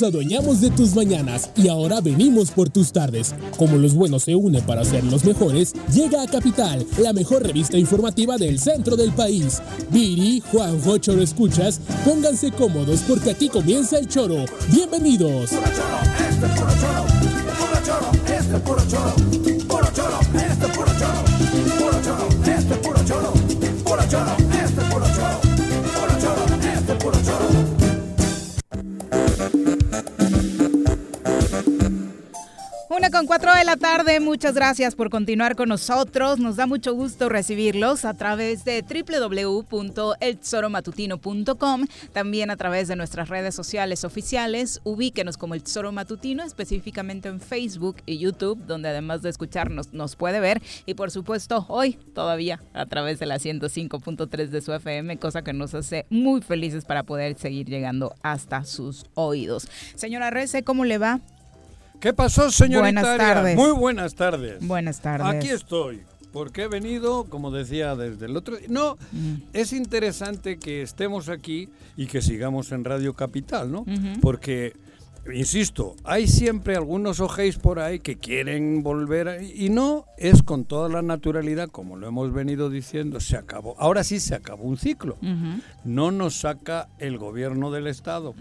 nos adueñamos de tus mañanas y ahora venimos por tus tardes. Como los buenos se unen para ser los mejores, llega a Capital, la mejor revista informativa del centro del país. Viri, Juanjo, Choro Escuchas, pónganse cómodos porque aquí comienza el choro. Bienvenidos. Choro, este puro choro, puro choro, este puro choro, puro choro, este puro choro, puro choro, este puro choro, puro choro, con cuatro de la tarde, muchas gracias por continuar con nosotros. Nos da mucho gusto recibirlos a través de www.elzoromatutino.com, también a través de nuestras redes sociales oficiales. Ubíquenos como El Tesoro específicamente en Facebook y YouTube, donde además de escucharnos nos puede ver. Y por supuesto, hoy todavía a través de la 105.3 de su FM, cosa que nos hace muy felices para poder seguir llegando hasta sus oídos. Señora Rece, ¿cómo le va? ¿Qué pasó, señorita? Buenas tardes. Muy buenas tardes. Buenas tardes. Aquí estoy, porque he venido, como decía desde el otro día. No, es interesante que estemos aquí y que sigamos en Radio Capital, ¿no? Porque insisto, hay siempre algunos ojéis por ahí que quieren volver y no es con toda la naturalidad, como lo hemos venido diciendo, se acabó. Ahora sí se acabó un ciclo. No nos saca el gobierno del Estado,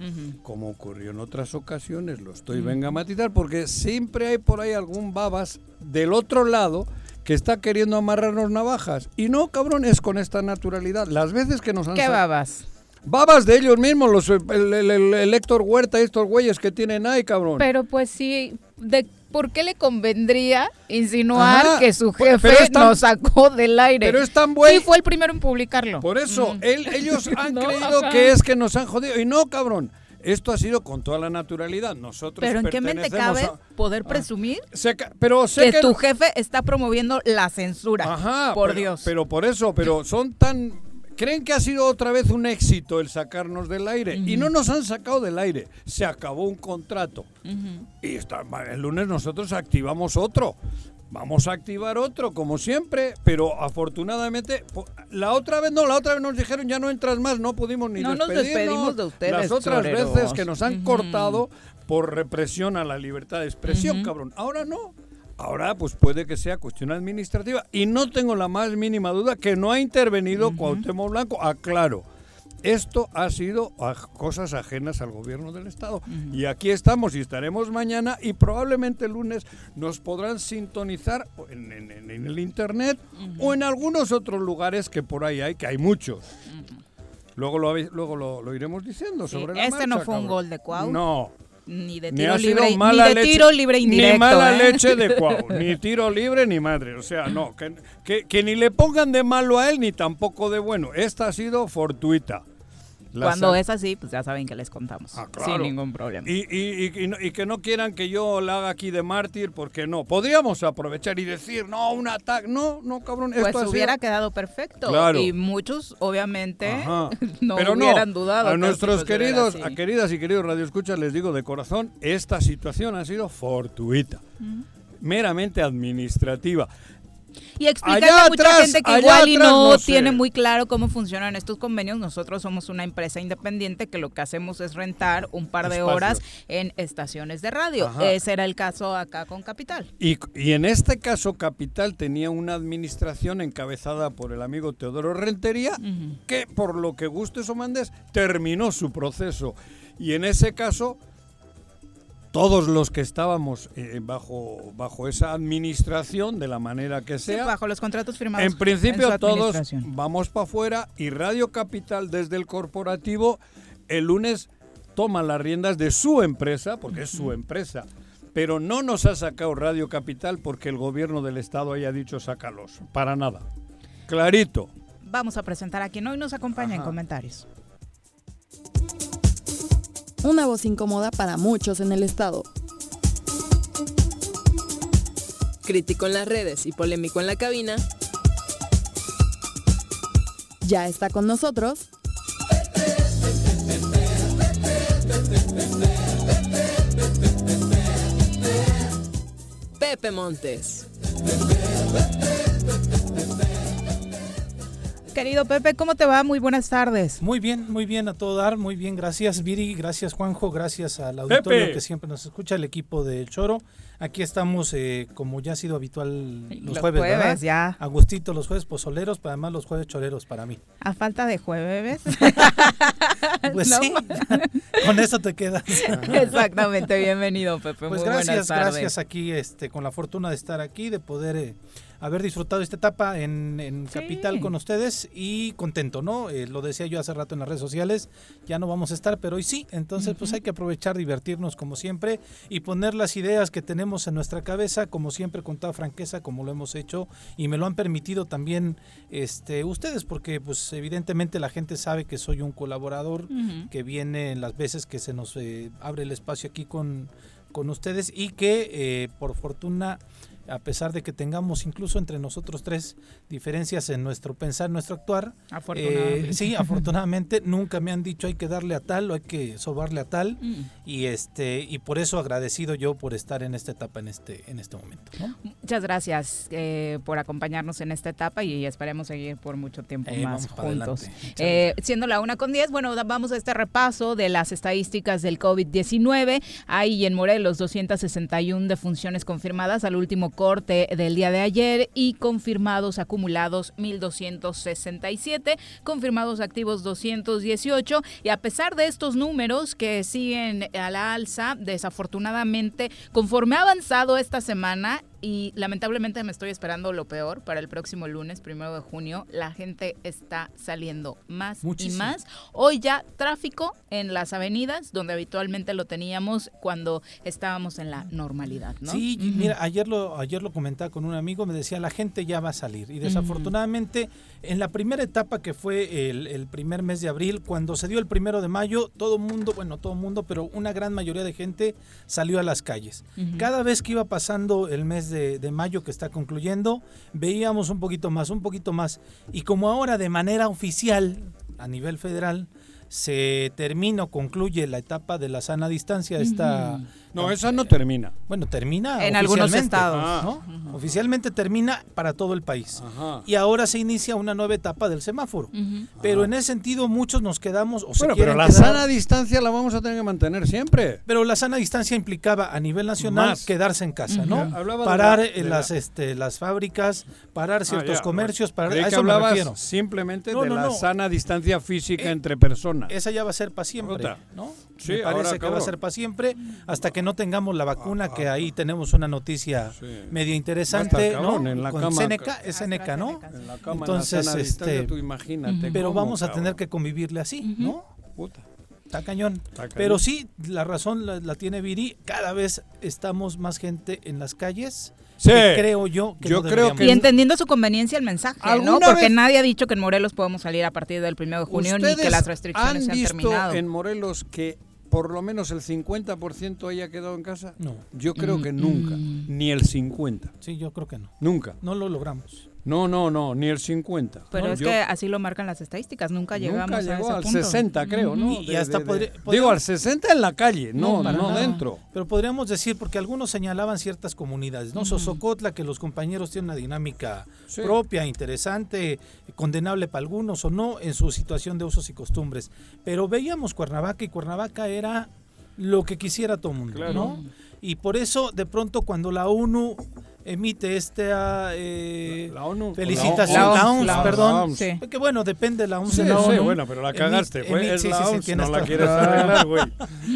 como ocurrió en otras ocasiones, lo estoy venga a matizar, porque siempre hay por ahí algún babas del otro lado que está queriendo amarrarnos navajas. Y no, cabrón, es con esta naturalidad. Las veces que nos han... ¿Qué babas? Babas de ellos mismos, los, el, el, Héctor Huerta estos güeyes que tienen ahí, cabrón. Pero pues sí, de, ¿por qué le convendría insinuar que su jefe nos sacó del aire? Pero es tan bueno. Sí, fue el primero en publicarlo. Por eso, él, ellos han creído que es que nos han jodido. Y no, cabrón. Esto ha sido con toda la naturalidad. Nosotros Pero ¿en qué mente cabe poder presumir pero sé que, tu jefe está promoviendo la censura? Ajá, por pero, Dios. Pero por eso, pero son tan creen que ha sido otra vez un éxito el sacarnos del aire y no nos han sacado del aire. Se acabó un contrato y está, el lunes nosotros activamos otro. Vamos a activar otro, como siempre, pero afortunadamente, la otra vez no, la otra vez nos dijeron ya no entras más, no pudimos ni no nos despedimos de ustedes. Las otras veces que nos han cortado por represión a la libertad de expresión, cabrón. Ahora no, Ahora, pues puede que sea cuestión administrativa. Y no tengo la más mínima duda que no ha intervenido Cuauhtémoc Blanco. Aclaro, esto ha sido a cosas ajenas al gobierno del Estado. Y aquí estamos y estaremos mañana y probablemente el lunes nos podrán sintonizar en, el Internet o en algunos otros lugares que por ahí hay, que hay muchos. Luego, lo, luego lo, iremos diciendo sobre la Este no fue un gol de Cuau. No, ni de tiro, libre, ni de tiro libre indirecto. Ni mala ¿eh? leche de Cuau, ni tiro libre ni madre. O sea, no, que, que, ni le pongan de malo a él ni tampoco de bueno. Esta ha sido fortuita. Cuando es así, pues ya saben que les contamos. Ah, sin ningún problema. Y, y, que no quieran que yo la haga aquí de mártir, porque no. Podríamos aprovechar y decir, no, un ataque. No, no, cabrón. Pues esto hubiera quedado perfecto. Y muchos, obviamente, no hubieran dudado. A nuestros queridos, a queridas y queridos radioescuchas, les digo de corazón, esta situación ha sido fortuita. Meramente administrativa. Y explicarle a mucha gente que igual y no, tiene muy claro cómo funcionan estos convenios. Nosotros somos una empresa independiente que lo que hacemos es rentar un par de horas en estaciones de radio. Ese era el caso acá con Capital. Y, en este caso Capital tenía una administración encabezada por el amigo Teodoro Rentería, que por lo que gustes o mandes, terminó su proceso. Y en ese caso todos los que estábamos eh, bajo, bajo esa administración, de la manera que sea. bajo los contratos firmados. En principio, todos vamos para afuera y Radio Capital desde el corporativo el lunes toma las riendas de su empresa, porque es su empresa. Pero no nos ha sacado Radio Capital porque el gobierno del estado haya dicho sácalos. Para nada. Clarito. Vamos a presentar a quien hoy nos acompaña en comentarios. Una voz incómoda para muchos en el estado. Crítico en las redes y polémico en la cabina. Ya está con nosotros. Pepe Montes. Querido Pepe, ¿cómo te va? Muy buenas tardes. Muy bien, muy bien a todo dar, muy bien. Gracias Viri, gracias Juanjo, gracias al auditorio Pepe. que siempre nos escucha, el equipo del Choro. Aquí estamos, eh, como ya ha sido habitual los, Los jueves, jueves, ¿verdad? ya. Agustito, los jueves pozoleros, pero además los jueves choreros para mí. A falta de jueves. Pues No. sí, con eso te quedas. Exactamente, bienvenido Pepe. Pues Muy buenas gracias, tardes. gracias aquí, este, con la fortuna de estar aquí, de poder eh, haber disfrutado esta etapa en, en Sí. Capital con ustedes y contento, ¿no? Eh, lo decía yo hace rato en las redes sociales, ya no vamos a estar, pero hoy sí, entonces pues hay que aprovechar, divertirnos como siempre y poner las ideas que tenemos en nuestra cabeza, como siempre, con toda franqueza, como lo hemos hecho y me lo han permitido también este, ustedes, porque pues evidentemente la gente sabe que soy un colaborador que viene en las veces que se nos eh, abre el espacio aquí con, con ustedes y que eh, por fortuna, a pesar de que tengamos incluso entre nosotros tres diferencias en nuestro pensar, nuestro actuar, Afortunadamente. eh, sí, afortunadamente nunca me han dicho hay que darle a tal o hay que sobarle a tal Mm. y este y por eso agradecido yo por estar en esta etapa en este en este momento. ¿no? Muchas gracias eh, por acompañarnos en esta etapa y esperemos seguir por mucho tiempo Eh, más juntos. Eh, siendo la una con 10, bueno, vamos a este repaso de las estadísticas del COVID-19. Hay en Morelos 261 defunciones confirmadas al último corte del día de ayer y confirmados acumulados 1.267, confirmados activos 218 y a pesar de estos números que siguen a la alza, desafortunadamente, conforme ha avanzado esta semana, y lamentablemente me estoy esperando lo peor para el próximo lunes, primero de junio. La gente está saliendo más Muchísimo. y más. Hoy ya tráfico en las avenidas, donde habitualmente lo teníamos cuando estábamos en la normalidad, ¿no? Sí, mira, ayer lo, ayer lo comentaba con un amigo, me decía, la gente ya va a salir. Y desafortunadamente, en la primera etapa que fue el, el primer mes de abril, cuando se dio el primero de mayo, todo el mundo, bueno, todo el mundo, pero una gran mayoría de gente salió a las calles. Cada vez que iba pasando el mes de, mayo que está concluyendo, veíamos un poquito más, un poquito más. Y como ahora de manera oficial, a nivel federal, se termina o concluye la etapa de la sana distancia, esta... No, esa no termina. Bueno, termina En algunos estados. ¿no? Oficialmente termina para todo el país. Ajá. Y ahora se inicia una nueva etapa del semáforo. Pero en ese sentido muchos nos quedamos o se Bueno, pero la quedar- sana distancia la vamos a tener que mantener siempre. pero la sana distancia implicaba a nivel nacional Más. quedarse en casa. ¿no? Hablaba de parar la- de las la- este las fábricas, parar ciertos Ah, ya, comercios, parar Creí a que eso me hablabas refiero. simplemente No, de no, la no. sana distancia física Eh, entre personas. Esa ya va a ser para siempre. ¿no? Sí, Me ahora, parece que va a ser para siempre hasta que no tengamos la vacuna, que ahí tenemos una noticia Sí. medio interesante, cabrón, ¿no? en la Con cama. Seneca, es Seneca, ¿no? En la cama, Entonces, en la este, tú imagínate. Pero cómo, vamos a tener que convivirle así, ¿no? Puta. Está cañón. Está cañón. Pero sí, la razón la, la tiene Viri. Cada vez estamos más gente en las calles. Sí. que creo yo que Yo no creo. Y entendiendo su conveniencia el mensaje, ¿no? ¿Alguna Porque vez- nadie ha dicho que en Morelos podemos salir a partir del primero de junio ni que ¿Ustedes las restricciones han se han visto terminado. en Morelos que por lo menos el 50% haya quedado en casa? No, Yo creo que Mm, nunca. mm. Ni el 50. sí, yo creo que no. Nunca. No lo logramos. No, no, no, ni el 50. Pero No, es yo- que así lo marcan las estadísticas, nunca llegamos Nunca a llegó ese al punto. 60, creo, ¿no? Y- y hasta podría- Digo, al 60 en la calle, no, no, dentro. Pero podríamos decir, porque algunos señalaban ciertas comunidades, ¿no? Sosocotla, que los compañeros tienen una dinámica Sí. propia, interesante, condenable para algunos o no, en su situación de usos y costumbres. Pero veíamos Cuernavaca y Cuernavaca era lo que quisiera todo el mundo, Claro. ¿no? Y por eso, de pronto, cuando la ONU emite esta eh, La ONU. felicitación, La OMS, la OMS, la OMS, perdón, sí. que bueno, depende de la OMS Sí, la sí, ONU. bueno, pero la cagaste, emi- es sí, la sí, sí, OMS, no la quieres arreglar, güey.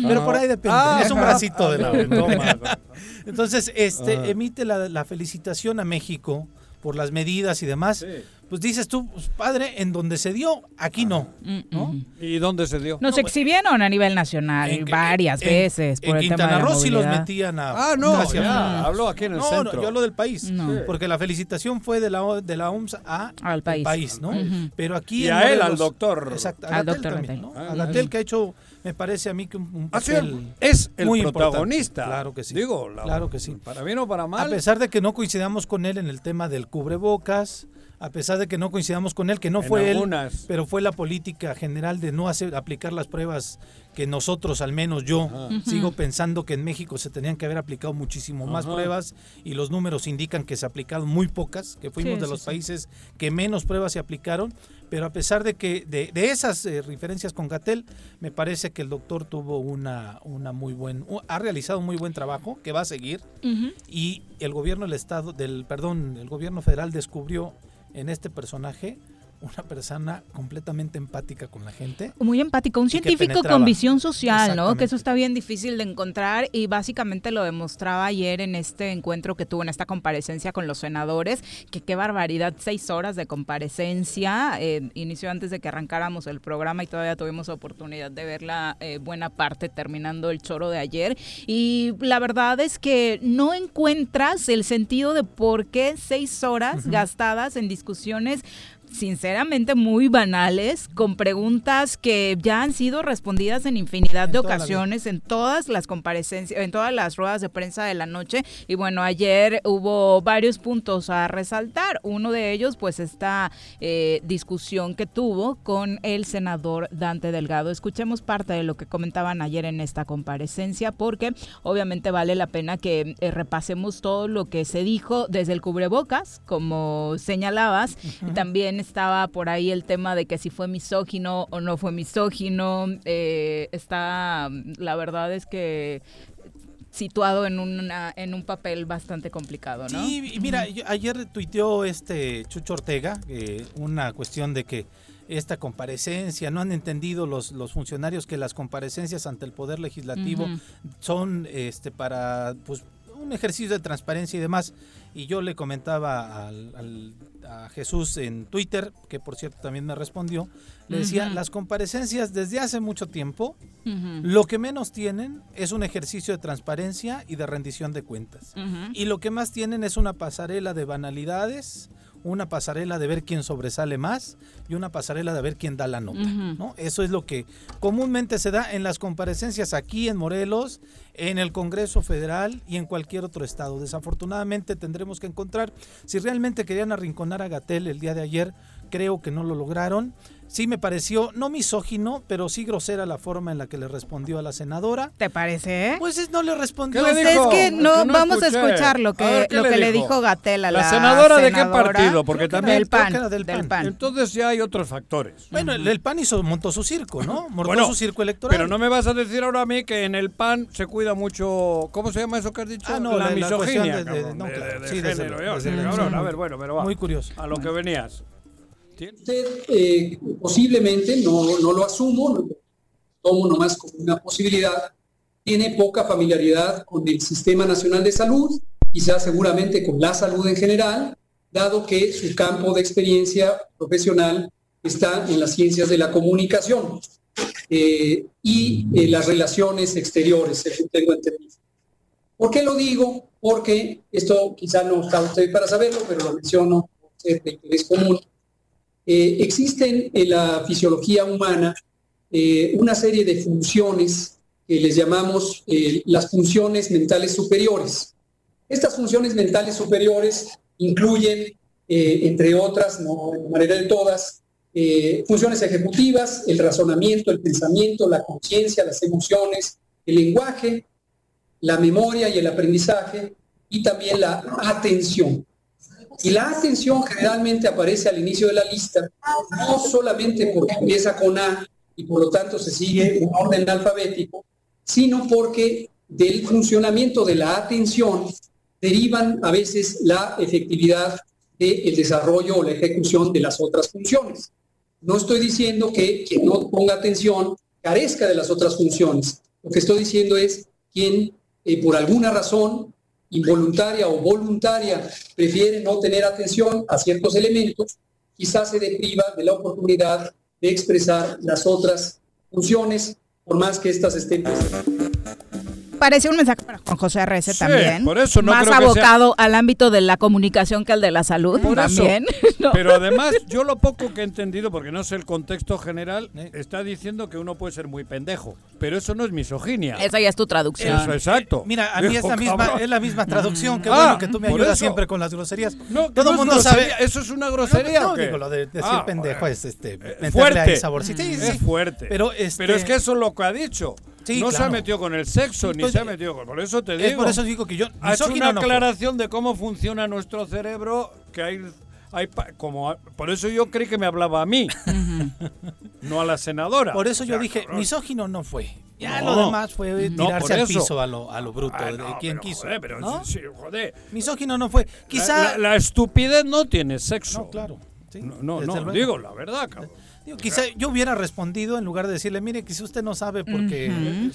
Pero por ahí depende, Ah, es un bracito de la ONU. Entonces, este, Ajá. emite la, la felicitación a México por las medidas y demás, Sí. Pues dices tú, pues, padre, en donde se dio, aquí no, ¿no? ¿Y dónde se dio? Nos exhibieron a nivel nacional En- varias en- veces por en el tema Quintana de la Roo sí los metían a... Ah, no, hacia ya, afuera. habló aquí en el no, centro. No, yo hablo del país. No. Porque la felicitación fue de la, de la OMS a, Al país. ¿no? Pero aquí Y a él, al doctor. Exacto, a Al doctor también. ¿no? Ah, A que ha hecho, me parece a mí que un, Ah, papel es el muy importante. protagonista. Claro que sí. Digo, la- Claro que sí. Para bien o para A mal. pesar de que no coincidamos con él en el tema del cubrebocas, a pesar de que no coincidamos con él, que no En fue él, pero fue la política general de no hacer aplicar las pruebas que nosotros, al menos yo, sigo pensando que en México se tenían que haber aplicado muchísimo más Ajá. pruebas y los números indican que se aplicaron muy pocas, que fuimos Sí, de sí, los sí. países que menos pruebas se aplicaron, pero a pesar de que de, de esas eh, referencias con Gatel, me parece que el doctor tuvo una, una muy buen, ha realizado un muy buen trabajo que va a seguir y el gobierno del estado del perdón el gobierno federal descubrió en este personaje una persona completamente empática con la gente Muy empático, un científico con visión social, ¿no? Que eso está bien difícil de encontrar y básicamente lo demostraba ayer en este encuentro que tuvo en esta comparecencia con los senadores, que qué barbaridad, seis horas de comparecencia, eh, inició antes de que arrancáramos el programa y todavía tuvimos oportunidad de ver la eh, buena parte terminando el choro de ayer. Y la verdad es que no encuentras el sentido de por qué seis horas gastadas en discusiones sinceramente muy banales, con preguntas que ya han sido respondidas en infinidad En de ocasiones, en todas las comparecencias, en todas las ruedas de prensa de la noche. Y bueno, ayer hubo varios puntos a resaltar. Uno de ellos, pues, esta eh, discusión que tuvo con el senador Dante Delgado. Escuchemos parte de lo que comentaban ayer en esta comparecencia, porque obviamente vale la pena que eh, repasemos todo lo que se dijo desde el cubrebocas, como señalabas, y también estaba por ahí el tema de que si fue misógino o no fue misógino. eh, está, la verdad es que situado en una en un papel bastante complicado, ¿no? sí y mira yo- ayer tuiteó este Chucho Ortega eh, una cuestión de que esta comparecencia no han entendido los los funcionarios que las comparecencias ante el poder legislativo son este para pues un ejercicio de transparencia y demás y yo le comentaba al, al- a Jesús en Twitter que por cierto también me respondió le decía las comparecencias desde hace mucho tiempo lo que menos tienen es un ejercicio de transparencia y de rendición de cuentas y lo que más tienen es una pasarela de banalidades una pasarela de ver quién sobresale más y una pasarela de ver quién da la nota. ¿no? Eso es lo que comúnmente se da en las comparecencias aquí en Morelos, en el Congreso Federal y en cualquier otro estado. Desafortunadamente tendremos que encontrar, si realmente querían arrinconar a Gatel el día de ayer, creo que no lo lograron. Sí me pareció, no misógino, pero sí grosera la forma en la que le respondió a la senadora. ¿Te parece? Pues es- no le respondió. ¿Qué le Pues dijo? es que no, vamos escuché. a escuchar lo que, ver, ¿qué lo le que le dijo? dijo Gatel a la, ¿La senadora de qué partido? Porque también- del PAN, creo que era del del PAN. PAN. Entonces ya hay otros factores. Bueno, el, el PAN hizo, montó su circo, ¿no? Montó Bueno, su circo electoral. Pero no me vas a decir ahora a mí que en el PAN se cuida mucho. ¿Cómo se llama eso que has dicho? Ah, no, la, la- la cuestión misoginia. de- de- cabrón, no, de- claro, de sí, desde género, luego, yo, desde sí, luego. cabrón. A ver, bueno, pero va. Muy curioso. A lo que venías. ¿Tien- Usted eh, posiblemente, no, no lo asumo, lo tomo nomás como una posibilidad, tiene poca familiaridad con el Sistema Nacional de Salud, quizás seguramente con la salud en general, dado que su campo de experiencia profesional está en las ciencias de la comunicación eh, y eh, las relaciones exteriores, según tengo entendido. ¿Por qué lo digo? Porque esto quizá no está usted para saberlo, pero lo menciono por ser de interés común. Eh, existen en la fisiología humana eh, una serie de funciones que les llamamos eh, las funciones mentales superiores. Estas funciones mentales superiores incluyen, entre otras, no de manera de todas, funciones ejecutivas, el razonamiento, el pensamiento, la conciencia, las emociones, el lenguaje, la memoria y el aprendizaje, y también la atención. Y la atención generalmente aparece al inicio de la lista, no solamente porque empieza con A y por lo tanto se sigue un orden alfabético, sino porque del funcionamiento de la atención derivan a veces la efectividad del desarrollo o la ejecución de las otras funciones. No estoy diciendo que quien no ponga atención carezca de las otras funciones. Lo que estoy diciendo es quien eh, por alguna razón involuntaria o voluntaria prefiere no tener atención a ciertos elementos, quizás se depriva de la oportunidad de expresar las otras funciones, por más que estas estén presentes parece un mensaje para Juan José Arrece también. Por eso no Más abocado al ámbito de la comunicación que al de la salud también. Pero además, yo lo poco que he entendido, porque no sé el contexto general, está diciendo que uno puede ser muy pendejo. Pero eso no es misoginia. Esa ya es tu traducción. Eso, exacto. Eh, mira, a mí es la, misma, es la misma traducción. Qué bueno ah, que tú me ayudas siempre con las groserías. No, Todo el mundo sabe. ¿Eso es una grosería? No, digo, lo de decir ah, pendejo es este, eh, fuerte. saborcito. Sí, es fuerte. Pero, este, pero es que eso es lo que ha dicho no se ha metido con el sexo, ni se ha metido con. Por eso te digo. por eso digo que yo. Ha hecho una aclaración de cómo funciona nuestro cerebro, que hay. Hay como por eso yo creí que me hablaba a mí, no a la senadora. Por eso yo dije, misógino no fue. Ya lo demás fue tirarse al piso a lo, a lo bruto, de quien quiso. Joder, pero joder. Misógino no fue. Quizá. La, estupidez no tiene sexo. No, claro. no, no, digo la verdad, cabrón quizá yo hubiera respondido en lugar de decirle, mire, quizá usted no sabe porque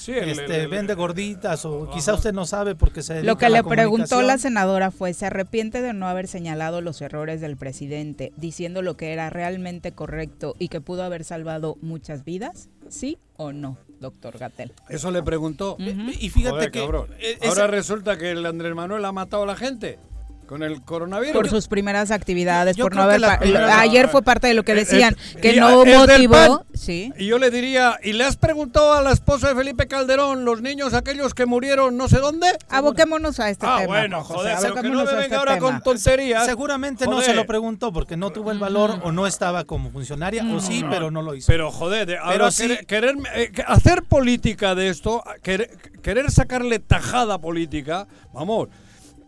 este, vende gorditas o quizá usted no sabe porque se Lo que le preguntó la senadora fue, ¿se arrepiente de no haber señalado los errores del presidente diciendo lo que era realmente correcto y que pudo haber salvado muchas vidas? ¿Sí o no, doctor Gatel? Eso le preguntó. Y fíjate que... E-, Ahora resulta que el Andrés Manuel ha matado a la gente. Con el coronavirus. Por sus primeras actividades, por no haber. ayer fue parte de lo que eh, decían, eh, que no motivó. Sí. Y yo le diría, ¿y le has preguntado a la esposa de Felipe Calderón, los niños aquellos que murieron no sé dónde? Aboquémonos a este ah, tema. bueno, joder, pero que no me venga este ahora con tonterías. Seguramente no se lo preguntó porque no tuvo el valor o no estaba como funcionaria, o sí, pero no lo hizo. Pero joder, ahora querer, eh, hacer política de esto, querer sacarle tajada política, vamos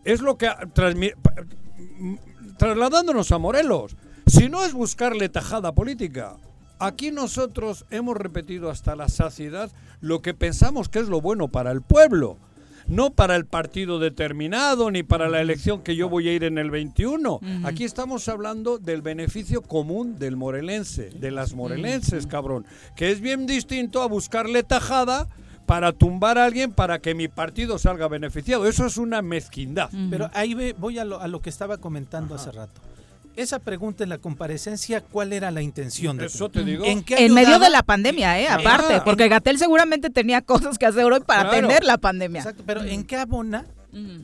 es lo que trasladándonos a Morelos. Si no es buscarle tajada política. Aquí nosotros hemos repetido hasta la saciedad lo que pensamos que es lo bueno para el pueblo, no para el partido determinado ni para la elección que yo voy a ir en el 21. Aquí estamos hablando del beneficio común del morelense, de las morelenses, cabrón, que es bien distinto a buscarle tajada para tumbar a alguien para que mi partido salga beneficiado. Eso es una mezquindad. Pero ahí voy a lo, que estaba comentando hace rato. Esa pregunta en la comparecencia, ¿cuál era la intención de eso? te digo. ¿En, medio de la pandemia, ¿eh? Aparte, porque Gatel seguramente tenía cosas que hacer hoy para atender la pandemia. Exacto, pero ¿en qué abona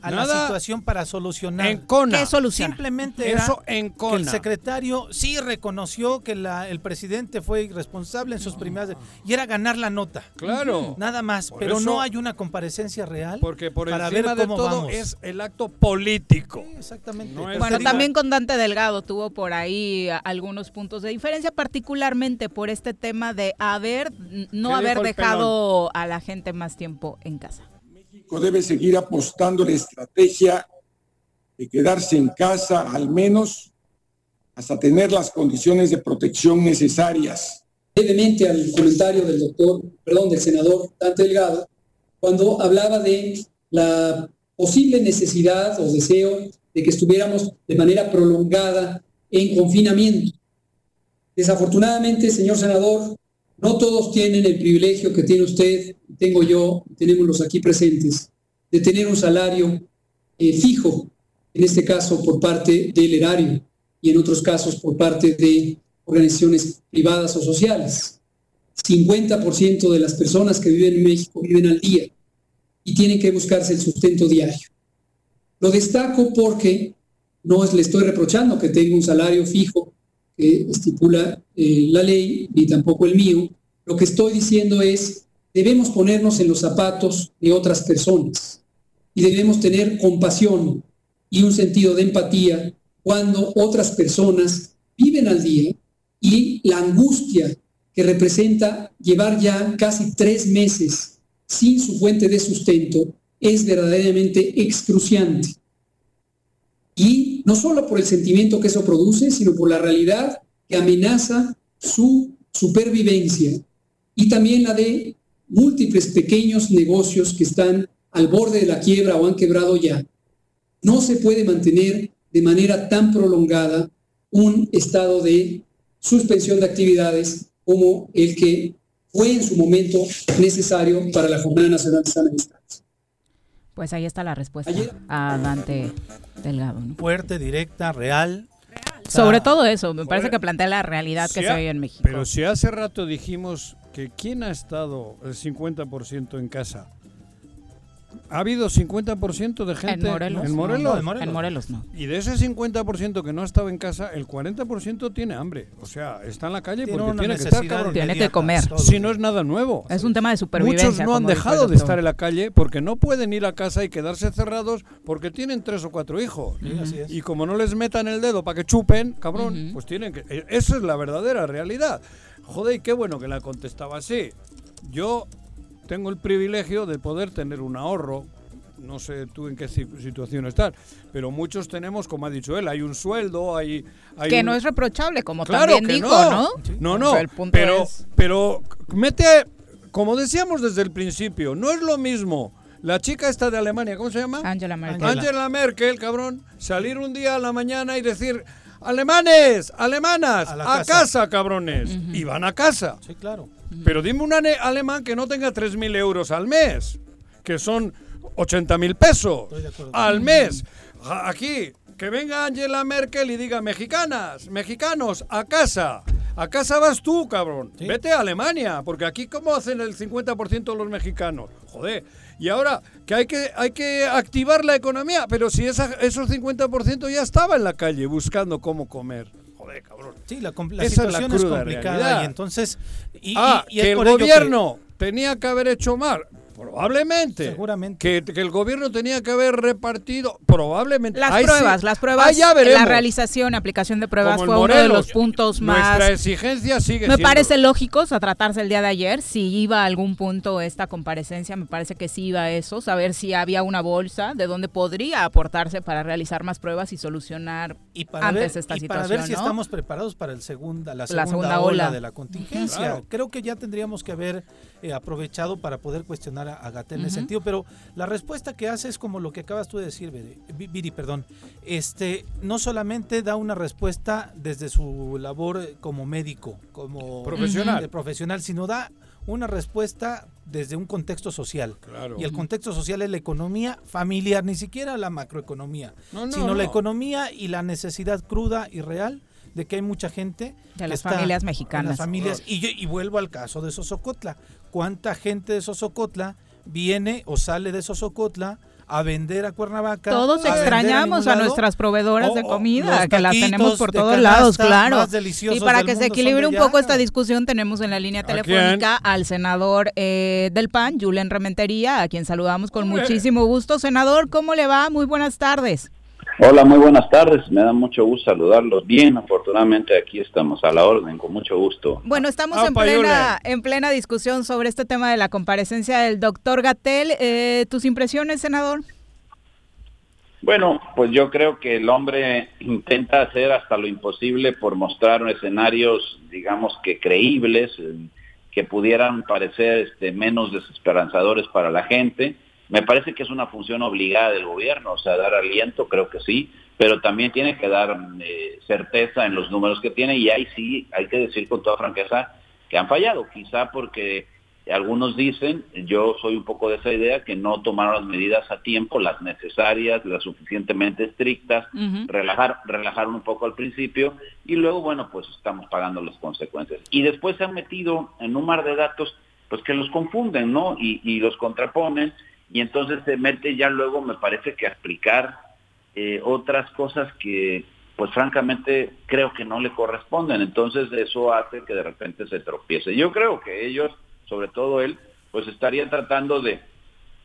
a la situación para solucionar. En Cona. ¿Qué solución? Simplemente Eso en Cona. que el secretario sí reconoció que la, el presidente fue irresponsable en sus primeras y era ganar la nota. Claro. Nada más, pero no hay una comparecencia real porque por para ver cómo de todo es el acto político. exactamente. bueno, también con Dante Delgado tuvo por ahí algunos puntos de diferencia, particularmente por este tema de haber no haber dejado a la gente más tiempo en casa debe seguir apostando la estrategia de quedarse en casa al menos hasta tener las condiciones de protección necesarias. Brevemente al comentario del doctor, perdón, del senador Dante Delgado, cuando hablaba de la posible necesidad o deseo de que estuviéramos de manera prolongada en confinamiento. Desafortunadamente, señor senador, no todos tienen el privilegio que tiene usted, tengo yo, tenemos los aquí presentes, de tener un salario eh, fijo, en este caso por parte del erario y en otros casos por parte de organizaciones privadas o sociales. 50% de las personas que viven en México viven al día y tienen que buscarse el sustento diario. Lo destaco porque no le estoy reprochando que tenga un salario fijo que estipula eh, la ley, ni tampoco el mío. Lo que estoy diciendo es, debemos ponernos en los zapatos de otras personas y debemos tener compasión y un sentido de empatía cuando otras personas viven al día y la angustia que representa llevar ya casi tres meses sin su fuente de sustento es verdaderamente excruciante. Y no solo por el sentimiento que eso produce, sino por la realidad que amenaza su supervivencia y también la de múltiples pequeños negocios que están al borde de la quiebra o han quebrado ya. No se puede mantener de manera tan prolongada un estado de suspensión de actividades como el que fue en su momento necesario para la Jornada Nacional de San pues ahí está la respuesta a Dante Delgado. Fuerte, directa, real. Sobre todo eso, me parece que plantea la realidad que se ve en México. Pero si hace rato dijimos que quién ha estado el 50% en casa ha habido 50% de gente en Morelos. En Morelos. No, en Morelos no. Y de ese 50% que no ha estado en casa, el 40% tiene hambre. O sea, está en la calle porque tiene que estar cabrón. Tiene que comer. Si no es nada nuevo. Es un tema de supervivencia. Muchos no han dejado de estar en la calle porque no pueden ir a casa y quedarse cerrados porque tienen tres o cuatro hijos. Y como no les metan el dedo para que chupen, cabrón, pues tienen que... Eh, esa es la verdadera realidad. Joder, qué bueno que la contestaba así. Yo tengo el privilegio de poder tener un ahorro. No sé tú en qué situación estás, pero muchos tenemos, como ha dicho él, hay un sueldo, hay... hay que no es reprochable, como también dijo, ¿no? No, no, pero, pero mete, como decíamos desde el principio, no es lo mismo la chica esta de Alemania, ¿cómo se llama? Angela Merkel. Angela Merkel, cabrón, salir un día a la mañana y decir, alemanes, alemanas, a, casa. cabrones. Y van a casa. Sí, claro. Pero dime un alemán que no tenga 3.000 euros al mes, que son 80.000 pesos al mes. Aquí, que venga Angela Merkel y diga, mexicanas, mexicanos, a casa. A casa vas tú, cabrón. Vete a Alemania, porque aquí cómo hacen el 50% de los mexicanos. Joder. Y ahora que hay que hay que activar la economía, pero si esa, esos 50% ya estaba en la calle buscando cómo comer. Joder, cabrón. Sí, la, situación es, complicada y entonces y, ah, que el gobierno tenía que haber hecho más. Probablemente. Seguramente. Que, el gobierno tenía que haber repartido, probablemente. Las pruebas, las pruebas. ya la realización, aplicación de pruebas fue uno de los puntos más. Nuestra exigencia sigue Me parece lógico, a tratarse el día de ayer, si iba a algún punto esta comparecencia, me parece que sí iba a eso, saber si había una bolsa de donde podría aportarse para realizar más pruebas y solucionar y para antes ver, esta y situación. Para ver si estamos preparados para el segunda, la segunda, ola. de la contingencia. Creo que ya tendríamos que haber eh, aprovechado para poder cuestionar a, Gatel en ese sentido, pero la respuesta que hace es como lo que acabas tú de decir, Viri, perdón. Este, no solamente da una respuesta desde su labor como médico, como profesional, profesional sino da una respuesta desde un contexto social. Y el contexto social es la economía familiar, ni siquiera la macroeconomía, sino la economía y la necesidad cruda y real de que hay mucha gente de las familias mexicanas. Las familias y, y vuelvo al caso de Sosocotla. ¿Cuánta gente de Sosocotla viene o sale de Sosocotla a vender a Cuernavaca. Todos extrañamos a, nuestras proveedoras de comida, que las tenemos por todos lados, claro. Y para que se equilibre un poco esta discusión, tenemos en la línea telefónica al senador eh, del PAN, Julen Rementería, a quien saludamos con muchísimo gusto. Senador, ¿cómo le va? Muy buenas tardes. Hola, muy buenas tardes. Me da mucho gusto saludarlos. Bien, afortunadamente aquí estamos a la orden, con mucho gusto. Bueno, estamos en plena, en plena discusión sobre este tema de la comparecencia del doctor Gatel. Eh, ¿Tus impresiones, senador? Bueno, pues yo creo que el hombre intenta hacer hasta lo imposible por mostrar escenarios, digamos que creíbles, eh, que pudieran parecer este, menos desesperanzadores para la gente me parece que es una función obligada del gobierno, o sea, dar aliento, creo que sí, pero también tiene que dar eh, certeza en los números que tiene y ahí sí, hay que decir con toda franqueza que han fallado, quizá porque algunos dicen, yo soy un poco de esa idea, que no tomaron las medidas a tiempo, las necesarias, las suficientemente estrictas, relajar, relajaron un poco al principio y luego, bueno, pues estamos pagando las consecuencias. Y después se han metido en un mar de datos pues que los confunden, ¿no? Y, y los contraponen y entonces se mete ya luego, me parece que a explicar eh, otras cosas que pues francamente creo que no le corresponden. Entonces eso hace que de repente se tropiece. Yo creo que ellos, sobre todo él, pues estarían tratando de,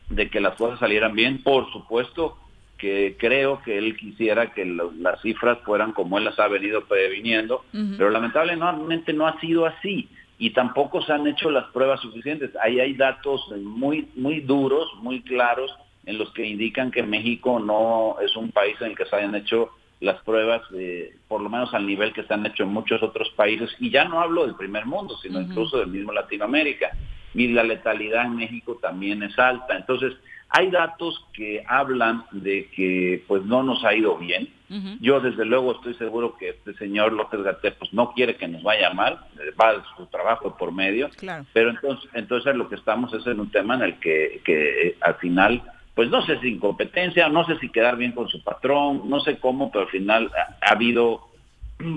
de que las cosas salieran bien. Por supuesto que creo que él quisiera que las cifras fueran como él las ha venido previniendo, pero lamentablemente no ha sido así y tampoco se han hecho las pruebas suficientes. Ahí hay datos muy, muy duros, muy claros, en los que indican que México no es un país en el que se hayan hecho las pruebas, eh, por lo menos al nivel que se han hecho en muchos otros países, y ya no hablo del primer mundo, sino incluso del mismo Latinoamérica. Y la letalidad en México también es alta. Entonces, hay datos que hablan de que pues no nos ha ido bien. Yo desde luego estoy seguro que este señor López Gatel pues no quiere que nos vaya mal, va su trabajo por medio, pero entonces entonces lo que estamos es en un tema en el que, que al final pues no sé si incompetencia, no sé si quedar bien con su patrón, no sé cómo, pero al final ha, habido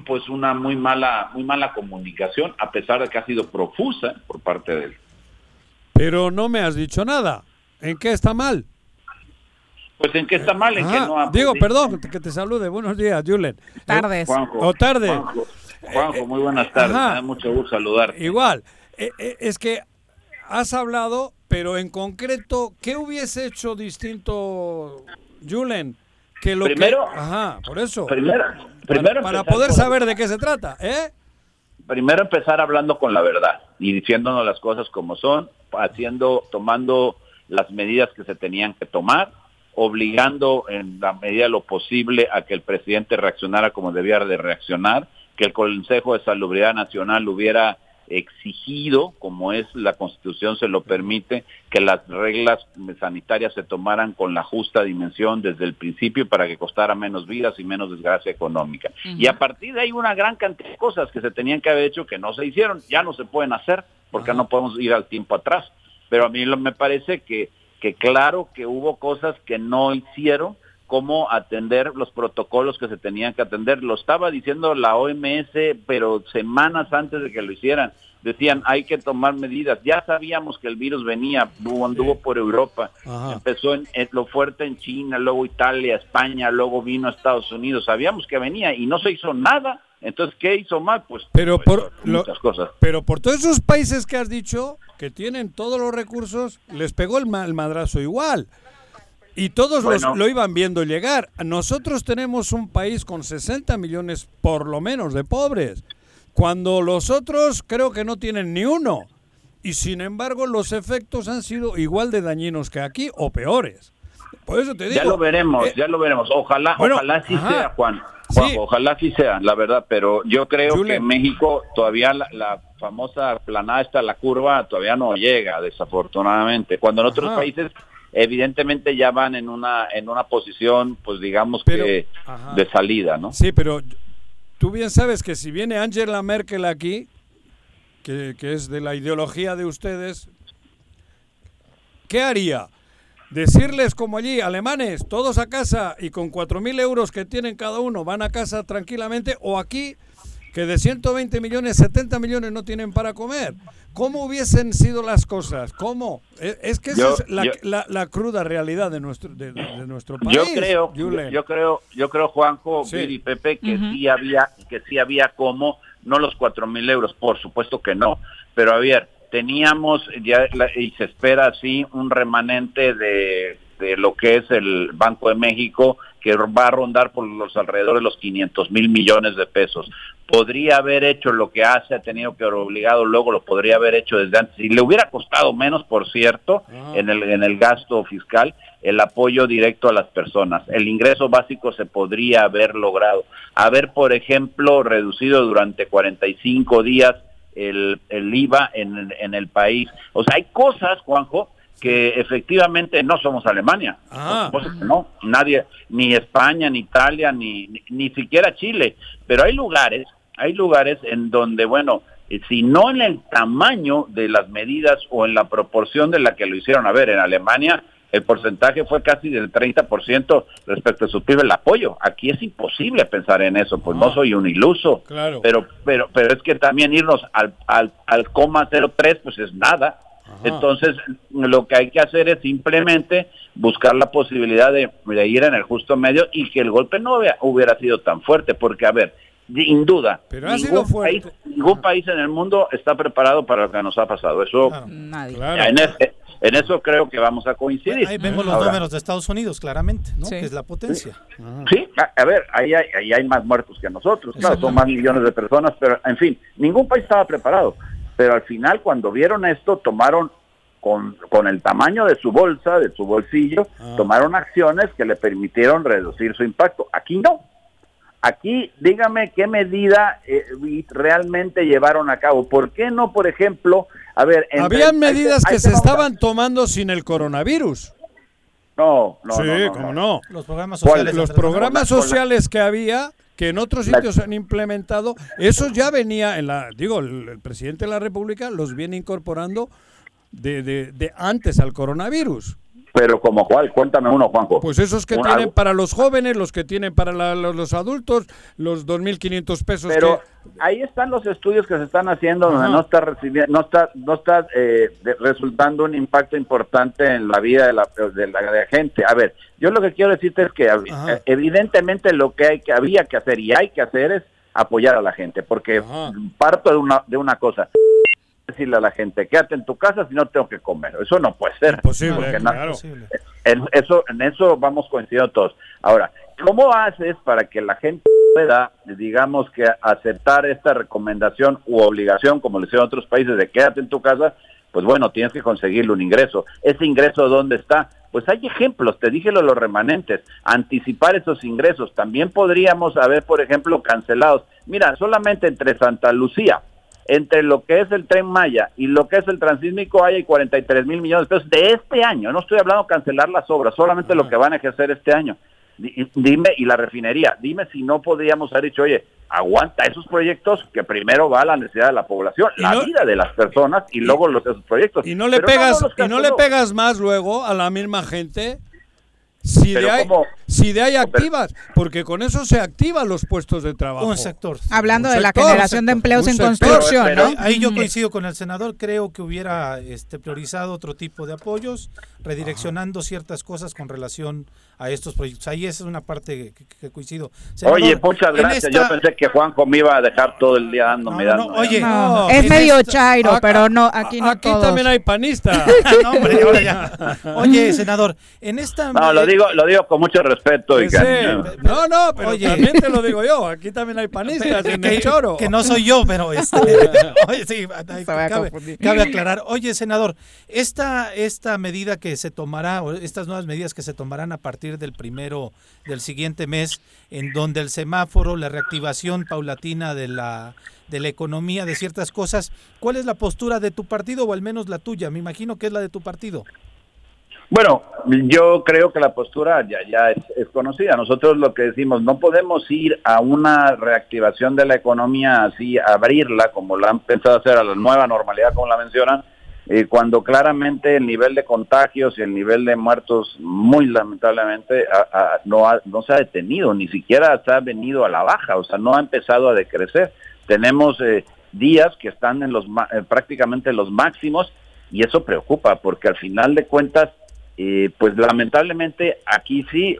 pues una muy mala, muy mala comunicación, a pesar de que ha sido profusa por parte de él. Pero no me has dicho nada. ¿En qué está mal? Pues en qué está mal, en que Ah, no ha digo, podido- perdón, que te salude. Buenos días, Julen. Tardes. Juanjo, O tarde. Juanjo, Juanjo, muy buenas tardes. Ajá. Me da mucho gusto saludarte. Igual. Eh, eh, es que has hablado, pero en concreto, ¿qué hubiese hecho distinto, Julen? Que lo Primero- que... Ajá, por eso. Primero, Para- primero para, poder por- saber de qué se trata, ¿eh? primero empezar hablando con la verdad y diciéndonos las cosas como son, haciendo, tomando las medidas que se tenían que tomar, obligando en la medida de lo posible a que el presidente reaccionara como debía de reaccionar, que el Consejo de Salubridad Nacional hubiera exigido, como es la Constitución se lo permite, que las reglas sanitarias se tomaran con la justa dimensión desde el principio para que costara menos vidas y menos desgracia económica. Y a partir de ahí una gran cantidad de cosas que se tenían que haber hecho que no se hicieron, ya no se pueden hacer porque no podemos ir al tiempo atrás. Pero a mí lo- me parece que, que claro que hubo cosas que no hicieron cómo atender los protocolos que se tenían que atender. Lo estaba diciendo la OMS, pero semanas antes de que lo hicieran. Decían, hay que tomar medidas. Ya sabíamos que el virus venía, anduvo, por Europa. Ajá. Empezó en, en lo fuerte en China, luego Italia, España, luego vino a Estados Unidos. Sabíamos que venía y no se hizo nada. Entonces, ¿qué hizo mal? Pues, Pero pues, por lo- muchas cosas. Pero por todos esos países que has dicho, que tienen todos los recursos, les pegó el, ma- el madrazo igual. Y todos los- lo iban viendo llegar. Nosotros tenemos un país con 60 millones por lo menos de pobres, cuando los otros creo que no tienen ni uno. Y sin embargo los efectos han sido igual de dañinos que aquí o peores. Por eso te digo. Ya lo veremos, eh, ya lo veremos. Ojalá, bueno, ojalá sí ajá. sea, Juan. Sí. Ojalá sí sea, la verdad, pero yo creo Julen. que en México todavía la, la famosa planada esta, la curva, todavía no llega, desafortunadamente. Cuando en otros Ajá. países evidentemente ya van en una en una posición, pues digamos Pero- que ajá. de salida, ¿no? Sí, pero tú bien sabes que si viene Angela Merkel aquí, que, que es de la ideología de ustedes, ¿qué haría? Decirles como allí, alemanes, todos a casa y con 4.000 euros que tienen cada uno van a casa tranquilamente, o aquí, que de 120 millones, 70 millones no tienen para comer. ¿Cómo hubiesen sido las cosas? ¿Cómo? Es, es que esa Yo- es la, yo- la- la cruda realidad de nuestro, de, de nuestro país. Yo creo, Julen. yo creo, yo creo Juanjo, Sí. Viri y Pepe que sí había, que sí había como, no los cuatro mil euros, por supuesto que no, pero a ver, teníamos ya y se espera así un remanente de, de lo que es el Banco de México que va a rondar por los alrededor de los 500 mil millones de pesos. Podría haber hecho lo que hace, ha tenido que haber obligado, luego lo podría haber hecho desde antes. Y le hubiera costado menos, por cierto, en el, en el gasto fiscal, el apoyo directo a las personas. El ingreso básico se podría haber logrado. Haber, por ejemplo, reducido durante 45 días el, el IVA en, en el país. O sea, hay cosas, Juanjo, que efectivamente no somos Alemania. Ah. No, nadie, ni España, ni Italia, ni, ni, ni siquiera Chile. Pero hay lugares, hay lugares en donde, bueno, eh, si no en el tamaño de las medidas o en la proporción de la que lo hicieron, a ver, en Alemania el porcentaje fue casi del 30% respecto a su PIB el apoyo. Aquí es imposible pensar en eso, pues no soy un iluso. Claro. Pero, pero, pero es que también irnos al, al, al coma 03, pues es nada. Entonces, lo que hay que hacer es simplemente buscar la posibilidad de, de ir en el justo medio y que el golpe no hubiera, hubiera sido tan fuerte, porque, a ver, sin duda, Pero ha sido ningún, fuerte. país, ningún país en el mundo está preparado para lo que nos ha pasado. Eso, Nadie. Claro. en, es- en eso creo que vamos a coincidir. Ahí vemos los Ahora, números de Estados Unidos, claramente, ¿no? Sí. Que es la potencia. Sí, a, a ver, ahí hay, ahí hay más muertos que nosotros, claro, son más millones de personas, pero en fin, ningún país estaba preparado. Pero al final, cuando vieron esto, tomaron con, con el tamaño de su bolsa, de su bolsillo, tomaron acciones que le permitieron reducir su impacto. Aquí no. Aquí, dígame qué medida eh, realmente llevaron a cabo. ¿Por qué no, por ejemplo, a ver... entre- Habían medidas que se estaban tomando sin el coronavirus. No, no, sí, no, no, cómo no. no. Los programas sociales. Los programas que había, que en otros sitios se han implementado, eso ya venía en la, digo, el, el presidente de la República los viene incorporando de, de, de antes al coronavirus. Pero como cuál, cuéntame uno, Juanjo. Pues esos que tienen para los jóvenes, los que tienen para los, adultos, los 2.500 pesos. Pero ahí están los estudios que se están haciendo donde no está recibiendo, no está, no está eh, resultando un impacto importante en la vida de la, de la gente. A ver, yo lo que quiero decirte es que evidentemente lo que hay que había que hacer y hay que hacer es apoyar a la gente, porque parto de una, de una cosa decirle a la gente, quédate en tu casa si no tengo que comer. Eso no puede ser. Posible, En eso, en eso vamos coincidiendo todos. Ahora, ¿cómo haces para que la gente pueda, digamos que aceptar esta recomendación u obligación, como le hicieron otros países, de quédate en tu casa? Pues bueno, tienes que conseguirle un ingreso. ¿Ese ingreso dónde está? Pues hay ejemplos, te dije lo los remanentes, anticipar esos ingresos. También podríamos haber, por ejemplo, cancelados. Mira, solamente entre Santa Lucía, entre lo que es el tren Maya y lo que es el transísmico hay 43 mil millones de pesos de este año. No estoy hablando de cancelar las obras, solamente lo que van a ejercer este año. Dime, y la refinería, dime si no podríamos haber dicho, oye, aguanta esos proyectos que primero va la necesidad de la población, la vida de las personas y, luego los esos proyectos. Y no le pegas, y no le pegas más luego a la misma gente si de, hay, si de hay activas, porque con eso se activan los puestos de trabajo. Un sector. Hablando de la generación de empleos en construcción, ¿no? Ahí yo coincido con el senador, creo que hubiera este, priorizado otro tipo de apoyos, redireccionando ciertas cosas con relación a estos proyectos. Ahí esa es una parte que, coincido. oye, muchas gracias. Yo pensé que Juanjo me iba a dejar todo el día dando, no, oye, es medio chairo, pero no, aquí no Aquí también hay panistas. Oye, senador, en esta... No, lo digo, lo digo con mucho respeto. Y No, no, pero oye. también te lo digo yo. Aquí también hay panistas en el choro. Que no soy yo, pero este, oye, sí, cabe, cabe, aclarar. Oye, senador, esta, esta medida que se tomará, o estas nuevas medidas que se tomarán a partir del primero del siguiente mes, en donde el semáforo, la reactivación paulatina de la, de la economía, de ciertas cosas. ¿Cuál es la postura de tu partido o al menos la tuya? Me imagino que es la de tu partido. Bueno, yo creo que la postura ya, ya es, conocida. Nosotros lo que decimos, no podemos ir a una reactivación de la economía así, abrirla como la han pensado hacer a la nueva normalidad, como la mencionan, eh, cuando claramente el nivel de contagios y el nivel de muertos, muy lamentablemente, no, no se ha detenido, ni siquiera se ha venido a la baja, o sea, no ha empezado a decrecer. Tenemos eh, días que están en los eh, prácticamente los máximos y eso preocupa porque al final de cuentas, pues lamentablemente aquí sí,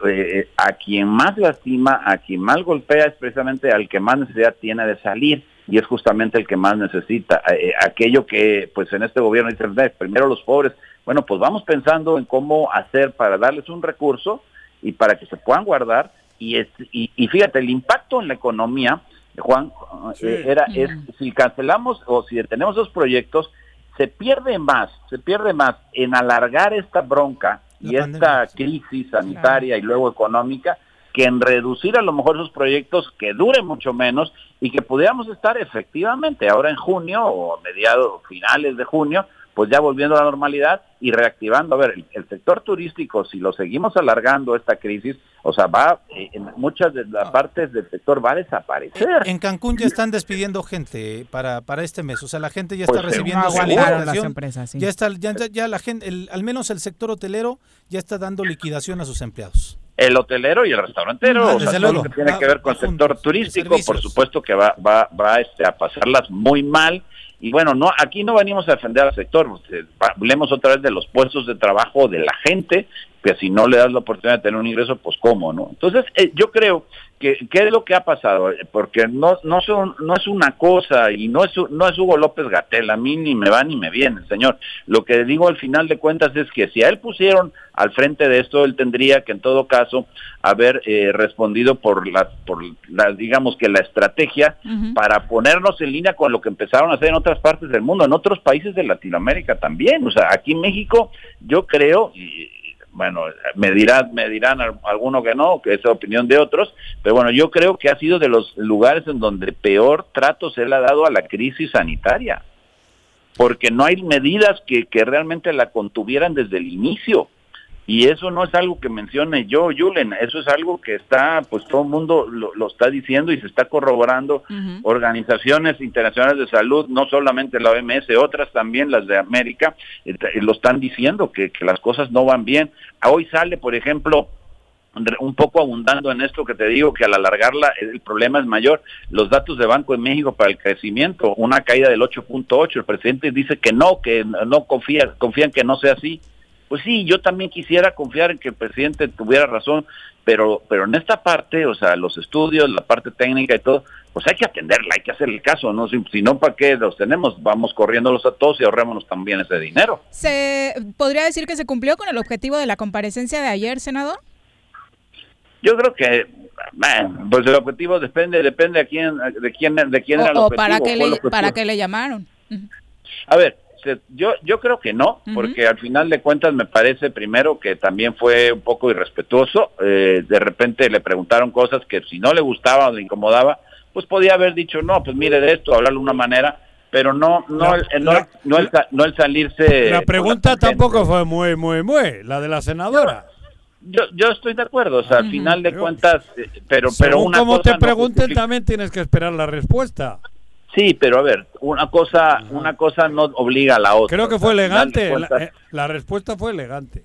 a quien más lastima, a quien más golpea es precisamente al que más necesidad tiene de salir y es justamente el que más necesita. Eh, eh, aquello que pues en este gobierno dice, primero los pobres, bueno, pues vamos pensando en cómo hacer para darles un recurso y para que se puedan guardar y, es, y, fíjate, el impacto en la economía, Juan, eh, era es si cancelamos o si detenemos esos proyectos, se pierde más, se pierde más en alargar esta bronca y esta crisis sanitaria y luego económica que en reducir a lo mejor esos proyectos que duren mucho menos y que pudiéramos estar efectivamente ahora en junio o mediados finales de junio, pues ya volviendo a la normalidad y reactivando. A ver, el, sector turístico, si lo seguimos alargando esta crisis, o sea, va, eh, en muchas de las ah. partes del sector va a desaparecer. En Cancún ya están despidiendo gente para, para este mes, o sea, la gente ya está pues, recibiendo su liquidación. Ya está, ya, ya, la gente, al menos el sector hotelero ya está dando liquidación a sus empleados el hotelero y el restaurantero, o sea, todo lo que tiene que ver con el sector turístico, por supuesto que va, va, va este, a pasarlas muy mal. Y bueno, no, aquí no venimos a defender al sector, pues, eh, hablemos otra vez de los puestos de trabajo de la gente, que si no le das la oportunidad de tener un ingreso, pues cómo, ¿no? Entonces, eh, yo creo que, ¿qué es lo que ha pasado? Porque no, no, son, no es una cosa y no es, no es Hugo López Gatel, a mí ni me va ni me viene, señor. Lo que digo al final de cuentas es que si a él pusieron al frente de esto, él tendría que en todo caso haber eh, respondido por la, por la, digamos que la estrategia para ponernos en línea con lo que empezaron a hacer en otras partes del mundo, en otros países de Latinoamérica también. O sea, aquí en México yo creo, y, bueno, me dirán, me dirán alguno que no, que es opinión de otros, pero bueno, yo creo que ha sido de los lugares en donde peor trato se le ha dado a la crisis sanitaria, porque no hay medidas que, que realmente la contuvieran desde el inicio. Y eso no es algo que mencione yo, Julen, eso es algo que está, pues todo el mundo lo, está diciendo y se está corroborando. Organizaciones internacionales de salud, no solamente la OMS, otras también, las de América, eh, lo están diciendo, que, que las cosas no van bien. Hoy sale, por ejemplo, un poco abundando en esto que te digo, que al alargarla el problema es mayor. Los datos de Banco de México para el crecimiento, una caída del 8.8, el presidente dice que no, que no confía, confían que no sea así. Pues sí, yo también quisiera confiar en que el presidente tuviera razón, pero, pero en esta parte, o sea, los estudios, la parte técnica y todo, pues hay que atenderla, hay que hacer el caso, ¿no? Si, no, ¿para qué los tenemos? Vamos corriéndolos a todos y ahorrémonos también ese dinero. ¿Se podría decir que se cumplió con el objetivo de la comparecencia de ayer, senador? Yo creo que pues el objetivo depende depende de quién de quién de quién era el objetivo. para qué le para qué le llamaron. A ver, yo yo creo que no, porque al final de cuentas me parece primero que también fue un poco irrespetuoso. Eh, de repente le preguntaron cosas que si no le gustaba o le incomodaba, pues podía haber dicho no, pues mire de esto, hablarlo de una manera pero no no, el, no, no, el, no, el, salirse. La pregunta tampoco fue muy, muy, muy, la de la senadora. Yo, yo estoy de acuerdo, o sea, al final de cuentas, eh, pero, pero una como te pregunten también tienes que esperar la respuesta. Sí, pero a ver, una cosa, una cosa no obliga a la otra. Creo que fue elegante, eh, la, respuesta fue elegante.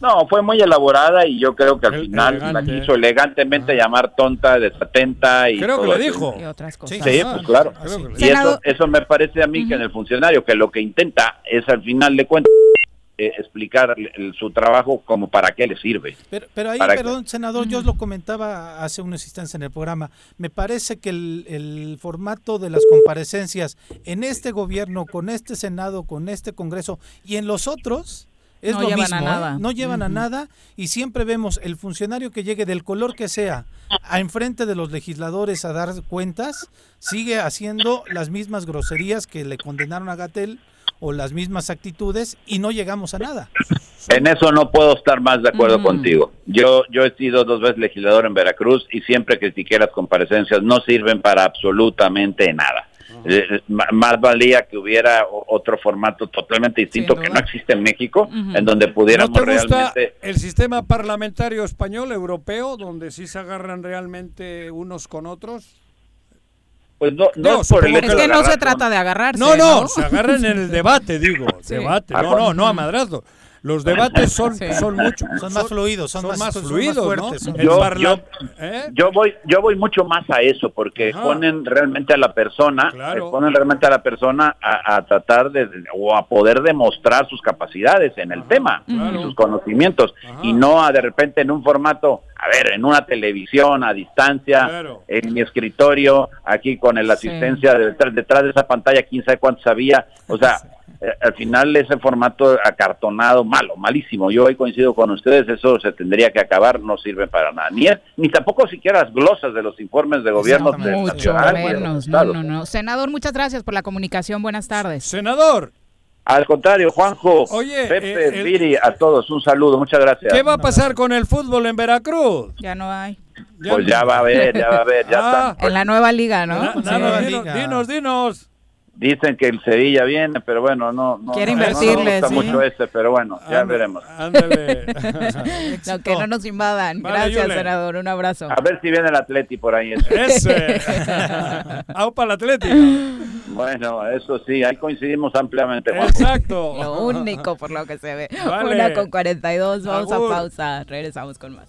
No, fue muy elaborada y yo creo que al final la quiso elegantemente llamar tonta, desatenta y creo que lo dijo. Y otras cosas. Sí, pues claro. Y eso, eso me parece a mí que en el funcionario que lo que intenta es al final de cuentas eh, explicar su trabajo como para qué le sirve. Pero, pero ahí, perdón, senador, yo os lo comentaba hace unos instantes en el programa, me parece que el, formato de las comparecencias en este gobierno, con este Senado, con este Congreso y en los otros, es no lo llevan mismo, a ¿eh? nada. no llevan a nada y siempre vemos el funcionario que llegue del color que sea a enfrente de los legisladores a dar cuentas, sigue haciendo las mismas groserías que le condenaron a Gatel o las mismas actitudes y no llegamos a nada. En eso no puedo estar más de acuerdo mm. contigo. Yo, yo he sido dos veces legislador en Veracruz y siempre critiqué las comparecencias, no sirven para absolutamente nada. Eh, eh, más valía que hubiera otro formato totalmente distinto que no existe en México, en donde pudiéramos ¿No te gusta el sistema parlamentario español, europeo, donde sí se agarran realmente unos con otros? Pues no, no, por el es que no se trata de agarrarse. No, no, se agarran en el debate, digo. Debate. No, no, no a madrazo. Los debates son, son mucho son más fluidos, son, más, fluidos, fuertes. ¿eh? Yo, voy yo voy mucho más a eso porque ponen realmente a la persona, eh, ponen realmente a la persona a, tratar de o a poder demostrar sus capacidades en el tema, sus conocimientos y no a de repente en un formato a ver, en una televisión a distancia, en mi escritorio, aquí con la asistencia detrás, detrás de esa pantalla, quién sabe cuántos había, o sea, al final ese formato acartonado, malo, malísimo. Yo hoy coincido con ustedes, eso se tendría que acabar, no sirve para nada. Ni, ni tampoco siquiera las glosas de los informes de gobierno. De Mucho menos, no, no, no. Senador, muchas gracias por la comunicación, buenas tardes. Senador. Al contrario, Juanjo, Oye, Pepe, Viri, a todos, un saludo, muchas gracias. ¿Qué va a pasar con el fútbol en Veracruz? Ya no hay. pues ya va a haber, ya va a haber, ya ah. está. En la nueva liga, ¿no? La, nueva liga. Dinos, dinos. Dicen que el Sevilla viene, pero bueno, no. no Quiere invertirle, no, no mucho ese, pero bueno, ya veremos. Ándale. no, que no nos invadan. Gracias, senador. Un abrazo. A ver si viene el Atleti por ahí. Ese. Aupa el Atleti. Bueno, eso sí, ahí coincidimos ampliamente. Exacto. lo único por lo que se ve. Una con 42, vamos a pausa. Regresamos con más.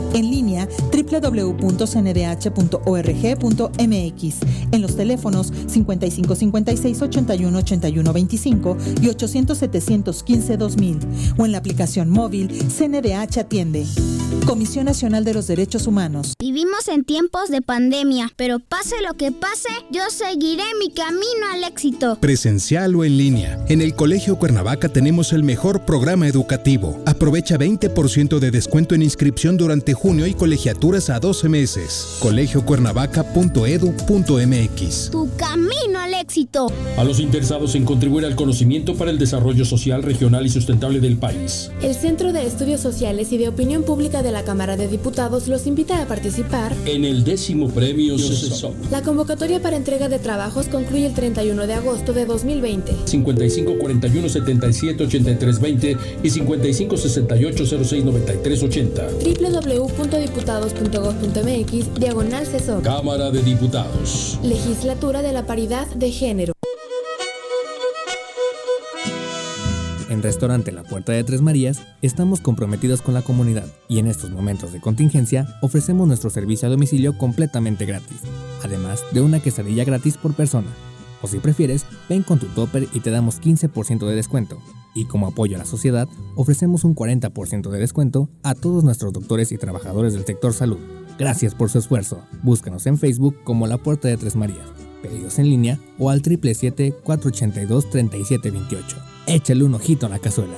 En línea www.cndh.org.mx. En los teléfonos 5556 81 81 25 y 800 715 2000 o en la aplicación móvil CNDH Atiende. Comisión Nacional de los Derechos Humanos. Vivimos en tiempos de pandemia, pero pase lo que pase, yo seguiré mi camino al éxito. Presencial o en línea. En el Colegio Cuernavaca tenemos el mejor programa educativo. Aprovecha 20% de descuento en inscripción durante junio y colegiaturas a 12 meses. colegiocuernavaca.edu.mx. Tu camino al éxito. A los interesados en contribuir al conocimiento para el desarrollo social, regional y sustentable del país. El Centro de Estudios Sociales y de Opinión Pública de la Cámara de Diputados los invita a participar en el décimo premio CESOP. La convocatoria para entrega de trabajos concluye el 31 de agosto de 2020. 55 41 77 83 20 y 55 68 06 93 80. www.diputados.gov.mx Diagonal CESOP. Cámara de Diputados. Legislatura de la Paridad de Género. En Restaurante La Puerta de Tres Marías estamos comprometidos con la comunidad y en estos momentos de contingencia ofrecemos nuestro servicio a domicilio completamente gratis, además de una quesadilla gratis por persona. O si prefieres, ven con tu topper y te damos 15% de descuento. Y como apoyo a la sociedad, ofrecemos un 40% de descuento a todos nuestros doctores y trabajadores del sector salud. Gracias por su esfuerzo. Búscanos en Facebook como La Puerta de Tres Marías. Pedidos en línea o al 777-482-3728. Échale un ojito a la cazuela.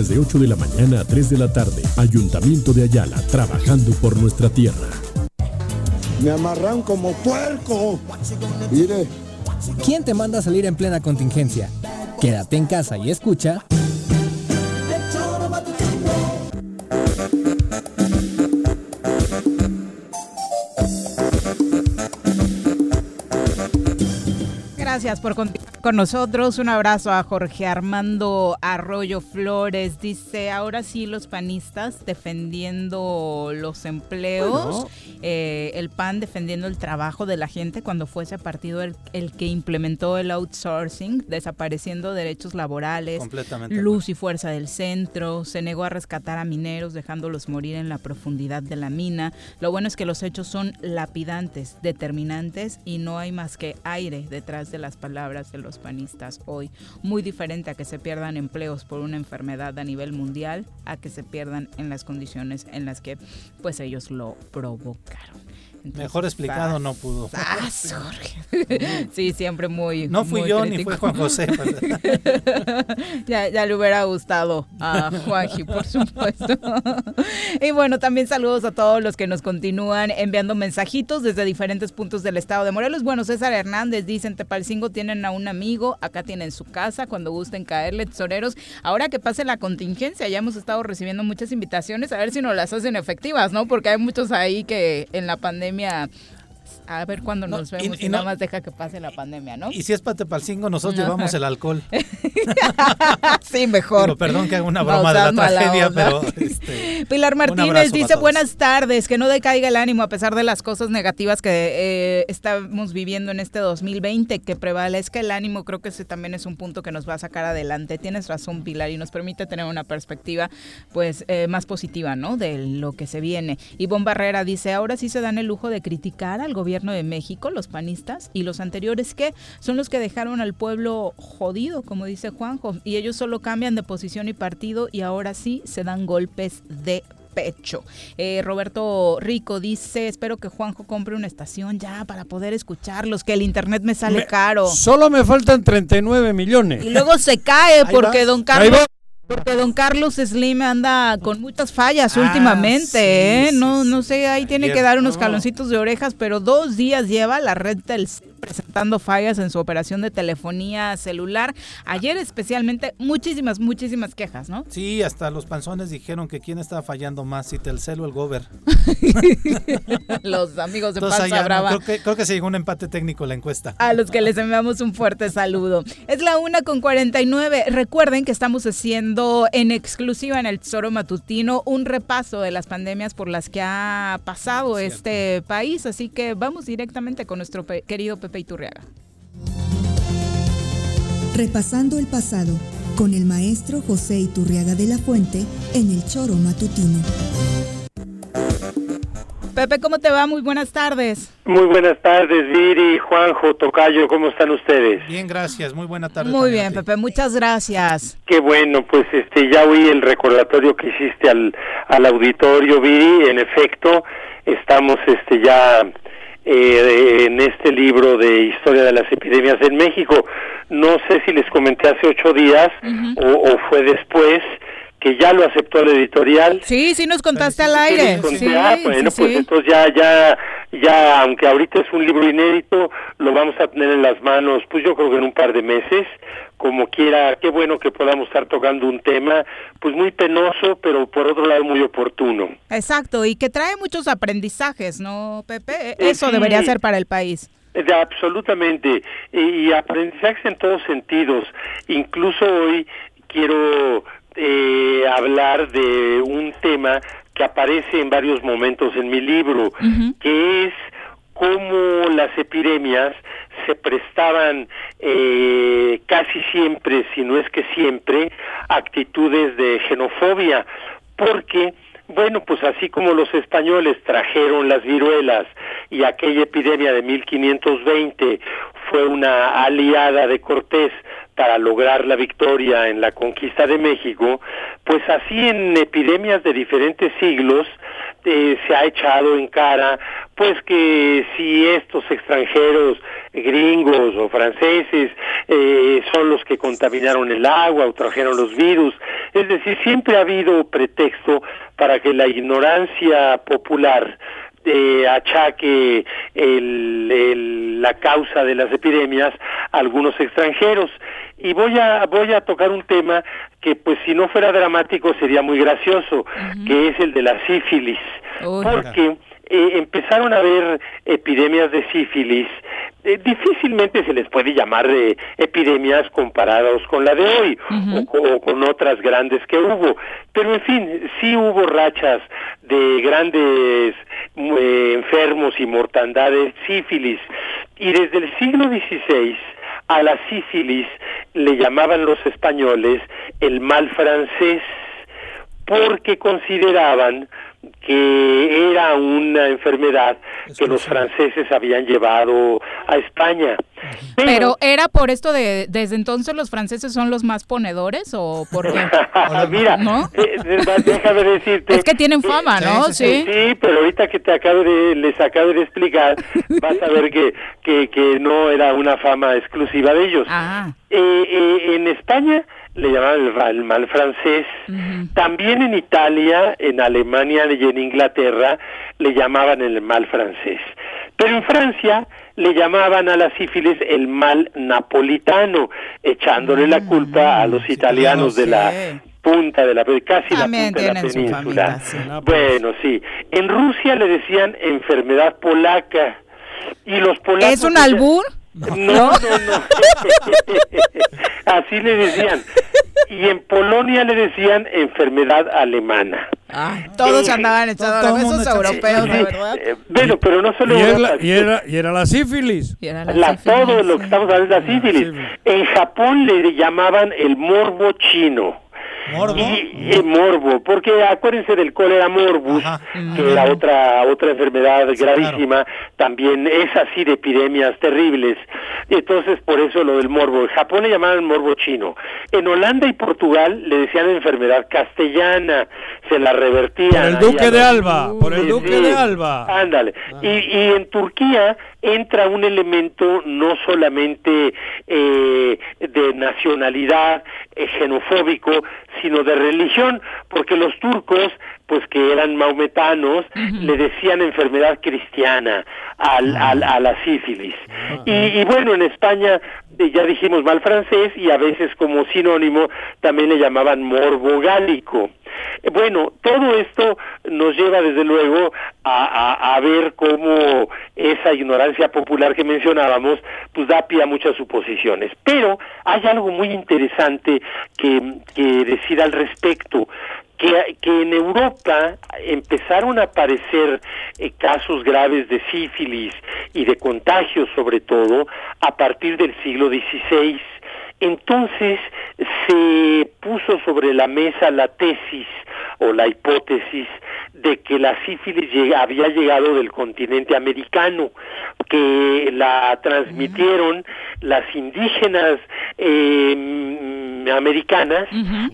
de 8 de la mañana a 3 de la tarde. Ayuntamiento de Ayala, trabajando por nuestra tierra. Me amarran como puerco. Mire. ¿Quién te manda a salir en plena contingencia? Quédate en casa y escucha. Gracias por continuar con nosotros. Un abrazo a Jorge Armando Arroyo Flores. Dice, ahora sí los panistas defendiendo los empleos, Bueno. eh, el PAN defendiendo el trabajo de la gente cuando fue ese partido el, el que implementó el outsourcing, desapareciendo derechos laborales, luz y fuerza del centro, se negó a rescatar a mineros dejándolos morir en la profundidad de la mina. Lo bueno es que los hechos son lapidantes, determinantes y no hay más que aire detrás de las palabras de los panistas hoy. Muy diferente a que se pierdan empleos por una enfermedad a nivel mundial, a que se pierdan en las condiciones en las que pues ellos lo provocaron. Entonces, Mejor explicado no pudo. ¡zas, Jorge! sí, siempre muy. No fui muy yo ni fue Juan José. ya, ya le hubiera gustado a Juanji, por supuesto. y bueno, también saludos a todos los que nos continúan enviando mensajitos desde diferentes puntos del estado de Morelos. Bueno, César Hernández dice, en Tepalcingo tienen a un amigo, acá tienen su casa, cuando gusten caerle, tesoreros. Ahora que pase la contingencia, ya hemos estado recibiendo muchas invitaciones, a ver si nos las hacen efectivas, ¿no? Porque hay muchos ahí que en la pandemia pandemia. A ver cuándo nos vemos y, nada más deja que pase la pandemia, ¿no? Y si es Patepalcingo, nosotros llevamos el alcohol. sí, mejor. perdón que haga una broma de la tragedia, pero... Este, Pilar Martínez dice, buenas tardes, que no decaiga el ánimo a pesar de las cosas negativas que eh, estamos viviendo en este 2020, que prevalezca el ánimo, creo que ese también es un punto que nos va a sacar adelante. Tienes razón, Pilar, y nos permite tener una perspectiva pues eh, más positiva, ¿no? De lo que se viene. Y Bon Barrera dice, ahora sí se dan el lujo de criticar al gobierno de México, los panistas, y los anteriores que son los que dejaron al pueblo jodido, como dice Juanjo, y ellos solo cambian de posición y partido y ahora sí se dan golpes de pecho. Eh, Roberto Rico dice, espero que Juanjo compre una estación ya para poder escucharlos, que el internet me sale caro. Solo me faltan 39 millones. Y luego se cae porque don Carlos... Porque don Carlos Slim anda con muchas fallas ah, últimamente, ¿eh? no, no sé, ahí tiene que dar unos caloncitos de orejas, pero dos días lleva la red del presentando fallas en su operación de telefonía celular. Ayer especialmente muchísimas, muchísimas quejas, ¿no? Sí, hasta los panzones dijeron que quién estaba fallando más, si Telcel o el Gober. los amigos de Panza Brava. creo, que, creo que se llegó un empate técnico la encuesta. A los que les enviamos un fuerte saludo. Es la una con 49. Recuerden que estamos haciendo en exclusiva en el Tesoro Matutino un repaso de las pandemias por las que ha pasado este país, así que vamos directamente con nuestro querido Pepe Iturriaga. Repasando el pasado con el maestro José Iturriaga de la Fuente en el Choro Matutino. Pepe, ¿cómo te va? Muy buenas tardes. Muy buenas tardes, Viri, Juanjo, Tocayo, ¿cómo están ustedes? Bien, gracias, muy buena tarde. Muy bien, Pepe, muchas gracias. Qué bueno, pues este ya oí el recordatorio que hiciste al, al auditorio, Viri, en efecto, estamos este ya eh, en este libro de Historia de las Epidemias en México. No sé si les comenté hace ocho días o, fue después que ya lo aceptó el editorial. Sí, sí nos contaste al aire. Ah, bueno, pues entonces ya, ya, ya, aunque ahorita es un libro inédito, lo vamos a tener en las manos, pues yo creo que en un par de meses como quiera, qué bueno que podamos estar tocando un tema, pues muy penoso, pero por otro lado muy oportuno. Exacto, y que trae muchos aprendizajes, ¿no, Pepe? E, eh, eso debería ser para el país. absolutamente, y, aprendizajes en todos sentidos. Incluso hoy quiero eh, hablar de un tema que aparece en varios momentos en mi libro, que es cómo las epidemias se prestaban eh, casi siempre, si no es que siempre, actitudes de xenofobia, porque bueno, pues así como los españoles trajeron las viruelas y aquella epidemia de 1520 fue una aliada de Cortés para lograr la victoria en la conquista de México, pues así en epidemias de diferentes siglos eh, se ha echado en cara pues que si estos extranjeros gringos o franceses eh, son los que contaminaron el agua o trajeron los virus, es decir, siempre ha habido pretexto para que la ignorancia popular eh, achaque el, la causa de las epidemias a algunos extranjeros y voy a voy a tocar un tema que pues si no fuera dramático sería muy gracioso que es el de la sífilis. Porque eh, empezaron a haber epidemias de sífilis. Eh, difícilmente se les puede llamar de epidemias comparados con la de hoy o, con otras grandes que hubo. Pero en fin, sí hubo rachas de grandes eh, enfermos y mortandades sífilis. Y desde el siglo XVI a la sífilis le llamaban los españoles el mal francés porque consideraban que era una enfermedad que los franceses habían llevado a España. Pero, era por esto de desde entonces los franceses son los más ponedores o por qué? Mira, ¿no? Eh, déjame decirte. Es que tienen fama, ¿no? Sí, sí, pero ahorita que te acabo de les acabo de explicar, vas a ver que que, que no era una fama exclusiva de ellos. Ah. Eh, eh, en España le llamaban el, mal francés. También en Italia, en Alemania y en Inglaterra le llamaban el mal francés. Pero en Francia le llamaban a la sífilis el mal napolitano, echándole la culpa a los italianos de la punta de la casi la punta de la península. Bueno, sí. En Rusia le decían enfermedad polaca Y los polacos... ¿Es un albur? No, no, no. Así le decían. Y en Polonia le decían enfermedad alemana. Todos Eh, andaban echando todo esos europeos, de verdad. eh, bueno, pero no solo Y, Europa, la- y era, y era la sífilis. la- todo lo que estamos hablando es la sífilis. En Japón le llamaban el morbo chino. ¿Morbo? Y, y morbo, porque acuérdense del cólera morbus, que era otra otra enfermedad gravísima, también es así de epidemias terribles. Entonces, por eso lo del morbo. En Japón le llamaban morbo chino. En Holanda y Portugal le decían enfermedad castellana, se la revertían. Por el Duque de Alba, por el Duque sí. de Alba. Ándale. Y, y en Turquía entra un elemento no solamente eh, de nacionalidad eh, xenofóbico, sino de religión, porque los turcos, pues que eran maometanos, le decían enfermedad cristiana al, al- a la sífilis. Y, y bueno, en España eh, ya dijimos mal francés y a veces como sinónimo también le llamaban morbo gálico. Eh, Bueno, todo esto nos lleva desde luego a, a- a ver cómo esa ignorancia popular que mencionábamos pues da pie a muchas suposiciones. Pero hay algo muy interesante que, que decir al respecto. Que, que en Europa empezaron a aparecer eh, casos graves de sífilis y de contagios sobre todo a partir del siglo XVI. Entonces se puso sobre la mesa la tesis o la hipótesis de que la sífilis había llegado del continente americano, que la transmitieron las indígenas eh, americanas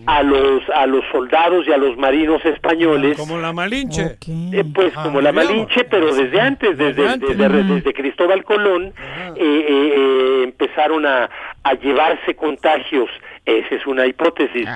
a los a los soldados y a los marinos españoles Como la Malinche. eh, pues como la Malinche, pero desde antes, desde, antes. desde, desde Cristóbal Colón, eh, eh, eh, empezaron a, a llevarse contagios, esa es una hipótesis,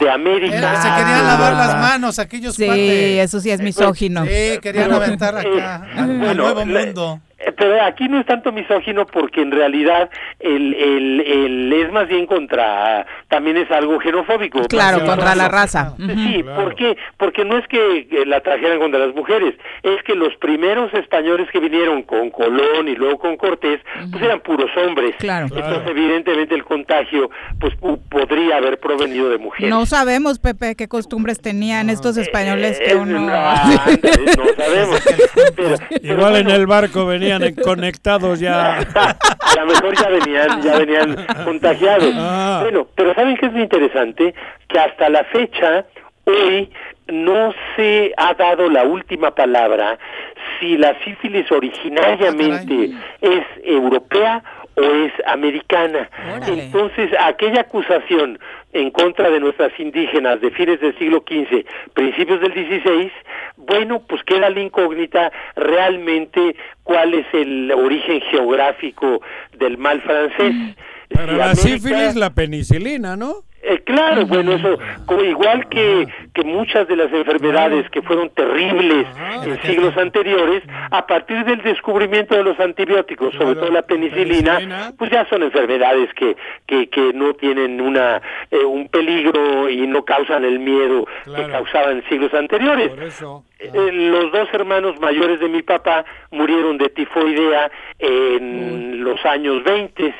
de América. Era- se a querían lavar las manos aquellos Sí, cuates. eso sí es misógino. Sí, querían aventar acá eh, al bueno, nuevo le- mundo. Eh, Pero aquí no es tanto misógino porque en realidad el, el, el- es más bien contra, también es algo xenofóbico. Claro, contra la raza. Sí, ¿por qué? Porque no es que eh, la trajeran contra las mujeres, es que los primeros españoles que vinieron con Colón y luego con Cortés, pues eran puros hombres. Claro. Entonces, evidentemente el contagio pues pu- podría haber provenido de mujeres. No sabemos, Pepe, qué costumbres tenían estos españoles que Eh, uno... ándale, no sabemos. Pero- pero Igual en el barco venían en- conectados ya. a lo mejor ya venían, ya venían contagiados. Ah. Bueno, pero ¿saben qué es lo interesante? Que hasta la fecha, hoy, no se ha dado la última palabra si la sífilis originariamente es europea o es americana. Entonces, aquella acusación en contra de nuestras indígenas de fines del siglo XV, principios del XVI, bueno, pues queda la incógnita realmente cuál es el origen geográfico del mal francés. Para Si la América- sífilis, la penicilina, ¿no? Eh, claro, bueno, eso, como igual que, que muchas de las enfermedades que fueron terribles en siglos anteriores, a partir del descubrimiento de los antibióticos, sobre todo la penicilina, pues ya son enfermedades que, que, que no tienen una eh, un peligro y no causan el miedo que causaban en siglos anteriores. Eso. Eh, los dos hermanos mayores de mi papá murieron de tifoidea en los años 20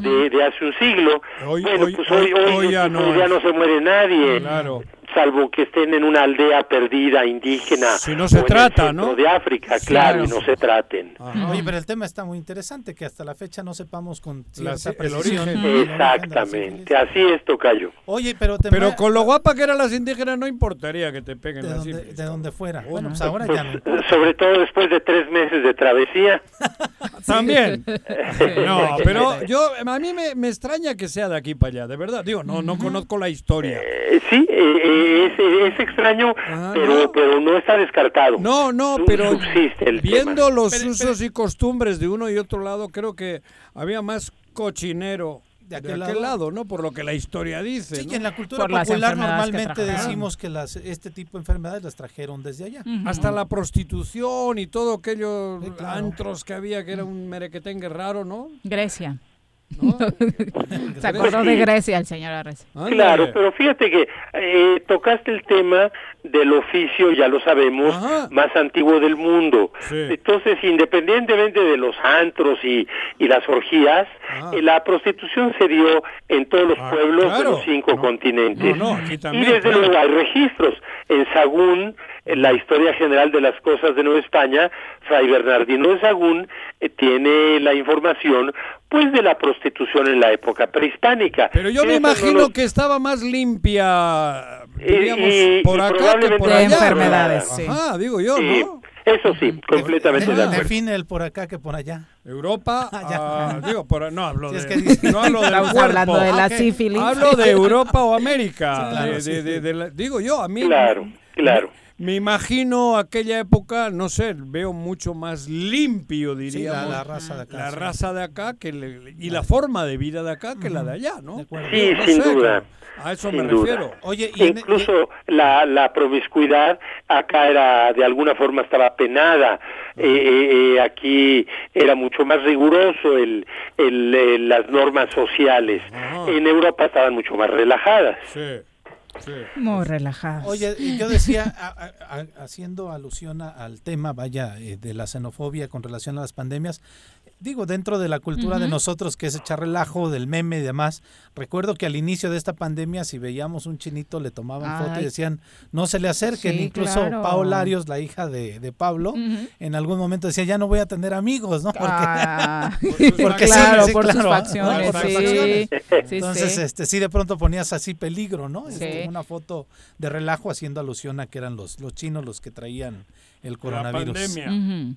de, de hace un siglo. Hoy- bueno, hoy- pues hoy, hoy- ya no tifoidea es. no se muere nadie. Claro. Salvo que estén en una aldea perdida indígena. Si no se o en el trata, ¿no? De África, claro, y no se traten. Oye, pero el tema está muy interesante, que hasta la fecha no sepamos con La- cierta el precisión. Exactamente, así es, Tocayo. Oye, pero te Pero con lo guapa que eran las indígenas no importaría que te peguen de donde, de donde fuera. Bueno, pues ahora Pues, ya no. sobre todo después de tres meses de travesía. También. No, pero yo a mí me, me extraña que sea de aquí para allá, de verdad. Digo, no, no conozco la historia. Eh, sí, eh, eh, es, es extraño, pero, pero no está descartado. Ah, No, no, pero el viendo tema. los usos y costumbres de uno y otro lado, creo que había más cochinero de aquel, aquel lado? lado? ¿no? Por lo que la historia dice. Sí, ¿no? y en la cultura popular normalmente decimos que las este tipo de enfermedades las trajeron desde allá. Hasta la prostitución y todo aquellos antros que había que era un merequetengue raro, ¿no? Grecia. Se acordó de Grecia el señor Arreza. Claro, pero fíjate que eh, tocaste el tema del oficio, ya lo sabemos, más antiguo del mundo. Entonces, independientemente de los antros y, y las orgías, eh, la prostitución se dio en todos los pueblos de los cinco continentes. y desde luego hay registros. En Sagún, la historia general de las cosas de Nueva España, Fray Bernardino de Sagún eh, tiene la información pues de la prostitución en la época prehispánica. Pero yo me imagino que estaba más limpia, diríamos, por acá que por allá. enfermedades, sí. Ajá, digo yo, ¿no? Eso sí, completamente de acuerdo. Define el por acá que por allá. Europa, ah, digo, por, no hablo Sí, es de, que- no hablo del Estamos hablando de la Ok. sífilis. Hablo de Europa o América. Sí, claro, de- sí, de- sí. de- de la- digo yo, a mí. Claro, claro. Me imagino aquella época, no sé, veo mucho más limpio, diríamos. la raza de acá, La sí. raza de acá que le- y la forma de vida de acá que la de allá, ¿no? Sí, No sin sé, duda. A eso sin me duda. refiero. Oye, y en- Incluso la, la promiscuidad acá era, de alguna forma estaba penada. Eh, eh, eh, aquí era mucho más riguroso el, el, eh, las normas sociales. En Europa estaban mucho más relajadas. Sí, sí. Muy relajado. Oye, yo decía, a- a- a- haciendo alusión a- al tema, vaya, eh, de la xenofobia con relación a las pandemias, digo, dentro de la cultura de nosotros, que es echar relajo del meme y demás, recuerdo que al inicio de esta pandemia, si veíamos un chinito, le tomaban foto y decían, no se le acerquen. Sí, Incluso claro. Paola Arios, la hija de, de Pablo, en algún momento decía, ya no voy a tener amigos, ¿no? Porque, Ah, porque sí, claro, sí, por sus claro, facciones, por sus facciones. Sí, Entonces, sí. este, sí, de pronto ponías así peligro, ¿no? Sí. Este, Una foto de relajo haciendo alusión a que eran los, los chinos los que traían el coronavirus. pandemia. Ujú.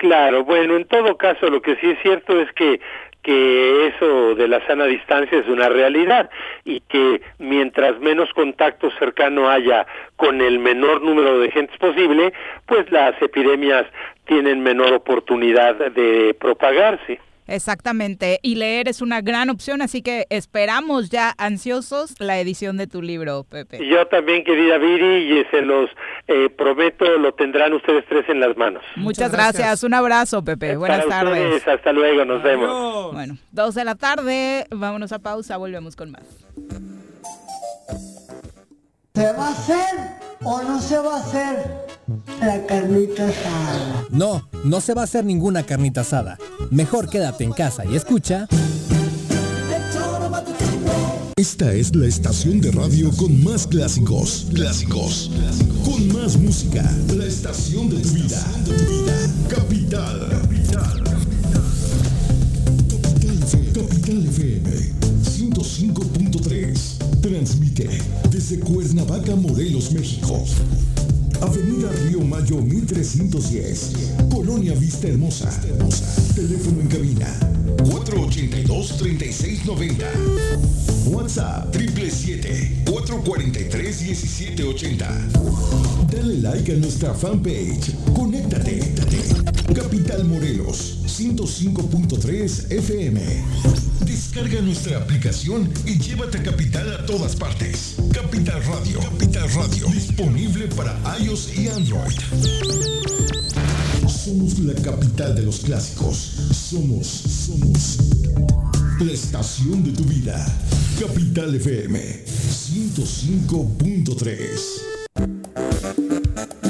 Claro, bueno, en todo caso lo que sí es cierto es que que eso de la sana distancia es una realidad y que mientras menos contacto cercano haya con el menor número de gentes posible, pues las epidemias tienen menor oportunidad de propagarse. Exactamente. Y leer es una gran opción, así que esperamos ya ansiosos la edición de tu libro, Pepe. Yo también, querida Viri, y se los eh, prometo, lo tendrán ustedes tres en las manos. Muchas gracias. Un abrazo, Pepe. Buenas Para tardes. ustedes, hasta luego, nos vemos. Bueno, dos de la tarde, vámonos a pausa, volvemos con más. ¿Se va a hacer o no se va a hacer la carnita asada? No, no se va a hacer ninguna carnita asada. Mejor quédate en casa y escucha. Esta es la estación de radio con más clásicos. Clásicos. Con más música. La estación de tu vida. Capital. Capital. Capital FM 105.3. Transmite desde Cuernavaca, Morelos, México. Avenida Río Mayo 1310. Colonia Vista Hermosa. Teléfono en cabina 482-3690. WhatsApp 777-443-1780. Dale like a nuestra fanpage. Conéctate. Capital Morelos 105.3 FM. Descarga nuestra aplicación y llévate a Capital a todas partes. Capital Radio. Capital Radio. Disponible para iOS y Android. Somos la capital de los clásicos. Somos, somos la estación de tu vida. Capital FM 105.3.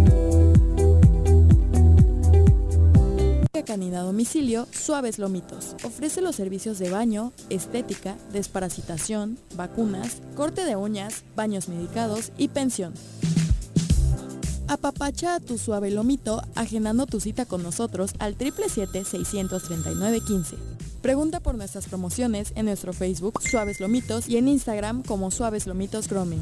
Canina domicilio Suaves Lomitos. Ofrece los servicios de baño, estética, desparasitación, vacunas, corte de uñas, baños medicados y pensión. Apapacha a tu suave lomito agendando tu cita con nosotros al 777-639-15. Pregunta por nuestras promociones en nuestro Facebook Suaves Lomitos y en Instagram como Suaves Lomitos Grooming.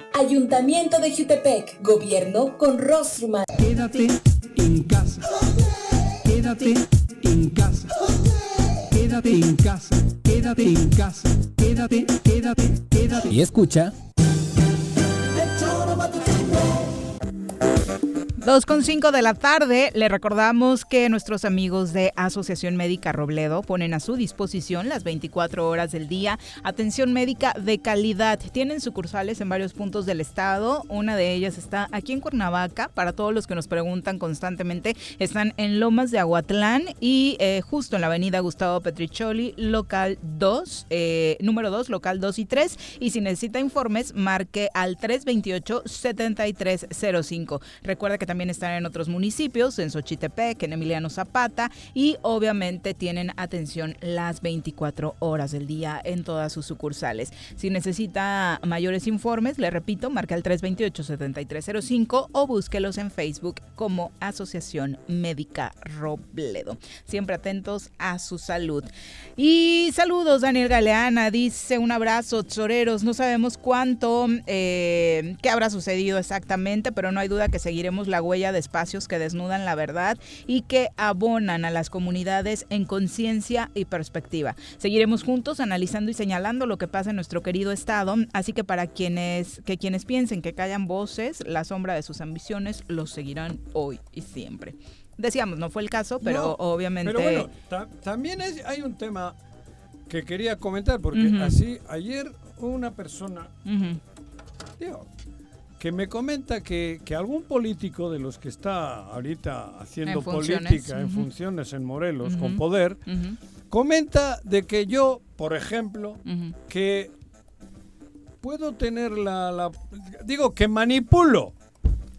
Ayuntamiento de Jutepec, gobierno con rostro humano. Quédate en casa. Quédate en casa. Quédate en casa. Quédate en casa. Quédate, quédate, quédate. Y escucha. 2.5 de la tarde, le recordamos que nuestros amigos de Asociación Médica Robledo ponen a su disposición las 24 horas del día atención médica de calidad. Tienen sucursales en varios puntos del estado, una de ellas está aquí en Cuernavaca, para todos los que nos preguntan constantemente, están en Lomas de Aguatlán y eh, justo en la avenida Gustavo Petricholi, local 2, eh, número 2, local 2 y 3, y si necesita informes, marque al 328-7305. Recuerda que también están en otros municipios, en Xochitepec, en Emiliano Zapata y obviamente tienen atención las 24 horas del día en todas sus sucursales. Si necesita mayores informes, le repito, marca el 328-7305 o búsquelos en Facebook como Asociación Médica Robledo. Siempre atentos a su salud. Y saludos, Daniel Galeana, dice un abrazo, Choreros, no sabemos cuánto, eh, qué habrá sucedido exactamente, pero no hay duda que seguiremos la huella de espacios que desnudan la verdad y que abonan a las comunidades en conciencia y perspectiva. Seguiremos juntos analizando y señalando lo que pasa en nuestro querido estado, así que para quienes que quienes piensen que callan voces, la sombra de sus ambiciones los seguirán hoy y siempre. Decíamos, no fue el caso, pero No, obviamente Pero bueno, ta- también es- hay un tema que quería comentar, porque así ayer una persona digo, que me comenta que, que algún político de los que está ahorita haciendo En política en funciones en Morelos con poder, comenta de que yo, por ejemplo, que puedo tener la, la- digo que manipulo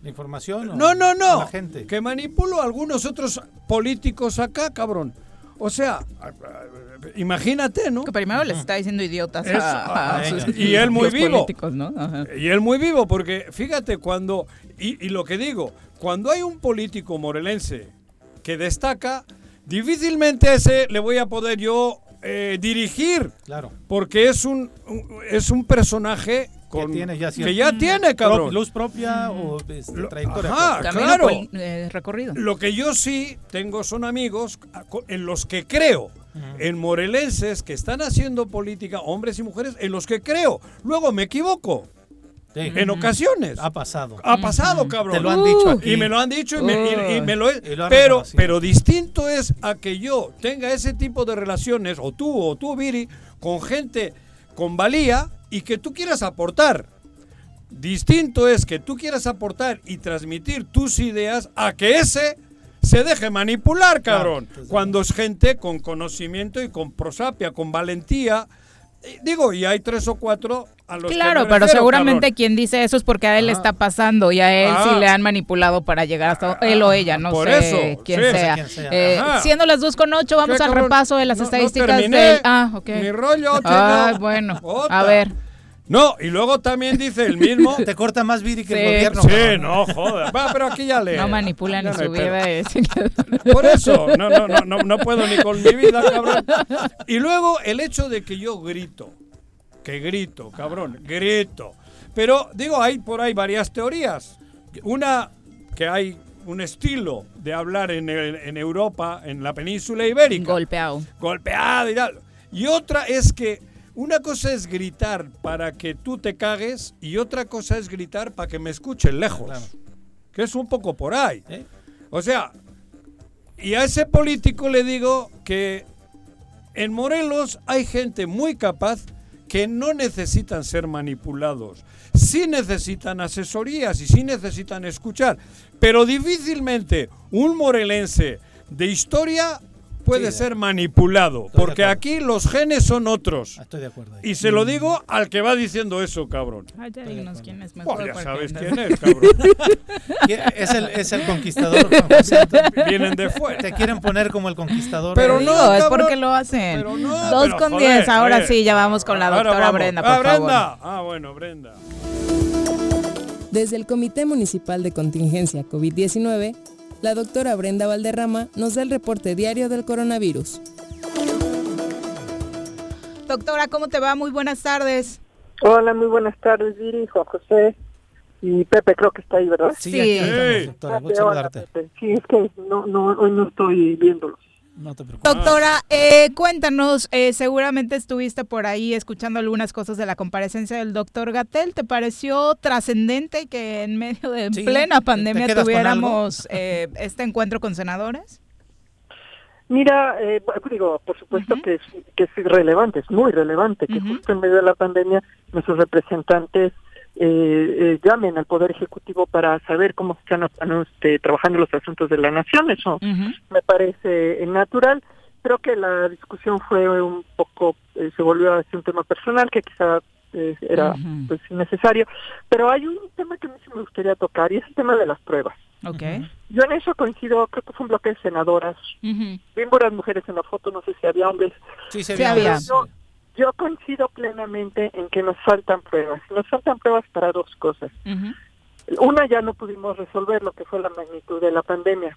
¿La información? o no, no, no. La gente. Que manipulo a algunos otros políticos acá, cabrón. O sea, imagínate, ¿no? Que primero les está diciendo idiotas Eso, a, a ah, sus- y él muy vivo. políticos, ¿no? Y él muy vivo, porque fíjate, cuando, y, y lo que digo, cuando hay un político morelense que destaca, difícilmente a ese le voy a poder yo eh, dirigir. Claro. Porque es un, un- es un personaje con que ya, que ya tiene, cabrón. Luz propia o este, trayectoria. Ajá, claro. eh, recorrido. Lo que yo sí tengo son amigos en los que creo, en morelenses que están haciendo política, hombres y mujeres, en los que creo. Luego me equivoco. En ocasiones. Ha pasado. Ha pasado, cabrón. Te lo han dicho aquí. Y me lo han dicho y me, y- y me lo he- Y lo han pero, pero distinto es a que yo tenga ese tipo de relaciones, o tú, o tú, Viri, con gente con valía y que tú quieras aportar. Distinto es que tú quieras aportar y transmitir tus ideas a que ese se deje manipular, cabrón. Cuando es gente con conocimiento y con prosapia, con valentía. Eh, Digo, y hay tres o cuatro a los que Claro, me pero refiero, seguramente cabrón. quien dice eso es porque a él le está pasando y a él sí Ah. le han manipulado para llegar hasta él o ella, no por sé eso, quién, sí, sea. Eh, siendo las dos con ocho, vamos ¿Qué, al cabrón? repaso de las No- estadísticas del... Ah, ok. Mi rollo, Ah, bueno. Otra. A ver. No, y luego también dice el mismo. Te corta más Viri que Sí. el gobierno. Sí, no, joder. Va, pero aquí ya le. No manipulan ya ni su vida. es- Por eso, no, no, no, no, no puedo ni con mi vida, cabrón. Y luego el hecho de que yo grito, que grito, cabrón, grito. Pero digo, hay por ahí varias teorías. Una, que hay un estilo de hablar en, el- en Europa, en la península ibérica. Golpeado. Golpeado y tal. Y otra es que una cosa es gritar para que tú te cagues y otra cosa es gritar para que me escuchen lejos. Que es un poco por ahí. O sea, y a ese político le digo que en Morelos hay gente muy capaz que no necesitan ser manipulados. Sí necesitan asesorías y sí necesitan escuchar. Pero difícilmente un morelense de historia puede ser manipulado. Porque aquí los genes son otros. Estoy de acuerdo. Y se lo digo al que va diciendo eso, cabrón. Ay, ya dinos quién es mejor. ya porque sabes quién es, cabrón. Es el, es el conquistador. Juan. Vienen de fuera. Te quieren poner como el conquistador. Pero no, es cabrón. porque lo hacen. Pero no, Dos pero con joder, diez. Ahora oye. sí, ya vamos con la Ahora doctora vamos. Brenda, Ah, por favor. Brenda. Ah, bueno, Brenda. Desde el Comité Municipal de Contingencia COVID-19, la doctora Brenda Valderrama nos da el reporte diario del coronavirus. Doctora, ¿cómo te va? Muy buenas tardes. Hola, muy buenas tardes, Viri, Juan José y Pepe, creo que está ahí, ¿verdad? Sí, aquí estamos, doctora. Ah, sí, hola. Pepe. Sí, es que no, no, hoy no estoy viéndolos. No te preocupes. Doctora, eh, cuéntanos, eh, seguramente estuviste por ahí escuchando algunas cosas de la comparecencia del doctor Gatel. ¿Te pareció trascendente que en medio de Sí, plena ¿te pandemia tuviéramos eh, este encuentro con senadores? Mira, eh, digo, por supuesto que, es, que es relevante, es muy relevante que justo en medio de la pandemia nuestros representantes eh, eh, llamen al Poder Ejecutivo para saber cómo están este, trabajando los asuntos de la nación. Eso me parece eh, natural. Creo que la discusión fue un poco, eh, se volvió a ser un tema personal que quizá eh, era pues innecesario, pero hay un tema que a mí sí me gustaría tocar y es el tema de las pruebas. Ok. Yo en eso coincido, creo que fue un bloque de senadoras, Ujú. bien buenas mujeres en la foto, no sé si había hombres. Sí, Sí había. Yo, yo coincido plenamente en que nos faltan pruebas. Nos faltan pruebas para dos cosas. Una ya no pudimos resolver lo que fue la magnitud de la pandemia.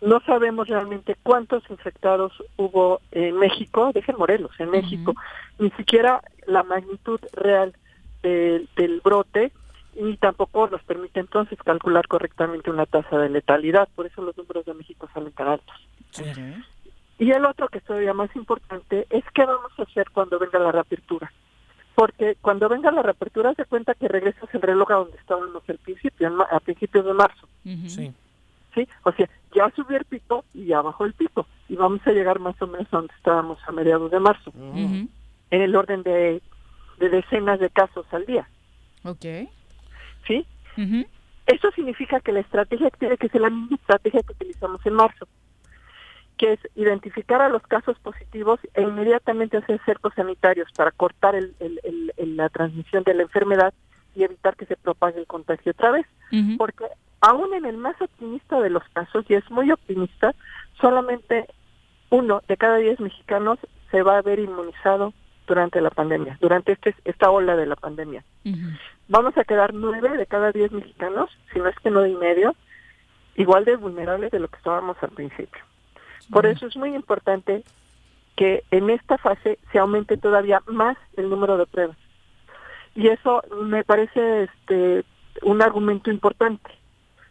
No sabemos realmente cuántos infectados hubo en México, dejen Morelos, en México, ni siquiera la magnitud real del, del brote y tampoco nos permite entonces calcular correctamente una tasa de letalidad. Por eso los números de México salen tan altos. Y el otro que es todavía más importante es qué vamos a hacer cuando venga la reapertura. Porque cuando venga la reapertura se cuenta que regresas el reloj a donde estábamos al principio, en ma- a principios de marzo. Sí. ¿sí? O sea, ya subió el pico y ya bajó el pico. Y vamos a llegar más o menos a donde estábamos a mediados de marzo. En el orden de, de decenas de casos al día. Ok. ¿Sí? Ujú. Eso significa que la estrategia tiene que ser la misma estrategia que utilizamos en marzo, que es identificar a los casos positivos e inmediatamente hacer cercos sanitarios para cortar el- el- la transmisión de la enfermedad y evitar que se propague el contagio otra vez. Porque aún en el más optimista de los casos, y es muy optimista, solamente uno de cada diez mexicanos se va a ver inmunizado durante la pandemia, durante este, esta ola de la pandemia vamos a quedar nueve de cada diez mexicanos, si no es que nueve y medio, igual de vulnerables de lo que estábamos al principio. Por eso es muy importante que en esta fase se aumente todavía más el número de pruebas. Y eso me parece este un argumento importante,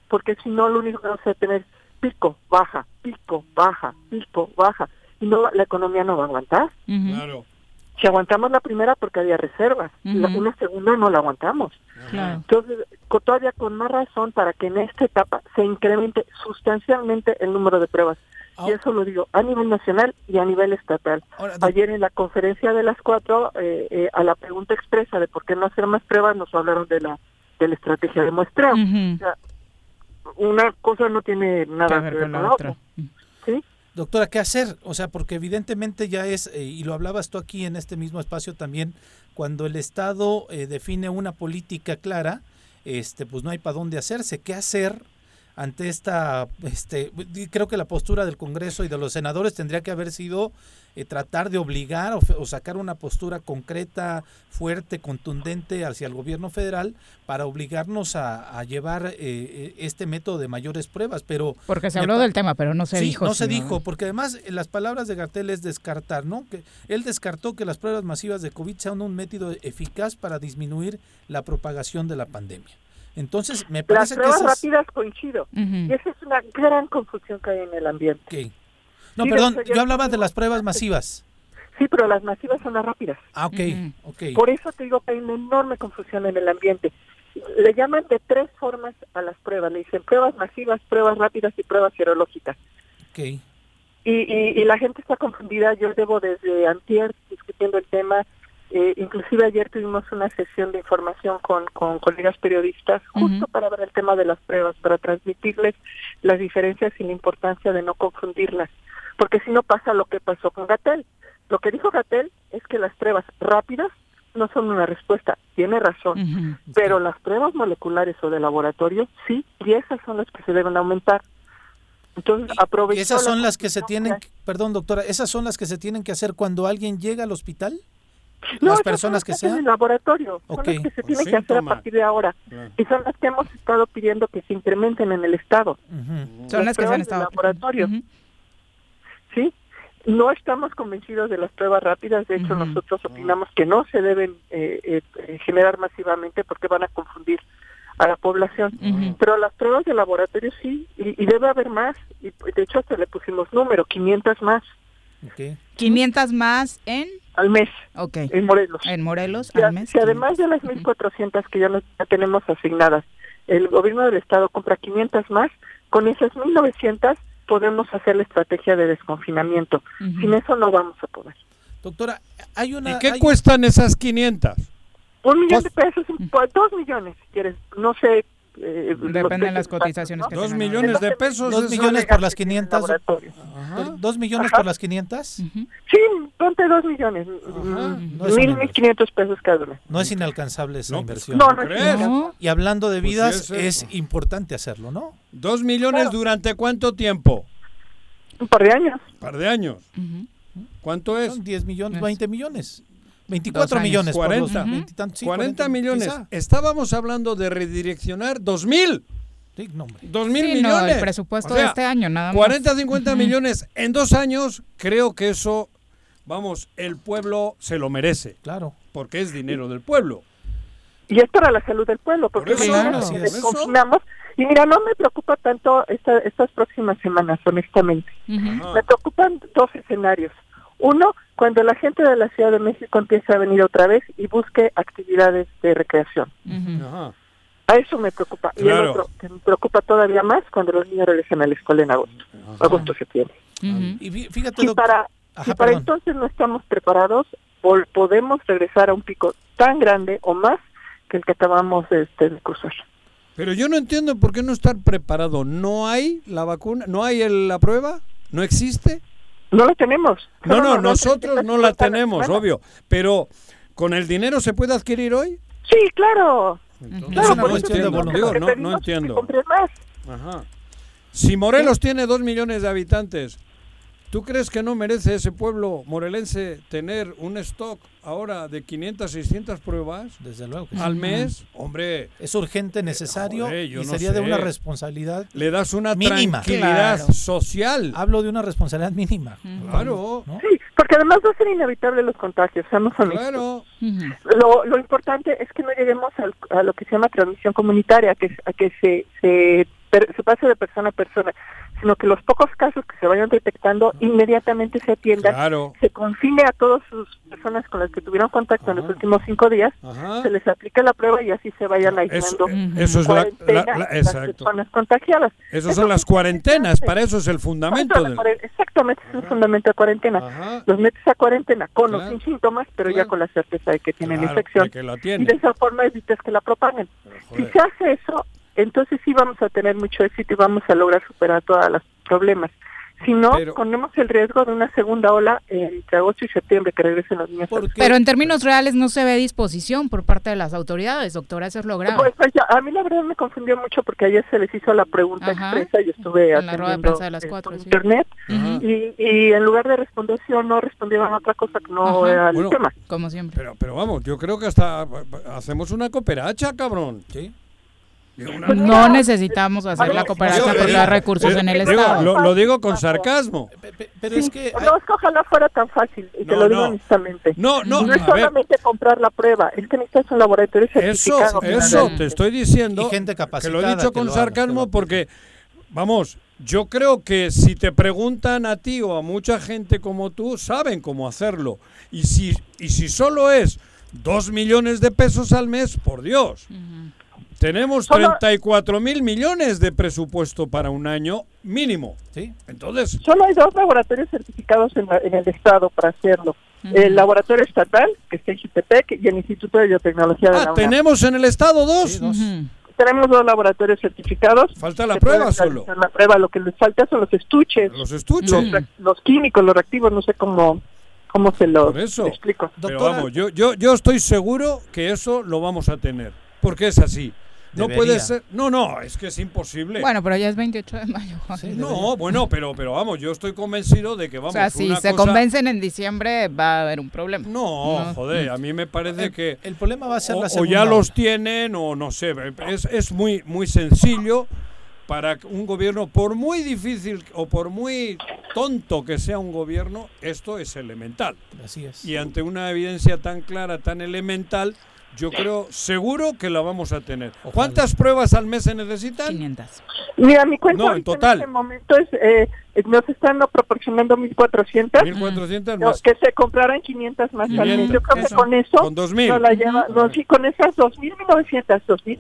porque si no lo único que vamos a tener pico, baja, pico, baja, pico, baja, y no la economía no va a aguantar. Claro. Si aguantamos la primera porque había reservas, la, una segunda no la aguantamos. Claro. Entonces, todavía con más razón para que en esta etapa se incremente sustancialmente el número de pruebas. Y eso lo digo a nivel nacional y a nivel estatal. Ayer en la conferencia de las cuatro, eh, eh, a la pregunta expresa de por qué no hacer más pruebas, nos hablaron de la de la estrategia de muestreo. O sea, una cosa no tiene nada que ver con la otra. ¿Sí? Doctora, ¿qué hacer? O sea, porque evidentemente ya es, eh, y lo hablabas tú aquí en este mismo espacio también, cuando el Estado eh, define una política clara, este, pues no hay para dónde hacerse. ¿Qué hacer ante esta, este, creo que la postura del Congreso y de los senadores tendría que haber sido eh, tratar de obligar o, sacar una postura concreta, fuerte, contundente hacia el gobierno federal para obligarnos a, a llevar eh, eh, este método de mayores pruebas. Pero Porque se habló del tema, pero no se Sí, dijo. No se dijo, porque además las palabras de Gartel es descartar, ¿no? Que él descartó que las pruebas masivas de COVID sean un método eficaz para disminuir la propagación de la pandemia. Entonces, me Las parece que pruebas esas... rápidas coincido. Y esa es una gran confusión que hay en el ambiente. No, Sí, perdón, yo hablaba de las pruebas masivas. Sí, pero las masivas son las rápidas. Ah, ok, ok. Por eso te digo que hay una enorme confusión en el ambiente. Le llaman de tres formas a las pruebas. Le dicen pruebas masivas, pruebas rápidas y pruebas serológicas. Ok. Y, y, y la gente está confundida. Yo debo desde antier discutiendo el tema. Eh, inclusive ayer tuvimos una sesión de información con, con colegas periodistas justo para ver el tema de las pruebas, para transmitirles las diferencias y la importancia de no confundirlas. Porque si no pasa lo que pasó con Gatel. Lo que dijo Gatel es que las pruebas rápidas no son una respuesta. Tiene razón. Pero las pruebas moleculares o de laboratorio, sí, y esas son las que se deben aumentar. Entonces, Y aprovechó esas la son las que se tienen, perdón doctora, esas son las que se tienen que hacer cuando alguien llega al hospital. No, las personas son que las sean. en el laboratorio, son Ok. las que se tienen que hacer a partir de ahora. Claro. Y son las que hemos estado pidiendo que se incrementen en el Estado. Son las que se han pruebas de estado- laboratorio. Sí, no estamos convencidos de las pruebas rápidas. De hecho, nosotros opinamos que no se deben eh, eh, eh, generar masivamente porque van a confundir a la población. Pero las pruebas de laboratorio sí, y, y debe haber más. Y de hecho, hasta le pusimos número, 500 más 500 más en... al mes. Ok. En Morelos. En Morelos Si, al mes. si además de las 1.400 que ya, nos- ya tenemos asignadas, el gobierno del estado compra 500 más, con esas 1.900 podemos hacer la estrategia de desconfinamiento. Sin eso no vamos a poder. Doctora, hay una... ¿Y qué hay- cuestan esas 500? Un millón de pesos, un- dos millones si quieres, no sé. Eh, Depende de las cotizaciones exactos, que ¿no? Dos millones de pesos. Dos es- millones por las 500. laboratorio. do- ¿Dos millones por las 500? Sí, ponte dos millones, No es mil, mil quinientos pesos cada uno. No es inalcanzable esa inversión. No, no. Y hablando de Pues vidas, sí, es es importante hacerlo, ¿no? Dos millones durante cuánto tiempo? Un par de años. Un par de años. ¿Cuánto es? Son 10 millones, 20 millones. Dos 24 años. millones. por los 40. 20 y tantos, sí, 40 millones. quizá. Estábamos hablando de redireccionar dos mil. Sí, no, hombre. Dos mil Sí, no, millones. el presupuesto de este año, nada más. 40, 50 Ujú. millones en dos años, creo que eso, vamos, el pueblo se lo merece. Claro. Porque es dinero del pueblo. Y es para la salud del pueblo, porque Por nos es. desconfinamos. Y mira, no me preocupa tanto esta- estas próximas semanas, honestamente. Me preocupan dos escenarios. Uno, cuando la gente de la Ciudad de México empiece a venir otra vez y busque actividades de recreación. Ajá. A eso me preocupa. Y el otro, que me preocupa todavía más, cuando los niños regresen a la escuela en agosto. Agosto, septiembre. Y fí- fíjate, Si para, Ajá, si para entonces no estamos preparados, vol- podemos regresar a un pico tan grande o más que el que acabamos de, este, de cruzar. Pero yo no entiendo por qué no estar preparado. ¿No hay la vacuna? ¿No hay el- la prueba? ¿No existe? No la tenemos. No, no, nosotros no 350 la tenemos, obvio. Pero, ¿con el dinero se puede adquirir hoy? Sí, claro. Entonces, Claro, no por entiendo. Digo, no, entiendo. más. Ajá. Si Morelos tiene dos millones de habitantes, ¿tú crees que no merece ese pueblo morelense tener un stock ahora de 500, 600 pruebas Desde luego. que sí. al mes? Hombre, Es urgente, necesario joder, y no sería de una responsabilidad le das una mínima. tranquilidad Claro. social. Hablo de una responsabilidad mínima. Claro. ¿no? Sí, Porque además va a ser inevitable los contagios, seamos honestos. Claro. Lo, lo importante es que no lleguemos al- a lo que se llama transmisión comunitaria, que, a que se, se, per- se pase de persona a persona, sino que los pocos casos que se vayan detectando inmediatamente se atiendan, Claro. se confine a todas sus personas con las que tuvieron contacto en los últimos cinco días, Ajá. se les aplique la prueba y así se vayan aislando. Eso, eso es la, la- la- las personas contagiadas. Esas son las cuarentenas, para eso es el fundamento del... Exactamente, es el fundamento de cuarentena. Los metes a cuarentena con o sin síntomas, pero ya con la certeza de que tienen Claro, infección. que y de esa forma evitas que la propaguen. Si se hace eso, entonces sí vamos a tener mucho éxito y vamos a lograr superar todos los problemas. Si no, ponemos el riesgo de una segunda ola entre agosto y septiembre que regresen los niños. Pero en términos reales no se ve disposición por parte de las autoridades, doctora, eso es lo grave. Pues, pues, ya, a mí la verdad me confundió mucho porque ayer se les hizo la pregunta Ajá. expresa y estuve En la rueda de prensa de las eh, cuatro, por sí. internet y, y en lugar de responder sí o no respondieron otra cosa que no Ajá. era el Bueno, tema. Como siempre. Pero, pero vamos, yo creo que hasta hacemos una cooperacha, cabrón. Sí. No necesitamos hacer la cooperación yo- hay recursos en el Estado. Lo, lo digo con sarcasmo. Pero es que no es que ojalá fuera tan fácil y te lo digo no. honestamente. No, no, no es ver. solamente comprar la prueba, es que necesitas un laboratorio Eso, certificado. eso, te estoy diciendo Y gente que lo he capacitada dicho con haga, sarcasmo porque, vamos, yo creo que si te preguntan a ti o a mucha gente como tú, saben cómo hacerlo. Y si, y si solo es dos millones de pesos al mes, por Dios. Tenemos Solo- 34 mil millones de presupuesto para un año mínimo. Sí. Entonces, Solo hay dos laboratorios certificados en, la- en el estado para hacerlo. El laboratorio estatal, que está en Jutepec, y el Instituto de Biotecnología de la ah, UNAM. tenemos en el estado dos. Tenemos dos laboratorios certificados. Falta la prueba solo. La prueba, lo que les falta son los estuches. Los estuches. Los, químicos, los reactivos, no sé cómo, cómo se eso. explico. Pero vamos, yo, yo, yo estoy seguro que eso lo vamos a tener. Porque es así. No Debería. puede ser. No, no, es que es imposible. Bueno, pero ya es 28 de mayo. No, bueno, pero, pero vamos, yo estoy convencido de que o vamos. sea, si una se cosa- convencen en diciembre va a haber un problema. No, joder, a mí me parece que. El problema va a ser o, la o segunda ya los tienen, o no sé. Es, es muy, muy sencillo para un gobierno, por muy difícil o por muy tonto que sea un gobierno, esto es elemental. Así es. Y ante una evidencia tan clara, tan elemental, yo creo seguro que la vamos a tener. ¿Cuántas pruebas al mes se necesitan? 500. Mira, mi cuenta No, en total. este momento es, eh, nos están proporcionando 1.400. 1.400 No, más. que se compraran 500 más al mes. 500, Yo creo que eso. con eso, Con 2.000. nos la lleva- no, sí, con esas 2.900, 2.000,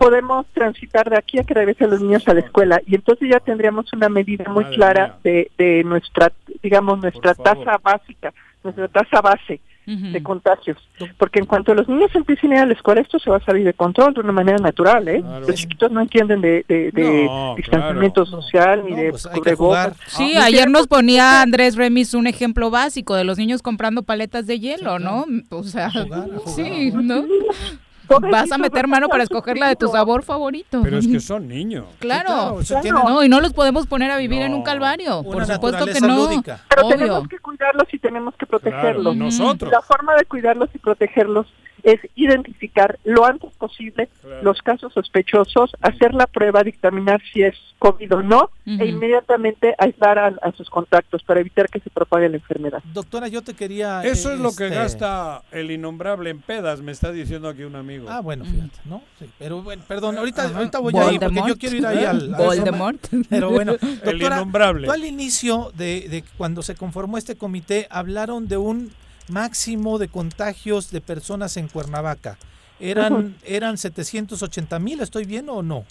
podemos transitar de aquí a que regresen los niños a la escuela. Y entonces ya tendríamos una medida muy clara de, de nuestra, digamos, nuestra tasa básica, nuestra tasa base de contagios. Porque en cuanto los niños empiecen a ir a la escuela, esto se va a salir de control de una manera natural, ¿eh? Los chiquitos no entienden de, de, de No, distanciamiento social ni de pues cubrebocas. Sí, Ah, ayer nos ponía Andrés Remis un ejemplo básico de los niños comprando paletas de hielo, ¿no? O sea, sí, ¿no? Vas a meter mano para escoger la de tu sabor favorito. Pero es que son niños. Claro, eso tiene- no, y no los podemos poner a vivir en un calvario, por supuesto que no. lúdica. Pero Obvio. tenemos que cuidarlos y tenemos que protegerlos. Claro, nosotros. La forma de cuidarlos y protegerlos es identificar lo antes posible los casos sospechosos, hacer la prueba, dictaminar si es COVID o no, e inmediatamente aislar a, a sus contactos para evitar que se propague la enfermedad. Doctora, yo te quería... Eso eh, es lo que este, gasta el innombrable en pedas, me está diciendo aquí un amigo. Ah, bueno, fíjate, ¿no? Sí, pero bueno, perdón, ahorita, ahorita voy a ir porque yo Voldemort. quiero ir ahí al... Voldemort. Pero bueno, El innombrable. tú al inicio de, de cuando se conformó este comité hablaron de un máximo de contagios de personas en Cuernavaca. ¿Eran, Ujú. eran 780 mil? ¿Estoy bien o no?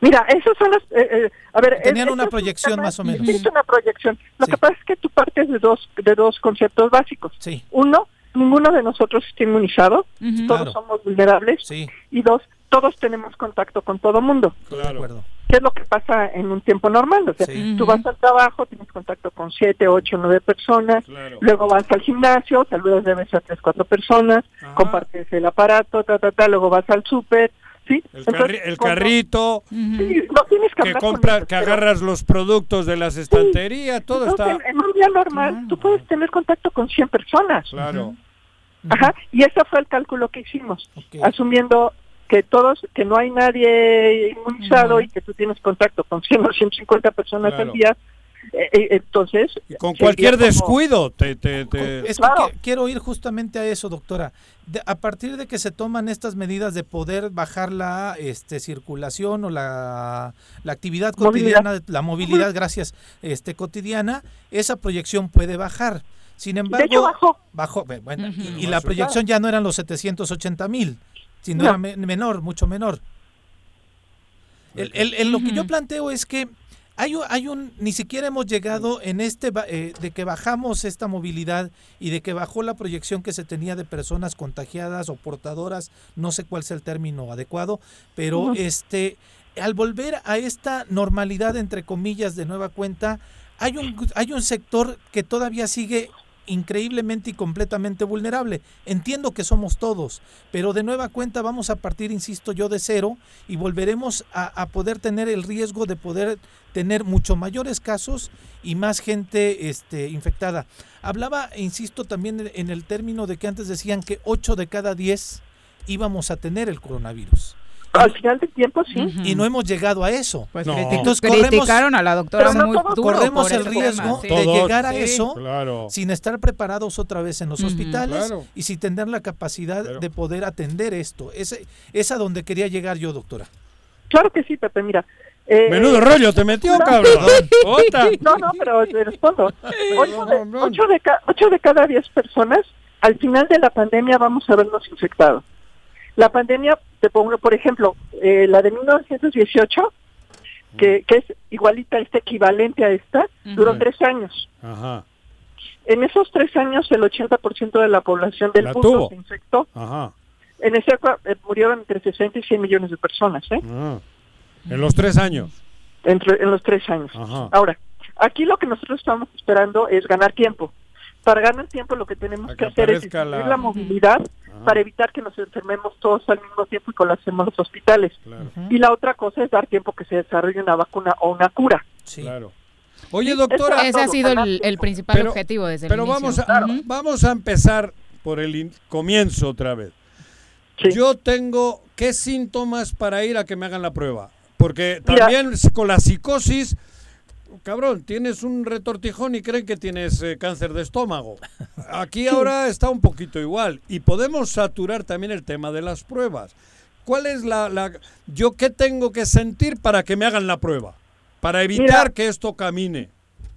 Mira, esos son los... eh, eh, a ver, Tenían es- una proyección más o menos. sí, Es una proyección. Lo que pasa es que tú partes de dos, de dos conceptos básicos. Sí. Uno, ninguno de nosotros está inmunizado, todos Claro. somos vulnerables. Sí. Y dos, todos tenemos contacto con todo mundo. Claro. ¿Qué es lo que pasa en un tiempo normal? O sea, Sí. tú vas al trabajo, tienes contacto con siete, ocho, nueve personas, Claro. luego vas al gimnasio, saludas de vez a tres, cuatro personas, compartes el aparato, ta, ta, ta, luego vas al súper, ¿sí? El, carri- el carrito, Sí, no tienes que, que compra, ellos, que pero- agarras los productos de las estanterías, todo entonces, está. En un día normal, tú puedes tener contacto con 100 personas. Claro. Ajá, y ese fue el cálculo que hicimos, asumiendo que todos, que no hay nadie inmunizado y que tú tienes contacto con 100 o 150 personas Claro. al día, Eh, eh, entonces... Con cualquier como- descuido te... te- te- Es que qui- quiero ir justamente a eso, doctora. De- a partir de que se toman estas medidas de poder bajar la este, circulación o la, la actividad Movilidad. cotidiana, la movilidad, gracias, este, cotidiana, esa proyección puede bajar. Sin embargo, hecho, bajó. bajó, bueno, y, la proyección ya no eran los 780 mil, sino No. era me- menor, mucho menor. El, el- el- lo que yo planteo es que hay, un- hay un, ni siquiera hemos llegado en este, eh, de que bajamos esta movilidad y de que bajó la proyección que se tenía de personas contagiadas o portadoras, no sé cuál sea el término adecuado, pero este, al volver a esta normalidad, entre comillas, de nueva cuenta, hay un, hay un sector que todavía sigue increíblemente y completamente vulnerable. Entiendo que somos todos, pero de nueva cuenta vamos a partir, insisto yo, de cero y volveremos a, poder tener el riesgo de poder tener mucho mayores casos y más gente este, infectada. Hablaba, insisto, también en el término de que antes decían que 8 de cada 10 íbamos a tener el coronavirus. Al final del tiempo, sí. Y no hemos llegado a eso. Pues No. Entonces corremos, criticaron a la doctora no muy todos- duro corremos el riesgo sí. de Todos. llegar a Sí, eso claro. sin estar preparados otra vez en los hospitales Claro. y sin tener la capacidad de poder atender esto. Ese, es a donde quería llegar yo, doctora. Claro que sí, Pepe, mira. eh, Menudo rollo te metió, no. cabrón. Ota. No, no, pero te respondo. Ocho de, no. ocho de ca- ocho de cada diez personas, al final de la pandemia vamos a vernos infectados. La pandemia, te pongo, por ejemplo, eh, la de 1918, que, que es igualita a este equivalente a esta, duró tres años. Ajá, En esos tres años, el 80% de la población del La mundo tuvo. se infectó. ajá. En ese época eh, murieron entre 60 y 100 millones de personas, ¿eh? Ah. En los tres años. Entre, en los tres años. Ajá. Ahora, aquí lo que nosotros estamos esperando es ganar tiempo. Para ganar tiempo lo que tenemos que, que hacer es disminuir la- la, movilidad para evitar que nos enfermemos todos al mismo tiempo y colapsemos los hospitales. Claro. Y la otra cosa es dar tiempo que se desarrolle una vacuna o una cura. Claro. Oye, doctora. Ese ha sido el, el principal Pero- objetivo desde Pero el inicio. vamos a, vamos a empezar por el in- comienzo otra vez. Yo tengo, ¿qué síntomas para ir a que me hagan la prueba? Porque Mira. también con la psicosis, cabrón, tienes un retortijón y creen que tienes eh, cáncer de estómago. Aquí ahora está un poquito igual. Y podemos saturar también el tema de las pruebas. ¿Cuál es la, la- yo qué tengo que sentir para que me hagan la prueba? Para evitar Mira. que esto camine.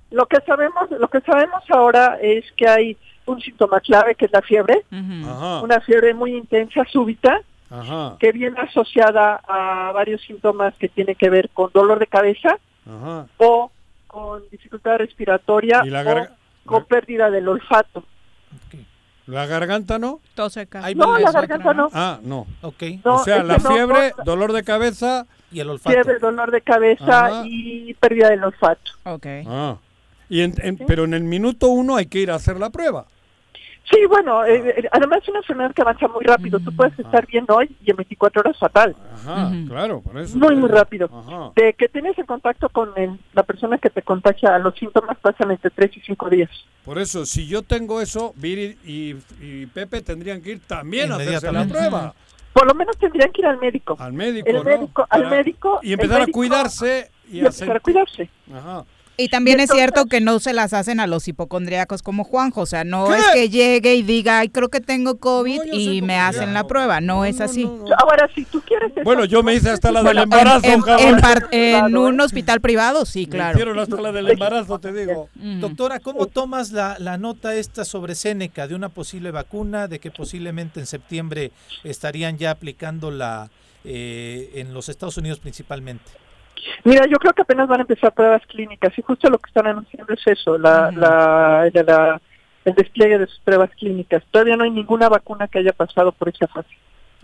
Lo que sabemos, lo que sabemos ahora es que hay un síntoma clave que es la fiebre, Ajá. una fiebre muy intensa, súbita, Ajá. que viene asociada a varios síntomas que tienen que ver con dolor de cabeza Ajá. o con dificultad respiratoria Y la o con pérdida del olfato. ¿La garganta no? Tos seca. No, la garganta no. Ah, no. Ok. No, o sea, la no, fiebre, no. dolor de cabeza. Y el Fiebre, dolor de cabeza Ajá. y pérdida del olfato. Okay. Ah. Y en- en- pero en el minuto uno hay que ir a hacer la prueba. Sí, bueno, eh, eh, además es una enfermedad que avanza muy rápido. Tú puedes estar bien hoy y en 24 horas fatal. Ajá, claro, por eso. Muy, muy rápido. Ajá. De que tienes en contacto con el- la persona que te contagia, los síntomas pasan entre 3 y 5 días. Por eso, si yo tengo eso, Viri y, y Pepe tendrían que ir también a hacerse la prueba. Por lo menos tendrían que ir al médico. Al médico, El ¿no? médico, al médico. Y el empezar médico- a cuidarse. Y, y a empezar a cuidarse. Ajá. Y también Y es cierto que no se las hacen a los hipocondríacos como Juanjo. O sea, no ¿Qué? es que llegue y diga, ay, creo que tengo COVID y me hacen la prueba. No, es así. Ahora, si tú quieres... eso, Bueno, yo me hice hasta la del Bueno, embarazo, en- un hospital privado, sí, Me claro. hicieron hasta la del embarazo, te digo. Doctora, ¿cómo tomas la, la nota esta sobre Seneca de una posible vacuna, de que posiblemente en septiembre estarían ya aplicando la eh, en los Estados Unidos principalmente? Mira, yo creo que apenas van a empezar pruebas clínicas y justo lo que están anunciando es eso, la, la, la- la- el despliegue de sus pruebas clínicas. Todavía no hay ninguna vacuna que haya pasado por esa fase.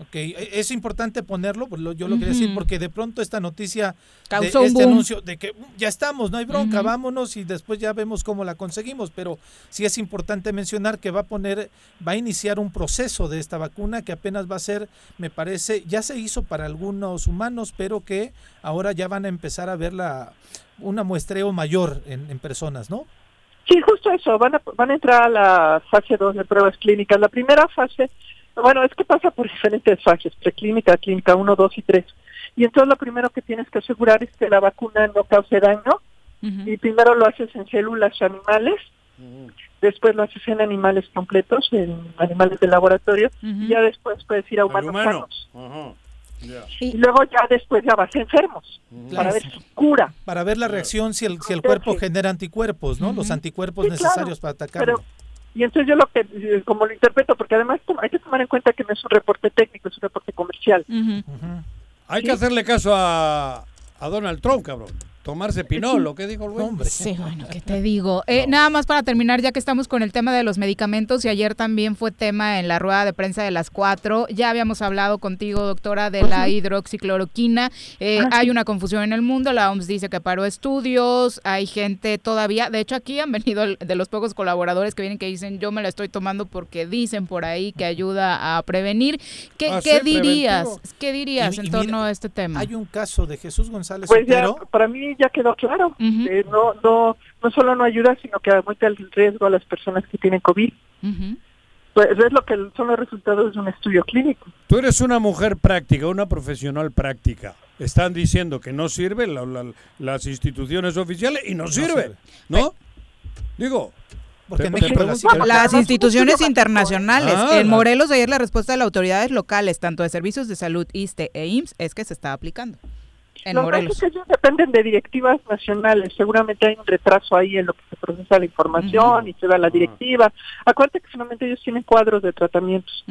Ok, e- es importante ponerlo, pues lo- yo lo quería decir, porque de pronto esta noticia, Causó de este boom. anuncio de que "Mm, ya estamos, no hay bronca, vámonos y después ya vemos cómo la conseguimos, pero sí es importante mencionar que va a poner, va a iniciar un proceso de esta vacuna que apenas va a ser, me parece, ya se hizo para algunos humanos, pero que ahora ya van a empezar a ver la, una muestreo mayor en, en personas, ¿no? Sí, justo eso, van a, van a entrar a la fase 2 de pruebas clínicas. La primera fase, bueno, es que pasa por diferentes fases, preclínica, clínica 1, 2 y 3. Y entonces lo primero que tienes que asegurar es que la vacuna no cause daño y primero lo haces en células animales, después lo haces en animales completos, en animales de laboratorio, y ya después puedes ir a humanos humano. sanos. Y luego ya después ya vas a enfermos, para ver si cura. Para ver la reacción si el, si el cuerpo genera anticuerpos, ¿no? Los anticuerpos Sí, claro, necesarios para atacarlo. Pero, y entonces yo lo que, eh, como lo interpreto, porque además hay que tomar en cuenta que no es un reporte técnico, es un reporte comercial. Hay que hacerle caso a, a Donald Trump, cabrón. Tomarse pinol, lo que dijo el güey. Sí, bueno, ¿qué te digo? Eh, Nada más para terminar, ya que estamos con el tema de los medicamentos, y ayer también fue tema en la rueda de prensa de las cuatro, ya habíamos hablado contigo, doctora, de la hidroxicloroquina. Eh, hay una confusión en el mundo, la OMS dice que paró estudios, hay gente todavía, de hecho aquí han venido el- de los pocos colaboradores que vienen que dicen, yo me la estoy tomando porque dicen por ahí que ayuda a prevenir. ¿Qué, Ah, qué dirías? preventivo. ¿Qué dirías Y- en y torno mira, a este tema? Hay un caso de Jesús González Pues ya, Otero. para mí ya quedó claro. Eh, no, no, no solo no ayuda, sino que aumenta el riesgo a las personas que tienen COVID. Pues es lo que son los resultados de un estudio clínico. Tú eres una mujer práctica, una profesional práctica. Están diciendo que no sirve la- la- las instituciones oficiales y no sirve, sirve. ¿no? Digo, Porque México las- instituciones internacionales. Ah, en Morelos ayer la respuesta de las autoridades locales, tanto de servicios de salud, ISTE e IMSS, es que se está aplicando. En Los Morelos. datos que ellos dependen de directivas nacionales. Seguramente hay un retraso ahí en lo que se procesa la información y se da la directiva. Acuérdate que solamente ellos tienen cuadros de tratamientos.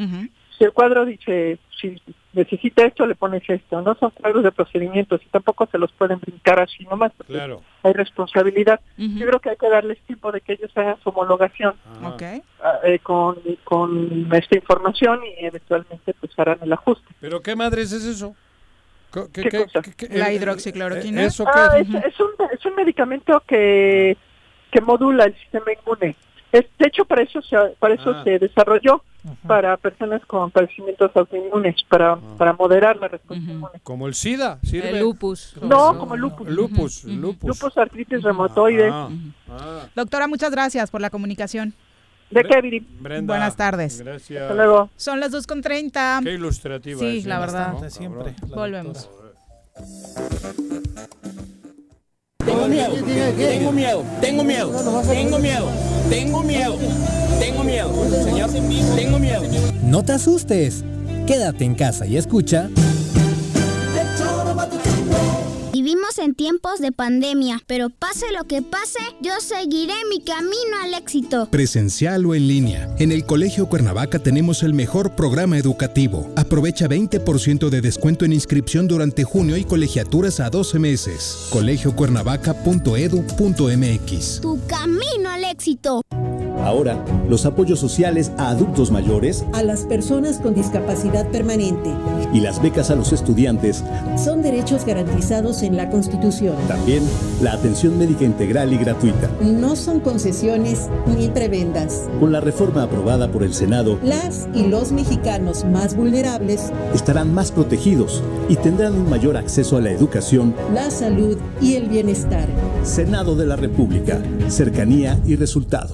Si el cuadro dice, si necesita esto, le pones esto. No son cuadros de procedimientos y tampoco se los pueden brincar así nomás. porque Claro. Hay responsabilidad. Yo creo que hay que darles tiempo de que ellos hagan su homologación Ok. ah, eh, con, con esta información y eventualmente pues harán el ajuste. ¿Pero qué madres es eso? ¿Qué, ¿Qué qué- cosa? qué- qué- La hidroxicloroquina. eh, ¿Eso Ah, es, es un, es un medicamento que, que modula el sistema inmune. Es, de hecho, para eso se, para eso Ah. se desarrolló para personas con padecimientos autoinmunes, para, para moderar la respuesta inmune. Como el SIDA, ¿sirve? El lupus. No, como lupus. Lupus, lupus. Lupus, artritis reumatoide. Ah, ah. Doctora, muchas gracias por la comunicación. ¿De qué, Viri? Brenda, Buenas tardes. Gracias. Hasta luego. Son las 2.30. Qué ilustrativa Sí, es, la ¿eh? verdad. Cabrón. Siempre. la Volvemos. Tengo miedo, tengo miedo, tengo miedo, tengo miedo, tengo miedo, tengo miedo, señor, tengo miedo. No te asustes. Quédate en casa y escucha. Vivimos en tiempos de pandemia, pero pase lo que pase, yo seguiré mi camino al éxito. Presencial o en línea. En el Colegio Cuernavaca tenemos el mejor programa educativo. Aprovecha 20% de descuento en inscripción durante junio y colegiaturas a 12 meses. colegiocuernavaca.edu.mx. Tu camino al éxito. Ahora, los apoyos sociales a adultos mayores a las personas con discapacidad permanente. y las becas a los estudiantes, Son derechos garantizados en la Constitución. también la atención médica integral y gratuita. No son concesiones ni prebendas. Con la reforma aprobada por el Senado, Las y los mexicanos más vulnerables, estarán más protegidos y tendrán un mayor acceso a la educación. la salud y el bienestar. Senado de la República, cercanía y resultados.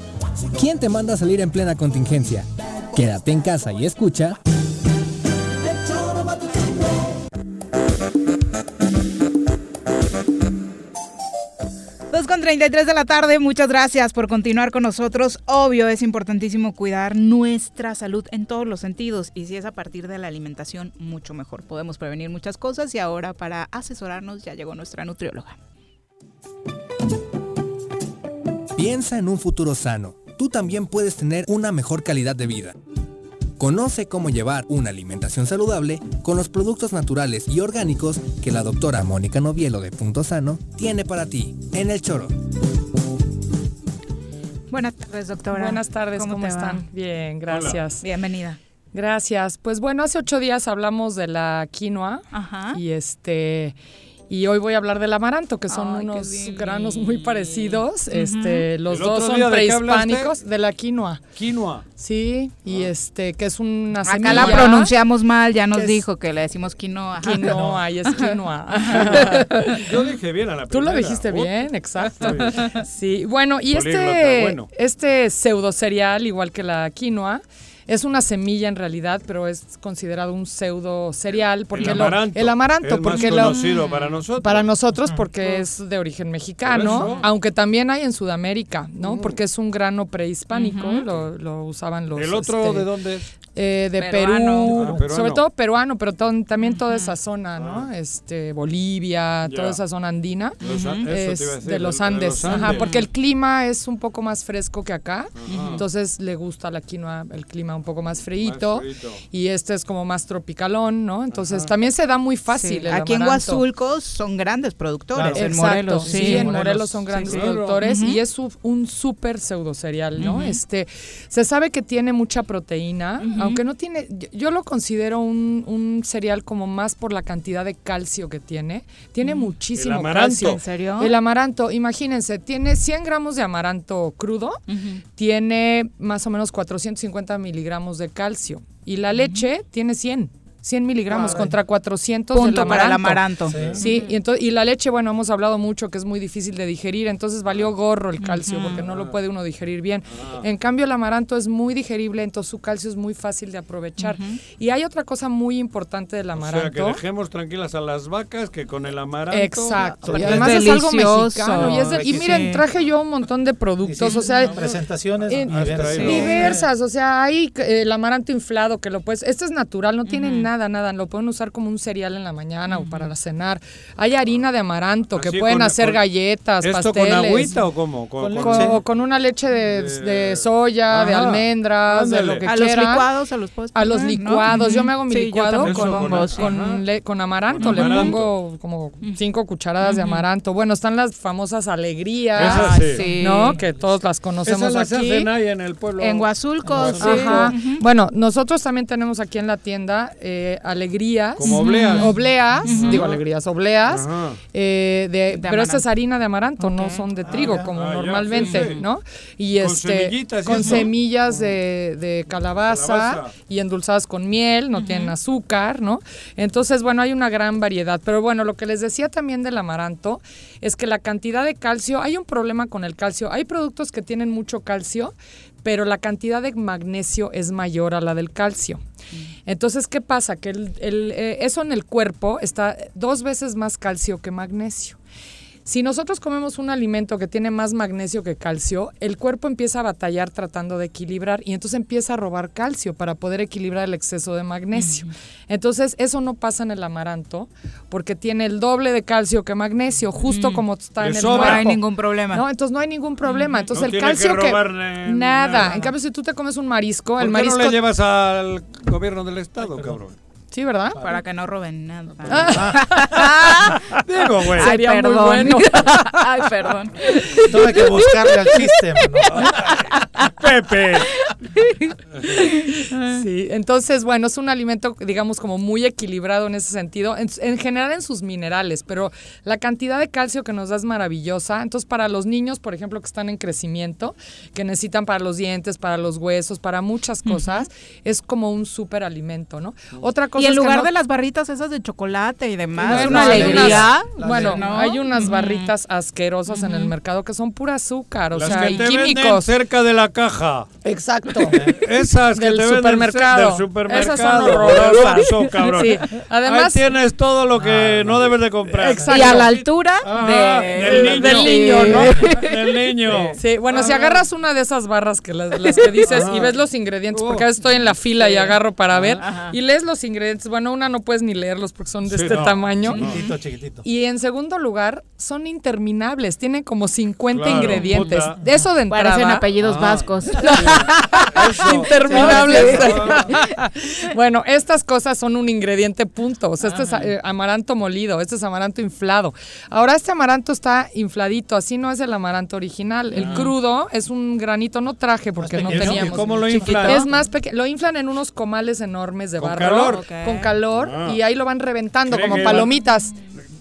¿Quién te manda a salir en plena contingencia? Quédate en casa y escucha. Con 33 de la tarde, muchas gracias por continuar con nosotros. Obvio, es importantísimo cuidar nuestra salud en todos los sentidos y si es a partir de la alimentación, mucho mejor. Podemos prevenir muchas cosas y ahora para asesorarnos ya llegó nuestra nutrióloga. Piensa en un futuro sano. Tú también puedes tener una mejor calidad de vida. Conoce cómo llevar una alimentación saludable con los productos naturales y orgánicos que la doctora Mónica Novielo de Punto Sano tiene para ti en el choro. Buenas tardes, doctora. Buenas tardes, ¿cómo, te va? están? Bien, gracias. Bienvenida. Gracias. Pues bueno, hace ocho días hablamos de la quinoa Ajá. y este y hoy voy a hablar del amaranto, que son Ay, unos granos muy parecidos. Este, los ¿El dos son de prehispánicos de la quinoa. Quinoa. Sí, y este que es una Acá semilla. la pronunciamos mal, ya nos es- dijo que le decimos quinoa. Quinoa, y es quinoa. Yo dije bien a la Tú lo primera. dijiste Oh, bien, exacto. bien. Sí, bueno, y Políglota, este, bueno. este pseudo cereal, igual que la quinoa, es una semilla en realidad, pero es considerado un pseudo cereal porque el lo- amaranto. el amaranto, es porque más lo conocido para nosotros. para nosotros porque es de origen mexicano, aunque también hay en Sudamérica, ¿no? Porque es un grano prehispánico, lo, lo usaban los ¿El otro este, de dónde es? eh, de Peruano. Perú, Ah, sobre todo peruano, pero ton- también toda esa zona, ¿no? Este Bolivia, Ya. toda esa zona andina. Los es decir, de los de- de Andes, los Ajá, Andes. porque el clima es un poco más fresco que acá, Ajá. entonces le gusta la quinoa, el clima un poco más freíto, Más frito. y este es como más tropicalón, ¿no? Entonces también se da muy fácil. Sí, el Aquí en. Huazulco son grandes productores, en Exacto, Morelos. sí, en Morelos son grandes sí. productores y es un súper pseudo cereal, ¿no? Este, se sabe que tiene mucha proteína, aunque no tiene, yo, yo lo considero un, un cereal como más por la cantidad de calcio que tiene. Tiene muchísimo El amaranto. calcio. ¿En serio? El amaranto, imagínense, tiene 100 gramos de amaranto crudo, tiene más o menos 450 miligramos de calcio y la leche tiene 100. 100 miligramos contra 400 Punto del para el amaranto. amaranto. Sí, y, entonces, y la leche, bueno, hemos hablado mucho que es muy difícil de digerir, entonces valió gorro el calcio Ujú. porque no lo puede uno digerir bien. En cambio, el amaranto es muy digerible, entonces su calcio es muy fácil de aprovechar. Y hay otra cosa muy importante del O sea, amaranto. que dejemos tranquilas a las vacas que con el amaranto. Exacto, y además es es, algo mexicano. Y, es de- y Sí. miren, traje yo un montón de productos, o sea, presentaciones en- diversas. Sí. diversas, o sea, hay eh, el amaranto inflado que lo puedes, este es natural, no tiene Ujú. Nada, nada, lo pueden usar como un cereal en la mañana o para cenar. Hay harina de amaranto que pueden con- hacer con- galletas, ¿Esto pasteles. con agüita o cómo? Con, Con con- una leche de, De- de soya, de almendras, de lo que A los quieran. licuados, a los puedes A los poner, ¿no? licuados. Yo me hago mi Sí, licuado con, con, sí. con Ajá. le- con amaranto. Con Le pongo como cinco cucharadas de amaranto. Bueno, están las famosas alegrías, sí. ¿no? Que todos las conocemos Esas las aquí. hacen ahí en el pueblo. En Huazulco. Ajá. Bueno, nosotros también tenemos aquí en la tienda eh, alegrías. Como obleas. Obleas, digo alegrías, obleas. Eh, de, De pero esta es harina de amaranto, no son de trigo ya. como Ah, ya, normalmente, sí, sí. ¿no? Y Con este con eso. semillas de, de calabaza, Calabaza. y endulzadas con miel, no tienen azúcar, ¿no? Entonces, bueno, hay una gran variedad. Pero bueno, lo que les decía también del amaranto es que la cantidad de calcio, hay un problema con el calcio. Hay productos que tienen mucho calcio, pero la cantidad de magnesio es mayor a la del calcio. Entonces, ¿qué pasa? Que el- el, eh, eso en el cuerpo está dos veces más calcio que magnesio. Si nosotros comemos un alimento que tiene más magnesio que calcio, el cuerpo empieza a batallar tratando de equilibrar y entonces empieza a robar calcio para poder equilibrar el exceso de magnesio. Entonces, eso no pasa en el amaranto porque tiene el doble de calcio que magnesio, justo como está Le en el sobra. No hay ningún problema. No, entonces no hay ningún problema. Entonces No el tiene calcio que que, robarle nada. nada. En cambio si tú te comes un marisco, ¿Por el qué marisco no le llevas al gobierno del estado, cabrón? Sí, ¿verdad? Para que no roben nada. Digo, güey. Ay, Sería muy perdón. bueno. Ay, perdón. Tuve que buscarle al chiste, mano. Pepe. Sí, entonces, bueno, es un alimento, digamos, como muy equilibrado en ese sentido, en, en general en sus minerales, pero la cantidad de calcio que nos da es maravillosa. Entonces, para los niños, por ejemplo, que están en crecimiento, que necesitan para los dientes, para los huesos, para muchas cosas, es como un súper alimento, ¿no? Otra cosa Y en es que lugar no- de las barritas esas de chocolate y demás, Bueno, una hay alegría. unas- bueno, ¿no? hay unas barritas asquerosas en el mercado que son pura azúcar, o Las sea, que y te venden químicos. cerca de la caja. Exacto. Esas que Del te venden supermercado. del supermercado. Esas son horrorosas. Oxxo, cabrón. Sí. Además- Ahí tienes todo lo que no debes de comprar. Y a la altura Ajá, de- del niño. del niño, ¿no? Del niño. Sí, bueno, si agarras una de esas barras que las, las que dices y ves los ingredientes, porque a veces estoy en la fila y agarro para ver, y lees los ingredientes, bueno, una no puedes ni leerlos porque son de Sí, este no. tamaño. Chiquitito, chiquitito. Y en segundo lugar, son interminables, tienen como 50 Claro, ingredientes. puta. Eso de entrada. Parecen apellidos Ah. Interminables. bueno, estas cosas son un ingrediente punto. O sea, este es eh, amaranto molido, este es amaranto inflado. Ahora este amaranto está infladito, así no es el amaranto original. El Ah. crudo es un granito, no traje porque no teníamos. ¿Y cómo lo inflan? Es más pequeño. Lo inflan en unos comales enormes de Con barro. calor. Con calor. Ah. Y ahí lo van reventando como iban-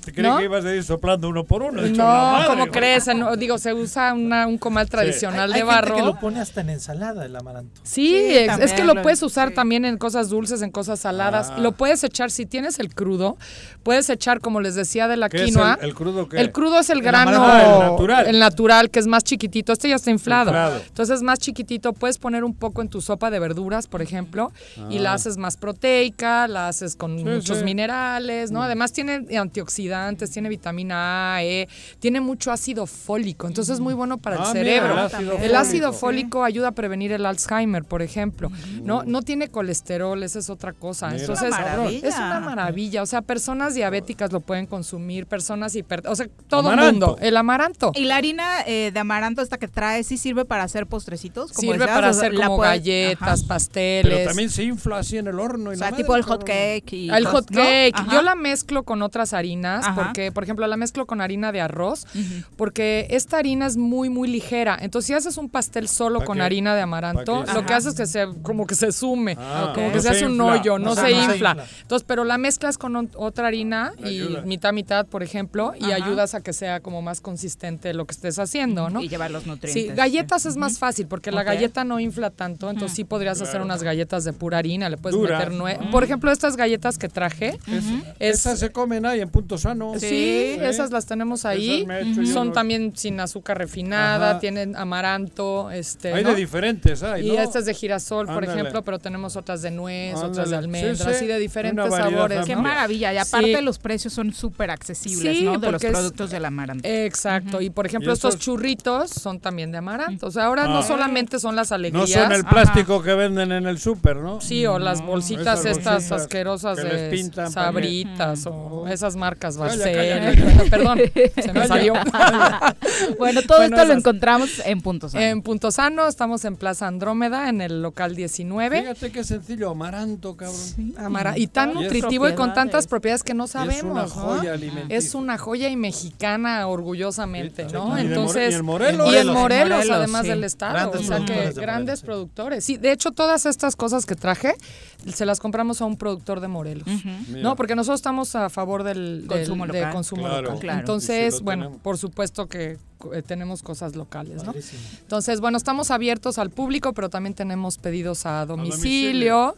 Creí ¿No? que ibas a ir soplando uno por uno. No, madre, güey. crees, no, digo, se usa una- un comal tradicional Hay de gente barro. que lo pone hasta en ensalada el amaranto. Sí, Sí, es, que lo lo- puedes usar también en cosas dulces, en cosas saladas. Ah. Lo puedes echar, si tienes el crudo, puedes echar, como les decía, de la ¿Qué es quinoa. el- el crudo qué? El crudo es el El grano. amaranto. Ah, el natural. el natural, que es más chiquitito. Este ya está inflado. Inflado. Entonces es más chiquitito. Puedes poner un poco en tu sopa de verduras, por ejemplo, y Ah. la haces más proteica, la haces con muchos sí. minerales, ¿no? Además tiene antioxidantes, tiene vitamina A, E, tiene mucho ácido fólico. Entonces es muy bueno para el Ah, mira, cerebro. el ácido el ácido fólico. ayuda a prevenir el Alzheimer, por ejemplo. No, no tiene colesterol, esa es otra cosa. Mira. Entonces, Es una maravilla. es una maravilla. O sea, personas diabéticas lo pueden consumir, personas hiper, o sea, todo el mundo. El amaranto. Y la harina eh, de amaranto esta que trae sí sirve para hacer postrecitos. Como Sirve decías, para o sea, hacer como galletas, Ajá. pasteles. Pero también se infla así en el horno. Y O la sea, madre, tipo el hot cake. Y El hot cake, yo la mezclo con otras harinas, Ajá. porque, por ejemplo, la mezclo con harina de arroz, porque esta harina es muy, muy ligera. Entonces, si haces un pastel solo ¿Pa con qué? harina de ¿Pa amaranto, lo que Ajá. hace es que se, como que se sume, Ah, como que No se se hace un hoyo, no, se, no se infla. infla. Entonces, pero la mezclas con ot- otra harina y Ayuda. mitad, mitad, por ejemplo, y Ajá. ayudas a que sea como más consistente lo que estés haciendo, ¿no? Y llevar los nutrientes. Sí, galletas es más fácil porque la galleta no infla tanto, entonces sí podrías hacer unas galletas de pura harina, le puedes Dura. meter nue- Por ejemplo, estas galletas que traje, es- Esas se comen ahí en Punto Sí, esas las tenemos ahí. He Son unos- también sin azúcar refinada, Ajá. tienen amaranto, este, Hay ¿no? de diferentes, hay, Y ¿no? estas de girasol, por ejemplo, pero tenemos otras de nuez, otras de almendras, Sí, sí, y de diferentes sabores. Qué ¿no? maravilla. Y aparte Sí. los precios son súper accesibles, Sí, ¿no? De los porque es- productos del amaranto. Exacto, y por ejemplo Y estos estos- churritos son también de amaranto. O sea, ahora no Ah. solamente son las No alegrías. son el plástico que venden en el súper, ¿no? Sí, o las bolsitas estas asquerosas de sabritas o esas marcas Calla, Perdón, se me salió. bueno, todo Bueno, esto lo encontramos en Punto Sano. En Punto Sano, estamos en Plaza Andrómeda, en el local 19. Fíjate qué sencillo, amaranto, cabrón. Amara- y tan Y es- nutritivo y con tantas propiedades que no sabemos. una ¿no? joya alimenticia. Es una joya y mexicana orgullosamente, ¿no? Y Entonces, y en Morelos. y en Morelos, además sí. del estado, Grandes o sea que grandes Morelos, sí. productores. Sí, de hecho todas estas cosas que traje se las compramos a un productor de Morelos. No, porque nosotros estamos a favor del, del- Consumo de consumo Claro, local. claro. Entonces, bueno, tenemos. por supuesto que tenemos cosas locales, ¿no? Padrísimo. Entonces, bueno, estamos abiertos al público, pero también tenemos pedidos a domicilio.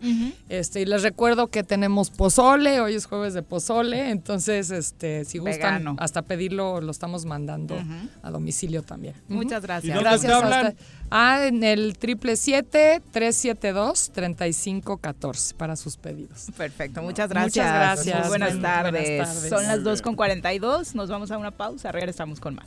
Este, y les recuerdo que tenemos pozole, hoy es jueves de pozole, entonces este, si gustan Vegano. hasta pedirlo lo estamos mandando a domicilio también. Muchas gracias. ¿Y dónde Gracias te a hablan? usted. Ah, en el 777-372-3514 para sus pedidos. Perfecto, muchas gracias. Muchas gracias. Muy buenas, Buen- tardes. buenas tardes. Son las 2 con 42. Nos vamos a una pausa. Regresamos con más.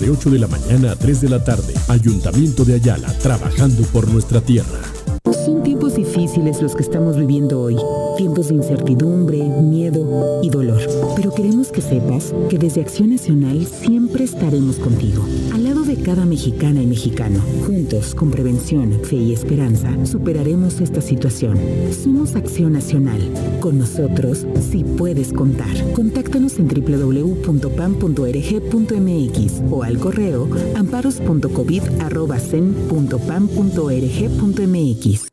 de 8 de la mañana a 3 de la tarde. Ayuntamiento de Ayala, trabajando por nuestra tierra. Los que estamos viviendo hoy. Tiempos de incertidumbre, miedo y dolor. Pero queremos que sepas que desde Acción Nacional siempre estaremos contigo. Al lado de cada mexicana y mexicano. Juntos, con prevención, fe y esperanza, superaremos esta situación. Somos Acción Nacional. Con nosotros, sí puedes contar. Contáctanos en www.pam.org.mx o al correo amparos.covid.pam.org.mx.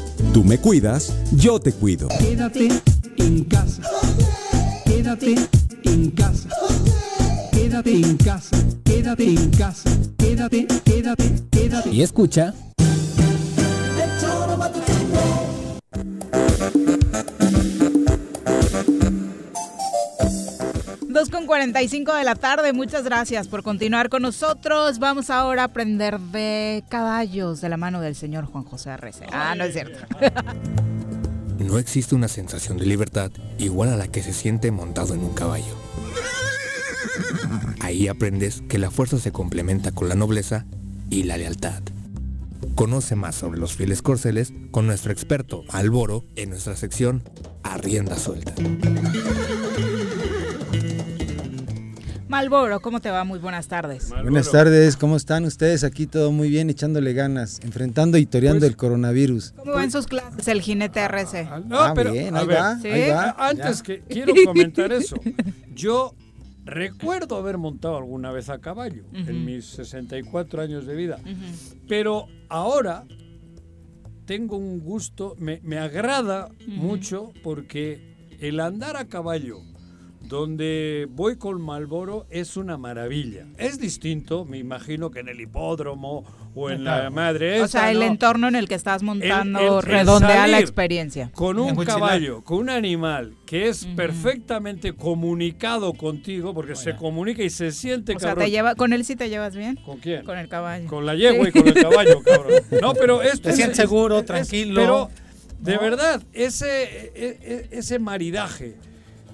Tú me cuidas, yo te cuido. Quédate en casa. Quédate en casa. Quédate en casa. Quédate en casa. Quédate, quédate, quédate. Y escucha. Con 45 de la tarde, muchas gracias por continuar con nosotros. Vamos ahora a aprender de caballos de la mano del señor Juan José Arrece. Ah, no es cierto. No existe una sensación de libertad igual a la que se siente montado en un caballo. Ahí aprendes que la fuerza se complementa con la nobleza y la lealtad. Conoce más sobre los fieles corceles con nuestro experto Alboro en nuestra sección Arrienda Suelta. Malboro, ¿cómo te va? Muy buenas tardes. Buenas tardes, ¿cómo están ustedes? Aquí todo muy bien, echándole ganas, enfrentando y toreando el coronavirus. ¿Cómo van sus clases el jinete RC? No, Ah, pero bien, a ahí ver, va, ¿Sí? ahí va. antes ya. que quiero comentar eso. Yo recuerdo haber montado alguna vez a caballo Ujú. en mis 64 años de vida, pero ahora tengo un gusto, me, me agrada mucho porque el andar a caballo donde voy con Malboro es una maravilla. Es distinto, me imagino, que en el hipódromo o en la madre O esa, sea, el ¿no? entorno en el que estás montando El- el- el redondea la experiencia. Con un caballo, con un animal que es perfectamente comunicado contigo, porque se comunica y se siente O sea, te lleva, ¿con él sí te llevas bien? ¿Con quién? Con el caballo. Con la yegua y con el caballo, cabrón. No, pero esto Te es- sientes es- seguro, es- tranquilo. Pero, de ¿No? verdad, ese, e- e- ese maridaje,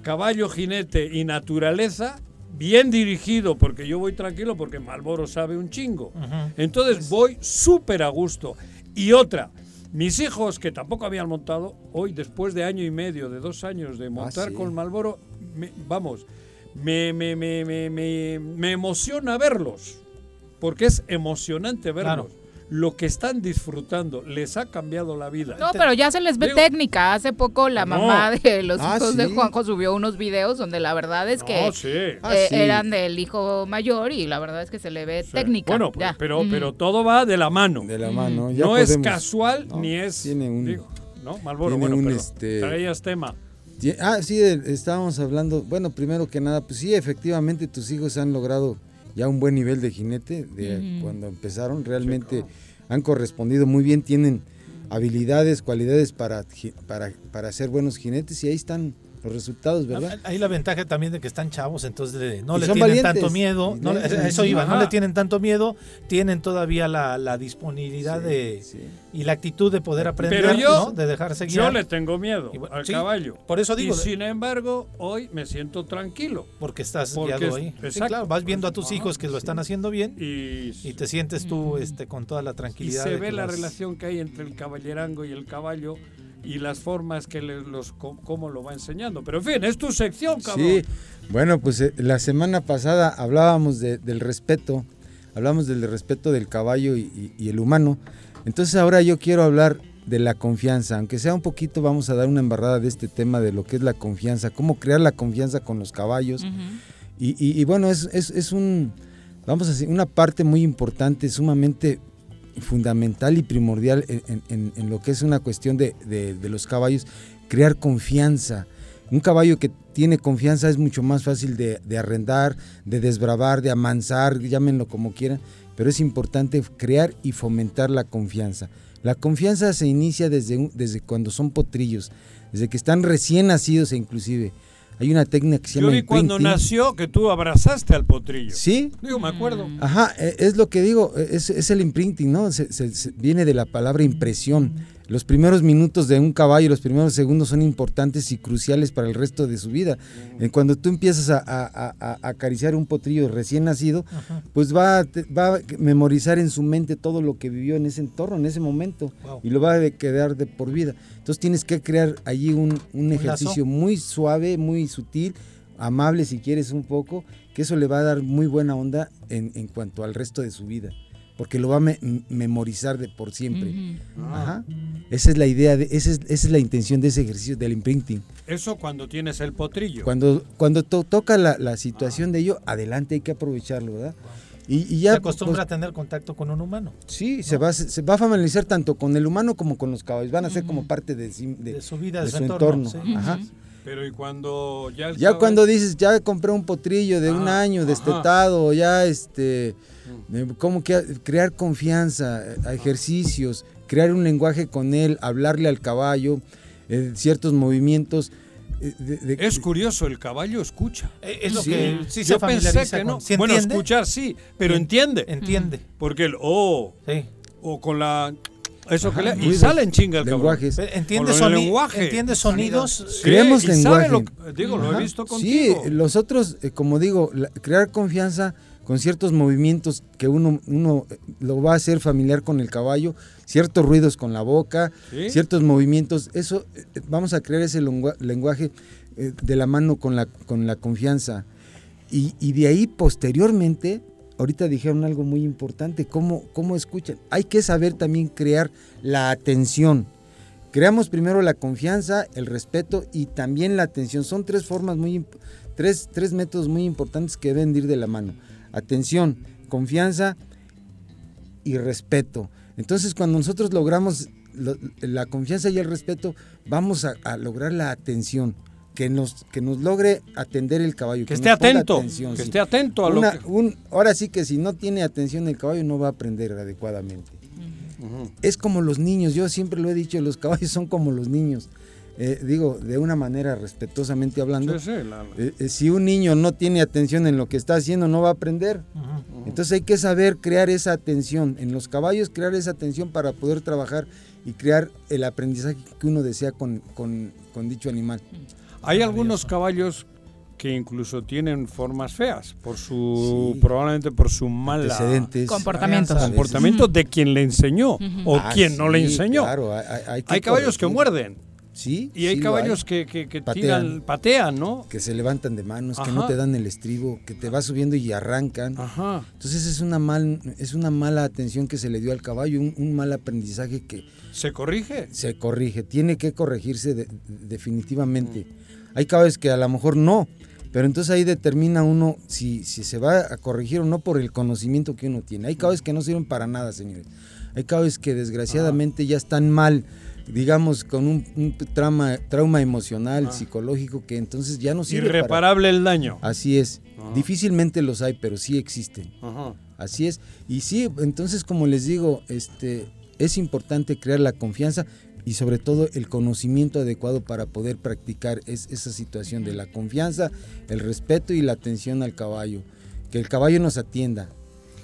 caballo, jinete y naturaleza, bien dirigido, porque yo voy tranquilo, porque Malboro sabe un chingo. Entonces voy súper a gusto. Y otra, mis hijos que tampoco habían montado, hoy después de año y medio, de dos años de montar sí. con Malboro, me- vamos, me, me, me, me, me- me emociona verlos, porque es emocionante verlos. Claro. Lo que están disfrutando les ha cambiado la vida. No, pero ya se les ve Digo- técnica. Hace poco la No. mamá de los Ah, hijos de. Juanjo subió unos videos donde la verdad es que No, sí. eh, Ah, sí. eran del hijo mayor y la verdad es que se le ve técnica. Bueno, ya. pero, pero todo va de la mano. De la mano. ya no es casual No, ni es. Tiene un. digo, ¿no? Malboro, tiene bueno, un, pero este, traías tema. Ah, sí, estábamos hablando, bueno, primero que nada, pues sí, efectivamente tus hijos han logrado ya un buen nivel de jinete de cuando empezaron, realmente han correspondido muy bien, tienen habilidades, cualidades para, para, para ser buenos jinetes y ahí están los resultados, ¿verdad? Ahí la ventaja también de que están chavos, entonces le- no Y le tienen valientes. tanto miedo. Y no eso iba, no le tienen tanto miedo, tienen todavía la, la disponibilidad de y la actitud de poder aprender, Pero yo, ¿no? de dejarse yo guiar. le tengo miedo Y bueno, al sí, caballo. por eso digo, Y sin embargo, hoy me siento tranquilo. Porque estás Porque guiado es- ahí. Exacto. claro, vas viendo a tus hijos que lo están haciendo bien y, te sientes tú este, con toda la Y tranquilidad. se de ve la vas- relación que hay entre el caballerango y el caballo y las formas que le- los cómo lo va enseñando. Pero en fin, es tu sección, cabrón. Sí, bueno, pues eh, la semana pasada hablábamos de- del respeto, hablamos del respeto del caballo y, y- y el humano. Entonces ahora yo quiero hablar de la confianza, aunque sea un poquito, vamos a dar una embarrada de este tema de lo que es la confianza, cómo crear la confianza con los caballos. y, y- y bueno, es, es- es un, vamos a decir, una parte muy importante, sumamente fundamental y primordial en, lo que es una cuestión de, de- los caballos, crear confianza. Un caballo que tiene confianza es mucho más fácil de, de arrendar, de desbravar, de amansar, llámenlo como quieran, pero es importante crear y fomentar la confianza. La confianza se inicia desde, desde cuando son potrillos, desde que están recién nacidos e inclusive. Hay una técnica que se Yo llama vi cuando imprinting. nació que tú abrazaste al potrillo. Sí. Digo, me acuerdo. Ajá, e- es lo que digo, e- es, es el imprinting, ¿no? Se- se- se- viene de la palabra impresión. Los primeros minutos de un caballo, los primeros segundos son importantes y cruciales para el resto de su vida. Eh, Cuando tú empiezas a, a- a- a acariciar un potrillo recién nacido, pues va va a memorizar en su mente todo lo que vivió en ese entorno, en ese momento, Wow. y lo va a quedar de por vida. Entonces tienes que crear allí un, ejercicio muy suave, muy sutil, amable si quieres un poco, que eso le va a dar muy buena onda en, en cuanto al resto de su vida, porque lo va a me- memorizar de por siempre. Ajá. Esa es la idea, de, esa, es, esa es la intención de ese ejercicio del imprinting. Eso cuando tienes el potrillo. Cuando, cuando to- toca la, la situación de ello, adelante hay que aprovecharlo, ¿verdad? Y, y ya se acostumbra pues, a tener contacto con un humano. Sí, se, va, se va a familiarizar tanto con el humano como con los caballos. Van a ser como parte de, sí- de- su vida, de de su su entorno, entorno. sí. Ajá. Pero y cuando ya el Ya caballo- cuando dices, ya compré un potrillo de un Ah, año destetado, ya este, eh, que crear confianza, eh, ejercicios, crear un lenguaje con él, hablarle al caballo, eh, ciertos movimientos. eh, de- de- Es curioso, el caballo escucha. Eh, es lo Sí. que sí se Yo pensé que no. ¿sí bueno, escuchar sí, pero En- entiende. Entiende. Porque el oh, o con la eso que Ajá, le, y ruidos, sale en chinga el lenguajes. Entiende, soni- lenguaje. entiende sonidos. Sí, Creemos lenguaje. lo- digo, lo he Ajá. visto Sí, contigo. los otros, eh, como digo, la- crear confianza con ciertos movimientos que uno, uno eh, lo va a hacer familiar con el caballo, ciertos ruidos con la boca, Sí. ciertos movimientos, eso eh, eh, vamos a crear ese lengua- lenguaje de la mano con la, con la confianza. Y, y de ahí posteriormente, ahorita dijeron algo muy importante, ¿cómo, cómo escuchan? Hay que saber también crear la atención. Creamos primero la confianza, el respeto y también la atención. Son tres formas muy, tres, tres métodos muy importantes que deben de ir de la mano. Atención, confianza y respeto. Entonces, cuando nosotros logramos lo- la confianza y el respeto, vamos a, a lograr la atención. Que nos, que nos logre atender el caballo. Que esté atento, atención, que sí. esté atento a lo que- un- ahora sí que si no tiene atención el caballo no va a aprender adecuadamente. Es como los niños, yo siempre lo he dicho, los caballos son como los niños. Eh, digo, de una manera respetuosamente hablando. Sí, sí, la- la- Eh, eh, si un niño no tiene atención en lo que está haciendo, no va a aprender. Entonces hay que saber crear esa atención. En los caballos, crear esa atención para poder trabajar y crear el aprendizaje que uno desea con, con- con dicho animal. Hay algunos caballos que incluso tienen formas feas por su probablemente por su mala Antecedentes. Comportamientos. A veces. comportamiento de quien le enseñó o Ah, quien no le enseñó. claro, hay- hay- hay que Hay caballos que muerden. Sí. Y hay sí caballos que, que, que Patean. tiran, patean, ¿no? que se levantan de manos, que no te dan el estribo, que te va subiendo y arrancan. Ajá. Entonces es una mal, es una mala atención que se le dio al caballo, un, un mal aprendizaje que ¿Se corrige? se corrige, tiene que corregirse de- definitivamente. Hay caballos que a lo mejor no, pero entonces ahí determina uno si, si se va a corregir o no por el conocimiento que uno tiene. Hay caballos que no sirven para nada, señores. Hay caballos que desgraciadamente ya están mal, digamos, con un, un trauma, trauma emocional, psicológico, que entonces ya no sirve para- Irreparable el daño. Así es. Ajá. Difícilmente los hay, pero sí existen. Ajá. Así es. Y sí, entonces como les digo, este es importante crear la confianza y sobre todo el conocimiento adecuado para poder practicar es- esa situación de la confianza, el respeto y la atención al caballo. Que el caballo nos atienda.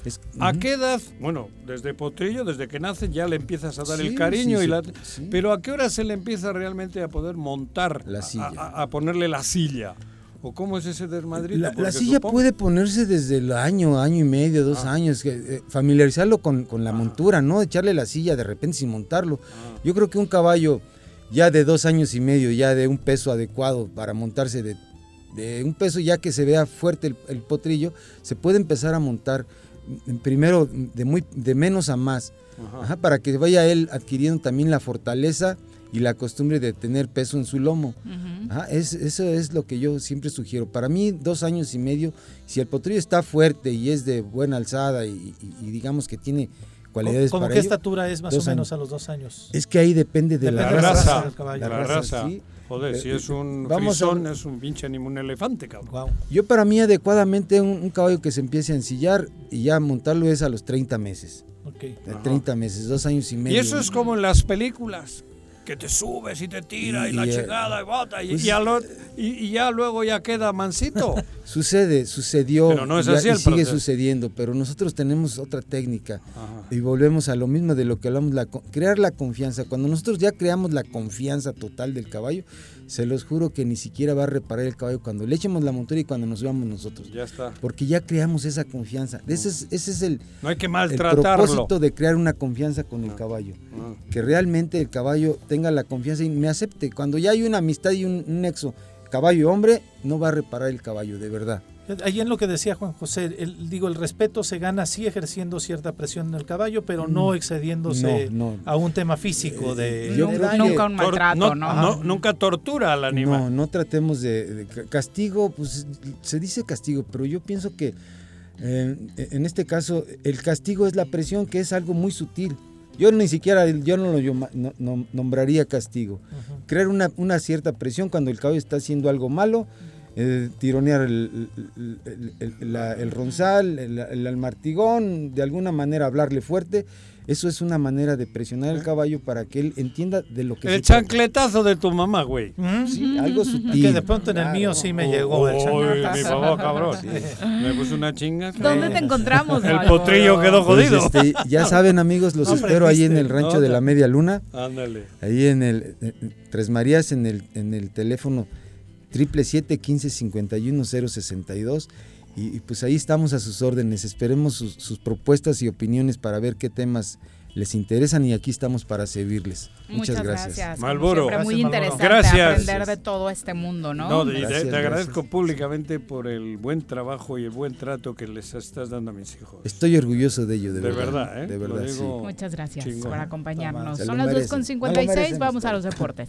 Es- ¿A Ujú. qué edad? Bueno, desde potrillo, desde que nace ya le empiezas a dar Sí, el cariño sí, y la... sí. Pero ¿a qué hora se le empieza realmente a poder montar? La silla. A, a ponerle la silla. ¿O cómo es ese desmadrito? La, la silla supongo- puede ponerse desde el año, año y medio, dos años, que, eh, familiarizarlo con, con la montura, no echarle la silla de repente sin montarlo. Yo creo que un caballo ya de dos años y medio, ya de un peso adecuado para montarse de, de un peso ya que se vea fuerte el, el potrillo, se puede empezar a montar primero de, muy, de menos a más, Ajá, para que vaya él adquiriendo también la fortaleza y la costumbre de tener peso en su lomo. Ajá, es, eso es lo que yo siempre sugiero. Para mí, dos años y medio, si el potrillo está fuerte y es de buena alzada y, y- y digamos que tiene cualidades ¿Cómo para qué ello, estatura es más o menos años. a los dos años? Es que ahí depende de la, Depende de la raza. raza del caballo. La, La raza. raza, sí. Joder, Eh, si es un vamos a- frisón, es un pinche ni un elefante, cabrón. Yo para mí adecuadamente un, un caballo que se empiece a ensillar y ya montarlo es a los 30 meses. Ok. De 30 meses, dos años y medio. Y eso es como en las películas, que te subes y te tira y, Y, la chingada y bota y, pues- y lo- y- y ya luego ya queda mansito. Sucede, sucedió Pero no es ya- así y sigue proceso. sucediendo, pero nosotros tenemos otra técnica y volvemos a lo mismo de lo que hablamos, la, crear la confianza. Cuando nosotros ya creamos la confianza total del caballo, se los juro que ni siquiera va a reparar el caballo cuando le echemos la montura y cuando nos subamos nosotros. Ya está. Porque ya creamos esa confianza. Ese es, ese es el, No hay que el propósito de crear una confianza con el caballo. Que realmente el caballo tenga la confianza y me acepte. Cuando ya hay una amistad y un, un nexo caballo-hombre, no va a reparar el caballo, de verdad. Ahí en lo que decía Juan José, el, digo, el respeto se gana sí ejerciendo cierta presión en el caballo, pero no Mm, excediéndose no, no. a un tema físico de, yo daño. que- Tor- no- no- nunca tortura al animal. No, no tratemos de, de ca- castigo, pues se dice castigo, pero yo pienso que eh, en este caso el castigo es la presión, que es algo muy sutil. Yo ni siquiera, yo no lo nombraría castigo. Crear una, una cierta presión cuando el caballo está haciendo algo malo, eh, tironear el, el- el- el- la- el ronzal, el, el almartigón, de alguna manera hablarle fuerte. Eso es una manera de presionar al caballo para que él entienda de lo que El se trata. chancletazo de tu mamá, güey. Sí, algo sutil. Que de pronto en el mío sí me llegó el Uy, chancletazo. mi papá, cabrón. Me puso una chinga. ¿Dónde te encontramos, El potrillo quedó Pues, jodido. este, ya saben, amigos, los No espero ahí en el rancho No, de la. Media Luna. Ándale. Ahí en el eh, Tres Marías, en el, en el teléfono 777-1551-062. Y, y pues ahí estamos a sus órdenes. Esperemos sus, sus propuestas y opiniones para ver qué temas les interesan y aquí estamos para servirles. Muchas, gracias. como Malboro. siempre, muy Gracias, interesante Malboro. Gracias. aprender de todo este mundo, ¿no? No, te- Gracias, te, gracias. agradezco públicamente por el buen trabajo y el buen trato que les estás dando a mis hijos. Estoy orgulloso de ello, de, De verdad. verdad, ¿eh? De verdad, digo- sí. Muchas gracias Chingón. por acompañarnos. Son las merecen. 2.56, No lo merecen vamos a los deportes.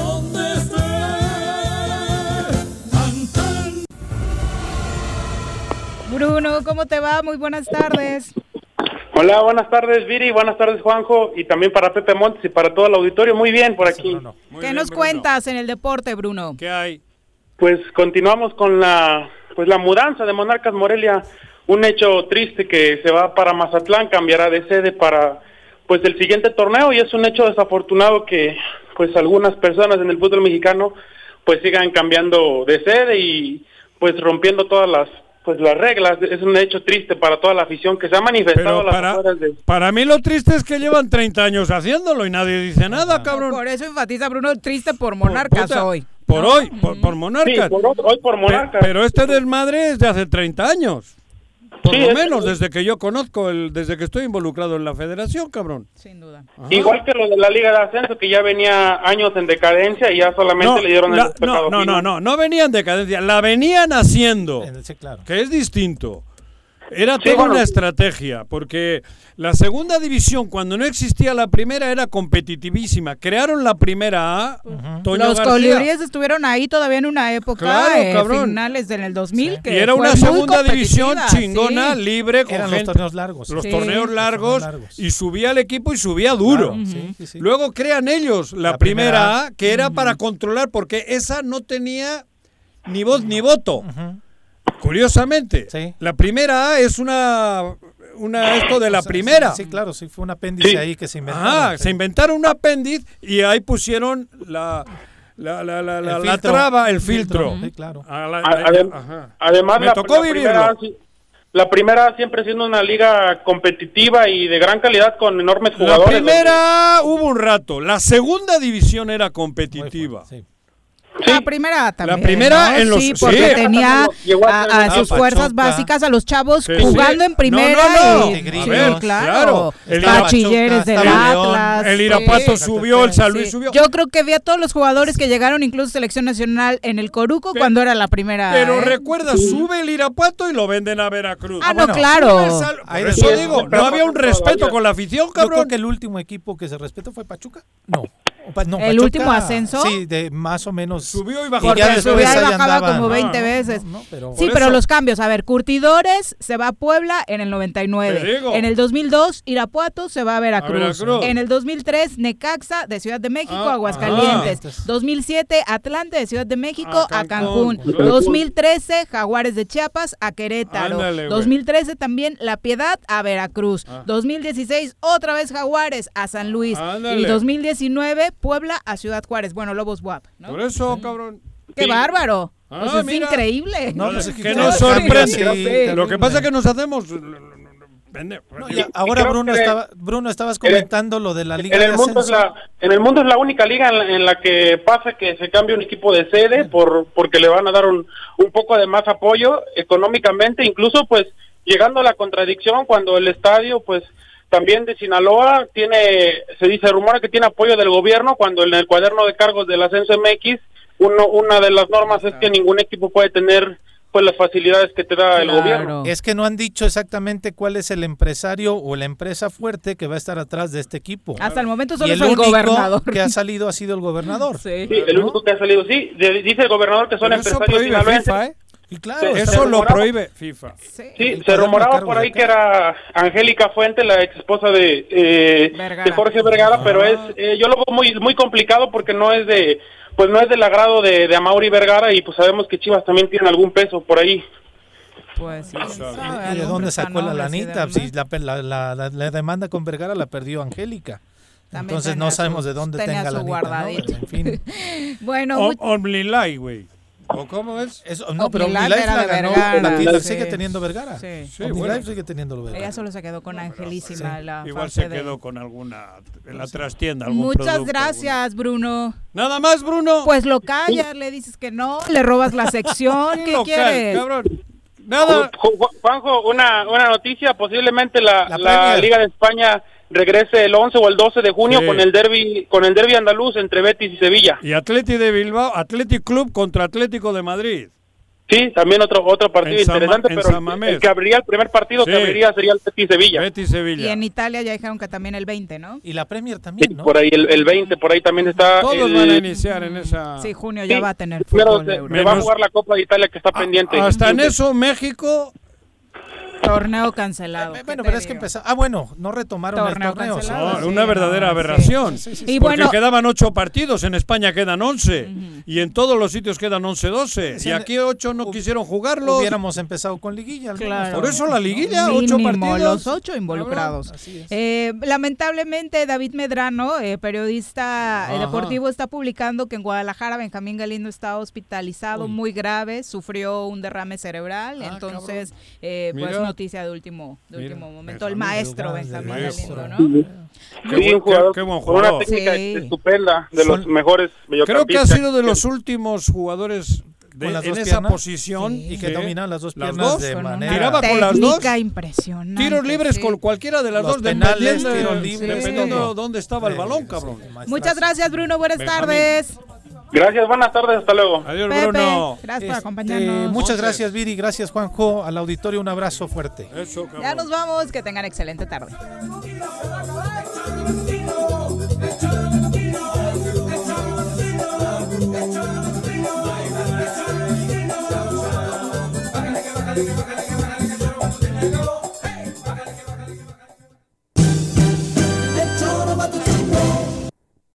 Bruno, ¿cómo te va? Muy buenas tardes. Hola, buenas tardes Viri, buenas tardes Juanjo y también para Pepe Montes y para todo el auditorio. Muy bien por aquí. ¿Qué nos cuentas en el deporte, Bruno? ¿Qué hay? Pues continuamos con la pues la mudanza de Monarcas Morelia, un hecho triste que se va para Mazatlán, cambiará de sede para pues el siguiente torneo y es un hecho desafortunado que pues algunas personas en el fútbol mexicano pues sigan cambiando de sede y pues rompiendo todas las pues las reglas. Es un hecho triste para toda la afición que se ha manifestado a Pero las para, de... para mí lo triste es que llevan 30 años haciéndolo y nadie dice nada, cabrón. Por eso enfatiza Bruno triste por Monarcas puta, hoy. Por hoy, por, por Monarcas. Sí, por hoy- hoy por Pe- Monarcas. pero este desmadre es de hace 30 años. Por Sí, lo es- menos desde que yo conozco, el, desde que estoy involucrado en la federación, cabrón. Sin duda. Igual que lo de la Liga de Ascenso, que ya venía años en decadencia y ya solamente le dieron la- el no, no, no, final. no, no venían de cadencia, la venían haciendo, Sí, claro. que es distinto. Era Sí, toda bueno. una estrategia, porque la segunda división, cuando no existía la primera, era competitivísima. Crearon la primera A, Toño Los García. colibríes estuvieron ahí todavía en una época, Claro, eh, cabrón. finales en el 2000, que Y era una segunda división chingona, sí. libre, con Eran los torneos largos. Los Sí. torneos Los largos, y subía el equipo y subía duro. Claro, sí, sí, sí. Luego crean ellos la, La primera, primera A, que era para controlar, porque esa no tenía ni voz ni voto. Curiosamente, la primera A es una, una esto de la O sea, primera. Sí, claro, sí, fue un apéndice Sí. ahí que se inventaron. Ah, sí. se inventaron un apéndice y ahí pusieron la, la, la, la, la- El la traba, el filtro, filtro. sí, claro. A la- A- adem- ajá. Además, Me la, tocó la primera, la primera siempre siendo una liga competitiva y de gran calidad con enormes La jugadores. primera hubo un rato, la segunda división era competitiva. La primera también. primera ¿no? en los- Sí, porque sí. tenía Llegó a, Ah, sus Pachuca. fuerzas básicas, a los chavos Sí, jugando sí. en primera. No, no, no. y- A sí, ver, claro. El Bachilleres del Atlas. El sí. Irapato subió, el San Luis Sí. subió. Yo creo que vi a todos los jugadores que llegaron, incluso selección nacional, en el Coruco cuando era la primera. Pero ¿eh? recuerda, sube el Irapato y lo venden a Veracruz. Ah, no, claro. Por eso digo, no había un respeto con la afición, Yo creo cabrón. que el último equipo que se respetó fue Pachuca. No. No, ¿El Pachuca, último ascenso? Sí, de más o menos. Subió y Porque ya después y bajaba andaban. como 20 No, no, veces. no, pero- sí, pero eso. los cambios. A ver, Curtidores se va a Puebla en el 99. Te digo. En el 2002, Irapuato se va a Veracruz. A Veracruz. En el 2003, Necaxa de Ciudad de México, Ah, Aguascalientes. ajá. 2007, Atlante de Ciudad de México A a Cancún. Cancún. Cancún. 2013, Jaguares de Chiapas a Querétaro. Ándale, güey. 2013 también La Piedad a Veracruz. Ah. 2016, otra vez Jaguares a San Luis. Ándale. Y 2019, Puebla a Ciudad Juárez. Bueno, Lobos WAP. ¿no? Por eso, cabrón. ¡Qué bárbaro! Ah, Pues es mira. increíble. No, pues es que que nos sorprende. sí, Lo que pasa es que nos hacemos. Y ahora Bruno estaba, Bruno estabas comentando lo de la liga En de el, mundo es la, en el mundo es la única liga en la, en la que pasa que se cambia un equipo de sede por porque le van a dar un, un poco de más apoyo económicamente, incluso pues llegando a la contradicción cuando el estadio pues también de Sinaloa tiene, se dice, rumora que tiene apoyo del gobierno cuando en el cuaderno de cargos del ascenso MX uno, una de las normas es que ningún equipo puede tener pues las facilidades que te da el gobierno. Es que no han dicho exactamente cuál es el empresario o la empresa fuerte que va a estar atrás de este equipo. Hasta el momento Y solo el es el único gobernador. que ha salido ha sido el gobernador. Sí. Sí, el único que ha salido, sí, dice el gobernador que son Pero eso empresarios sinaloenses. FIFA, ¿eh? Y claro, Se- se Eso lo prohíbe FIFA. Sí, se rumoraba por ahí que era Angélica Fuente, la ex esposa de, eh, de Jorge Vergara, pero es eh, yo lo veo muy muy complicado porque no es de pues no es del agrado de, de Amauri Vergara y pues sabemos que Chivas también tiene algún peso por ahí. Pues sí. sabe, ¿Y de dónde sacó la lanita? Si la, la, la- demanda con Vergara la perdió Angélica. También Entonces no su- sabemos de dónde tenga su la lanita. ¿no? guardadito. En fin. Bueno, O- muy- Omnilay, güey. ¿O cómo es? Eso, no, pero Omnilife la de ganó, Vergara, sí. sigue teniendo Vergara. Sí. Sí, bueno. sigue teniendo Vergara. ella solo se quedó con Angelísima. la Igual fase se de- quedó con alguna en la trastienda. algún Muchas producto, gracias, Bruno. alguna- Nada más, Bruno. Pues lo callas, le dices que no, le robas la sección, ¿qué Local, quieres? cabrón. Nada. Ju- Ju- Juanjo, una, una noticia, posiblemente la, La la. Liga de España regrese el 11 o el 12 de junio Sí. con el derby con el derby andaluz entre Betis y Sevilla. Y Atleti de Bilbao, Athletic Club contra Atlético de Madrid. Sí, también otro otro partido En interesante, pero el- que abriría el primer partido Sí. que abriría sería el Betis Sevilla. Betis Y Sevilla. en Italia ya dijeron que también el 20, ¿no? Y la Premier Sí, también, ¿no? por ahí el, el 20, por ahí también está Todos el- van a iniciar en esa. Sí, junio Sí, ya va a tener fútbol. se, euro. se va a jugar la Copa de Italia que está pendiente. Hasta en eso México Torneo cancelado. Eh, bueno, pero es que empezó. Ah, bueno, no retomaron Torneo el torneo. cancelado, No, una verdadera aberración. Y Porque bueno- quedaban ocho partidos, en España quedan once. Y en todos los sitios quedan once, doce. Sí, y aquí ocho no quisieron jugarlos. Hubiéramos empezado con liguilla. Claro. Por eso la liguilla, ocho Mínimo, partidos. los ocho involucrados. Eh, lamentablemente, David Medrano, eh, periodista eh, Ajá. deportivo, está publicando que en Guadalajara Benjamín Galindo está hospitalizado muy grave, sufrió un derrame cerebral. entonces, eh, pues Mira. Noticia de último, de Mira. último momento. El maestro Benjamín. Galindo, ¿no? Sí, Qué buen- un jugador qué- qué buen con una técnica Sí. estupenda, de los mejores Creo que ha sido de los últimos jugadores de- Con las en dos esa piernas. posición Sí. Y que dominaban las dos piernas dos, de manera- Tiraba con las dos. impresionante. Tiros libres sí. con cualquiera de las Los dos, penales, dependiendo, tiros libres, dependiendo dónde estaba el balón, cabrón. Muchas gracias, Bruno. Buenas Benjamín. tardes. Gracias, buenas tardes, hasta luego. Adiós, Pepe, Bruno. gracias por Este, acompañarnos. muchas gracias, Viri. Gracias, Juanjo. Al auditorio, un abrazo fuerte. Eso, cabrón. Ya nos vamos. Que tengan excelente tarde.